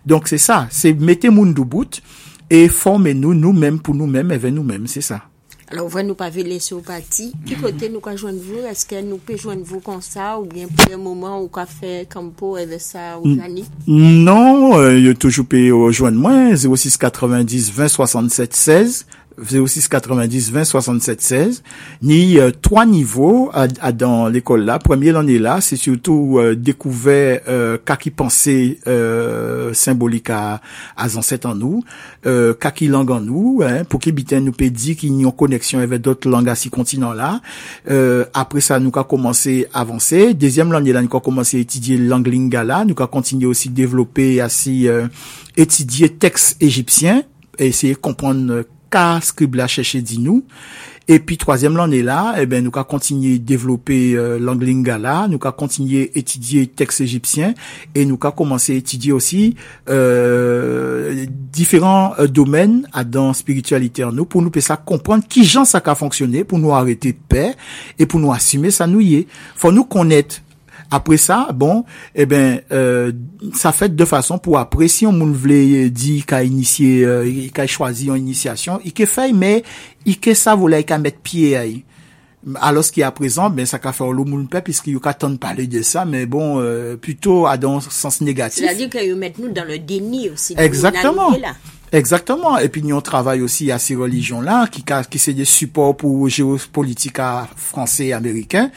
Donk se sa, se mette moun do bout, e forme nou nou menm pou nou menm, even eh nou menm, se sa. Alors, vrai, nous pas veiller sur parti. Qui côté nous pouvons joindre vous? Est-ce que nous pouvons joindre vous comme ça? Ou bien pour le moment, ou qu'a fait Campo avec ça ou Jani? Non, euh, toujours pu joindre moi. 06 90 20 67 16. 06 90 20 67 16 ni euh, trois niveaux à, dans l'école là. Premier l'année là c'est surtout euh, découvert euh, qui pensait euh, symbolique à à ancêtres en nous euh, qui langue en nous hein, pour qu'il nous peut dire qu'il y a une connexion avec d'autres langues à ces continents là. Euh, après ça nous a commencé à avancer. Deuxième l'année là nous a commencé à étudier langue lingala nous a continué aussi développer ainsi euh, étudier texte égyptien essayer de comprendre ka scribe la chèche di nou. Et puis, troisième l'année là, eh ben, nous avons continué à développer euh, langue lingala, nous avons continué à étudier texte égyptien et nous avons commencé à étudier aussi euh, différents euh, domaines à dans spiritualité en nous pour nous ça comprendre qui gens ça a fonctionné pour nous arrêter de paix et pour nous assumer ça nous y est. Faut après ça, bon, eh ben, euh, ça fait de façon pour apprécier, on moun vle dit qu'a initié, euh, qu'a choisi une initiation, il qu'a fait, mais il qu'a ça voulait qu'a mettre pied à alors ce qui est à présent, ben ça qu'a fait le moun pe puisqu'il y a tant de parler de ça, mais bon, euh, plutôt à dans sens négatif. C'est-à-dire qu'ils mettent nous dans le déni aussi. Exactement. Exactement. Et puis, nous, on travaille aussi à ces religions-là, qui, qui c'est des supports pour géopolitique français et américain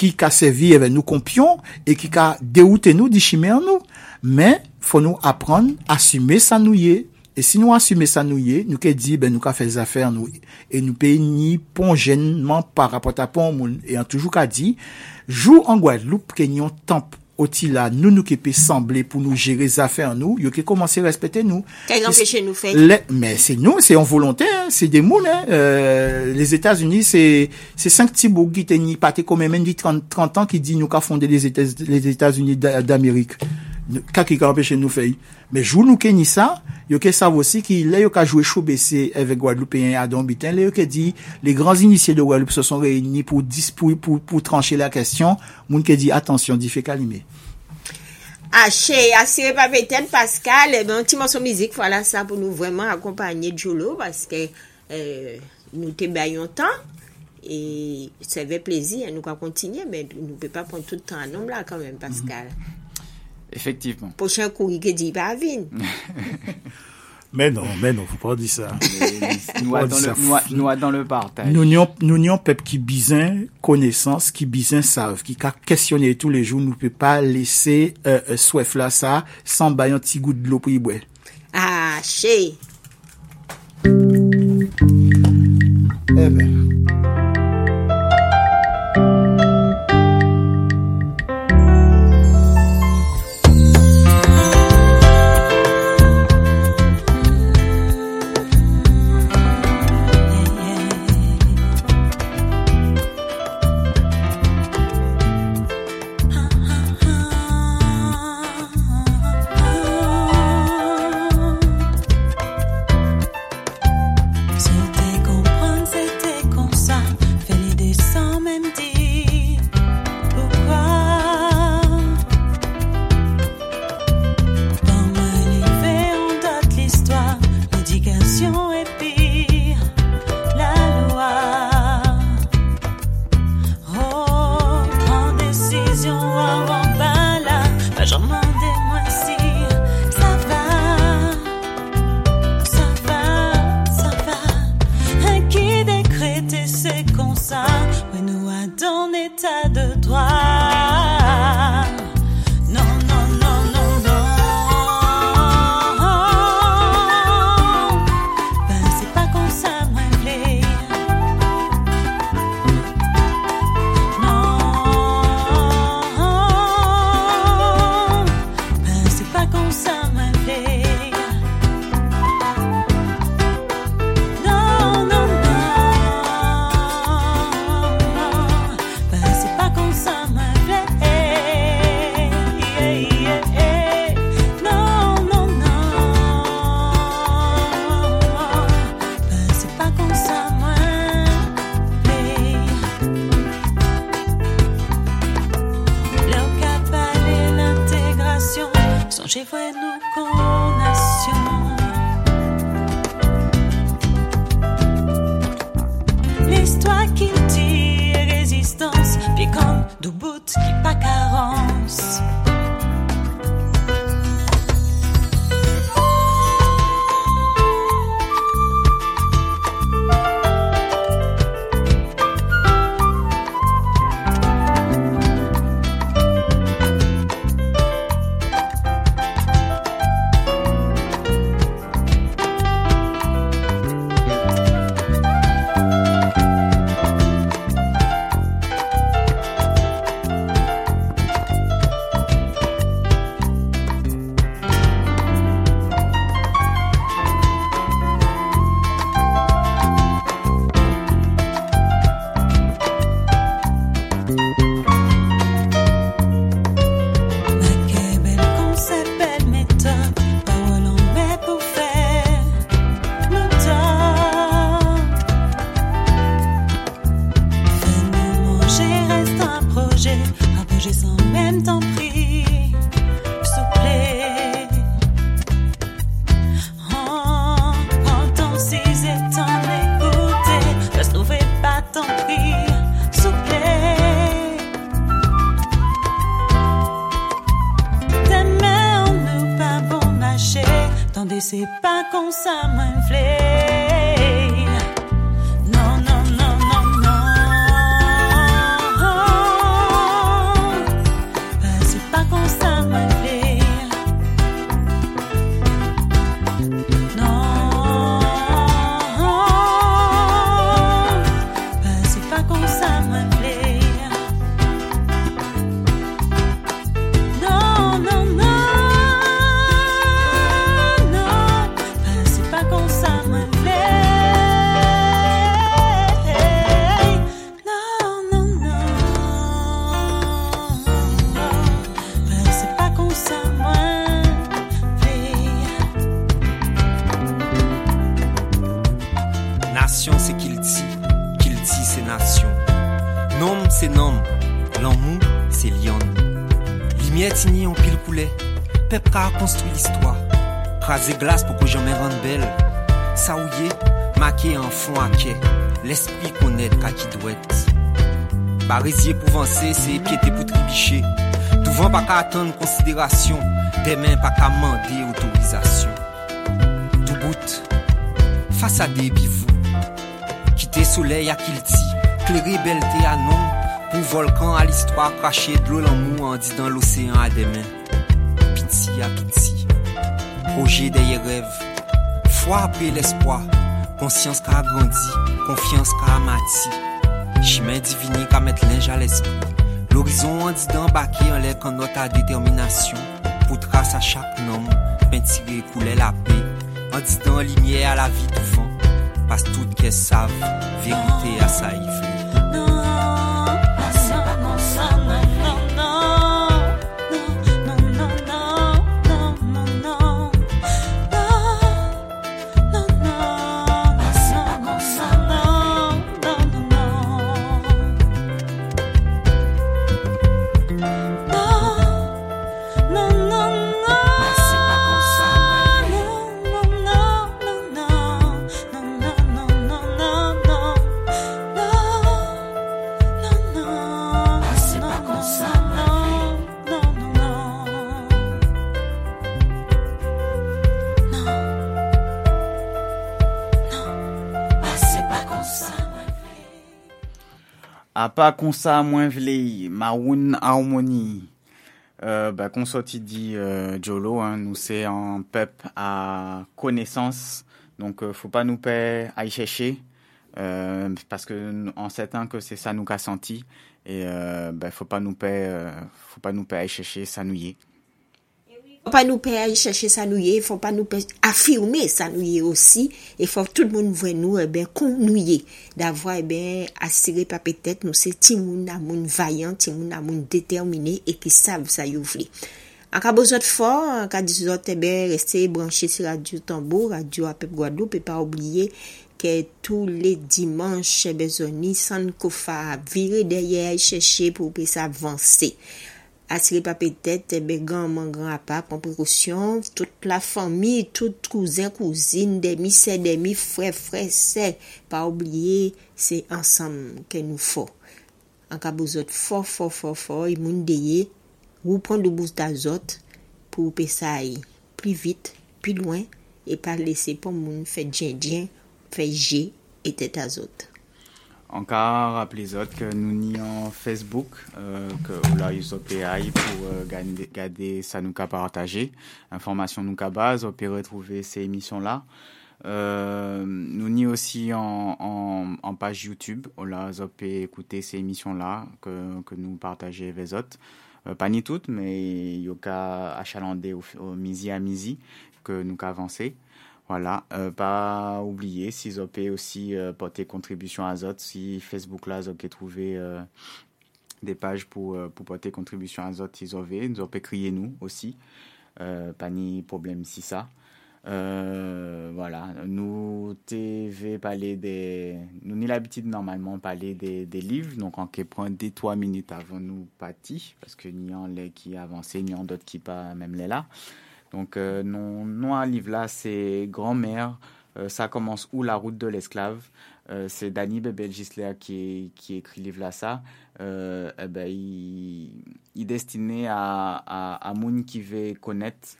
ki ka sevi eve eh nou kompyon, e ki ka deoute nou di chime an nou. Men, fò nou apran, asume sa nou ye. E si nou asume sa nou ye, nou ke di, eh ben nou ka fe zafen nou. E nou pe ni pon jenman par rapot apon moun. E an toujou ka di, jou an Guadeloupe ke nyon temp nous qui peut sembler pour nous gérer les affaires nous, yo qui commencer à respecter nous. Qu'est-ce empêche nous faire? mais c'est nous, c'est en volonté, hein, c'est des mounes, hein. euh, les États-Unis, c'est, c'est cinq petits bouts qui t'ont pas comme même dit 30, 30 ans qui dit nous qu'a fondé les États, les États-Unis kaki ka anpeche nou fey. Me jou nou ke ni sa, yo ke sav osi ki le yo ka jwe chou bese eve Guadeloupeyen Adon Biten, le yo ke di, le granz inisye de Guadeloupe se son reyni pou dispou, pou, pou tranche la kestyon, moun ke di, atensyon, di fe kalime. Ache, asire pa veten Pascal, e ben ti monson mizik fwa la sa pou nou vweman akompanyen Djolo, paske euh, nou te bayon tan, e se ve plezi, nou ka kontinye, men nou pe pa pon tout tan anom la kanmen Pascal. Mm -hmm. Effectivement. Prochain coup, il dit pas [LAUGHS] vine. Mais non, mais non, faut pas dire ça. Nous dans, dans, le partage. Nous n'avons pas qui bizin connaissance, qui bizin savent, qui a questionné tous les jours, nous ne pouvons pas laisser euh, euh soif là ça sans bailler un petit goût de l'eau pour y boire. Ah, chez. Eh ben. libération des mains pas qu'à mander autorisation. Tout bout, face à des bivous, quitter soleil à Kilti, clairer belle à non, pour volcan à l'histoire, cracher de l'eau l'amour en dit dans l'océan à des mains. Pitié à pitié, projet derrière rêve, foi après l'espoir, conscience qu'a grandi, confiance qu'a amati, chemin diviné qu'a mettre linge à l'esprit. Ils ont envie d'embarquer en l'air quand notre détermination pour tracer chaque nom, peintirer et couler la paix. En disant lumière à la vie du vent, parce que toutes qu'elles savent, vérité à sa. A pa konsa mwen vle, Maroon Harmony. Euh, bah, qu'on sorti dit euh, Jolo, hein, nous c'est en pep à connaissance, donc euh, faut pas nous payer à y chercher, euh, parce que en un que c'est ça nous qu'a senti, et euh, bah, faut pas nous payer, euh, faut pas nous payer à y chercher, ça nous y est. Fò pa nou pe a yi chèche sa nou ye, fò pa nou pe afirme sa nou ye osi, e fò tout moun vwe nou e eh ben kon nou ye. Davwa e eh ben asire pa petet nou se ti moun a moun vayan, ti moun a moun determine, e ki sav sa yo vle. An ka bozot fò, an ka dizot e ben reste branche si radyo tambo, radyo apèp Gwadou, pe pa oubliye ke tou le dimanche eh bezoni san ko fa vire deye a yi chèche pou pe sa avanse. asile pape tet, ebe eh ganman gran apap, pon prekosyon, tout la fami, tout kouzen, kouzine, demi se, demi fre, fre se, pa oubliye, se ansam ke nou fo. Anka bouzot fo, fo, fo, fo, y moun deye, wou pon do bouz da zot, pou pe sa yi, pli vit, pli loin, e pa lese pon moun fe djen djen, fe je, etet a zot. Encore rappelez les autres que nous en Facebook, euh, que là ils ont PI pour euh, garder, ça nous qu'a partagé, information nous qu'a base, on peut retrouver ces émissions là. Euh, nous n'y aussi en, en, page YouTube, on là pouvez écouter ces émissions là que, que nous partageons avec les autres. Euh, pas ni toutes, mais il y a qu'à achalander au, au midi à midi que nous qu'a avancé. Voilà, euh, pas oublier si vous avez aussi euh, porté contribution à Zot, si Facebook là, avez trouvé euh, des pages pour, euh, pour porter contribution à Zot, ils ont nous crier nous aussi, pas ni problème si ça. Voilà, nous TV parler des, nous ni l'habitude normalement parler des, des livres, donc on peut prendre des trois minutes avant nous partir, parce que ni en les qui avancé, ni en d'autres qui pas même les là. Donc, euh, non, non, un livre là, c'est Grand-mère. Euh, ça commence où la route de l'esclave? Euh, c'est Danny Bebel Gisler qui, qui écrit livre là ça. Euh, eh ben, il, il est destiné à, à, à Moun qui veut connaître,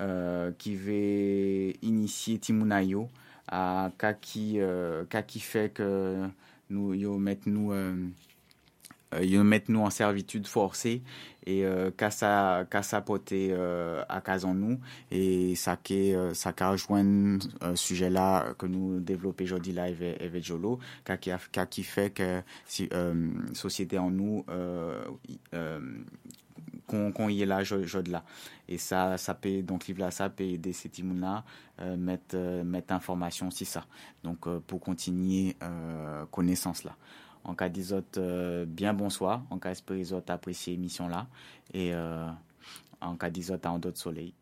euh, qui veut initier Timunayo, à Kaki, Kaki fait que nous, yo nous, ils mettent nous en servitude forcée et ça porter euh, à cason nous et ça qui euh, ça qu'a rejoint euh, sujet là que nous développons aujourd'hui là avec, Jolo qui qui fait que si euh, société en nous qu'on qu'on y est là je, je de là. Et ça ça peut donc livre ça peut aider ces timons là euh, mettre euh, mettre information sur ça. Donc euh, pour continuer connaissance là en cas d'Isote, euh, bien bonsoir. En cas espérisot, appréciez l'émission là. Et euh, en cas d'Isote, en d'autres soleil.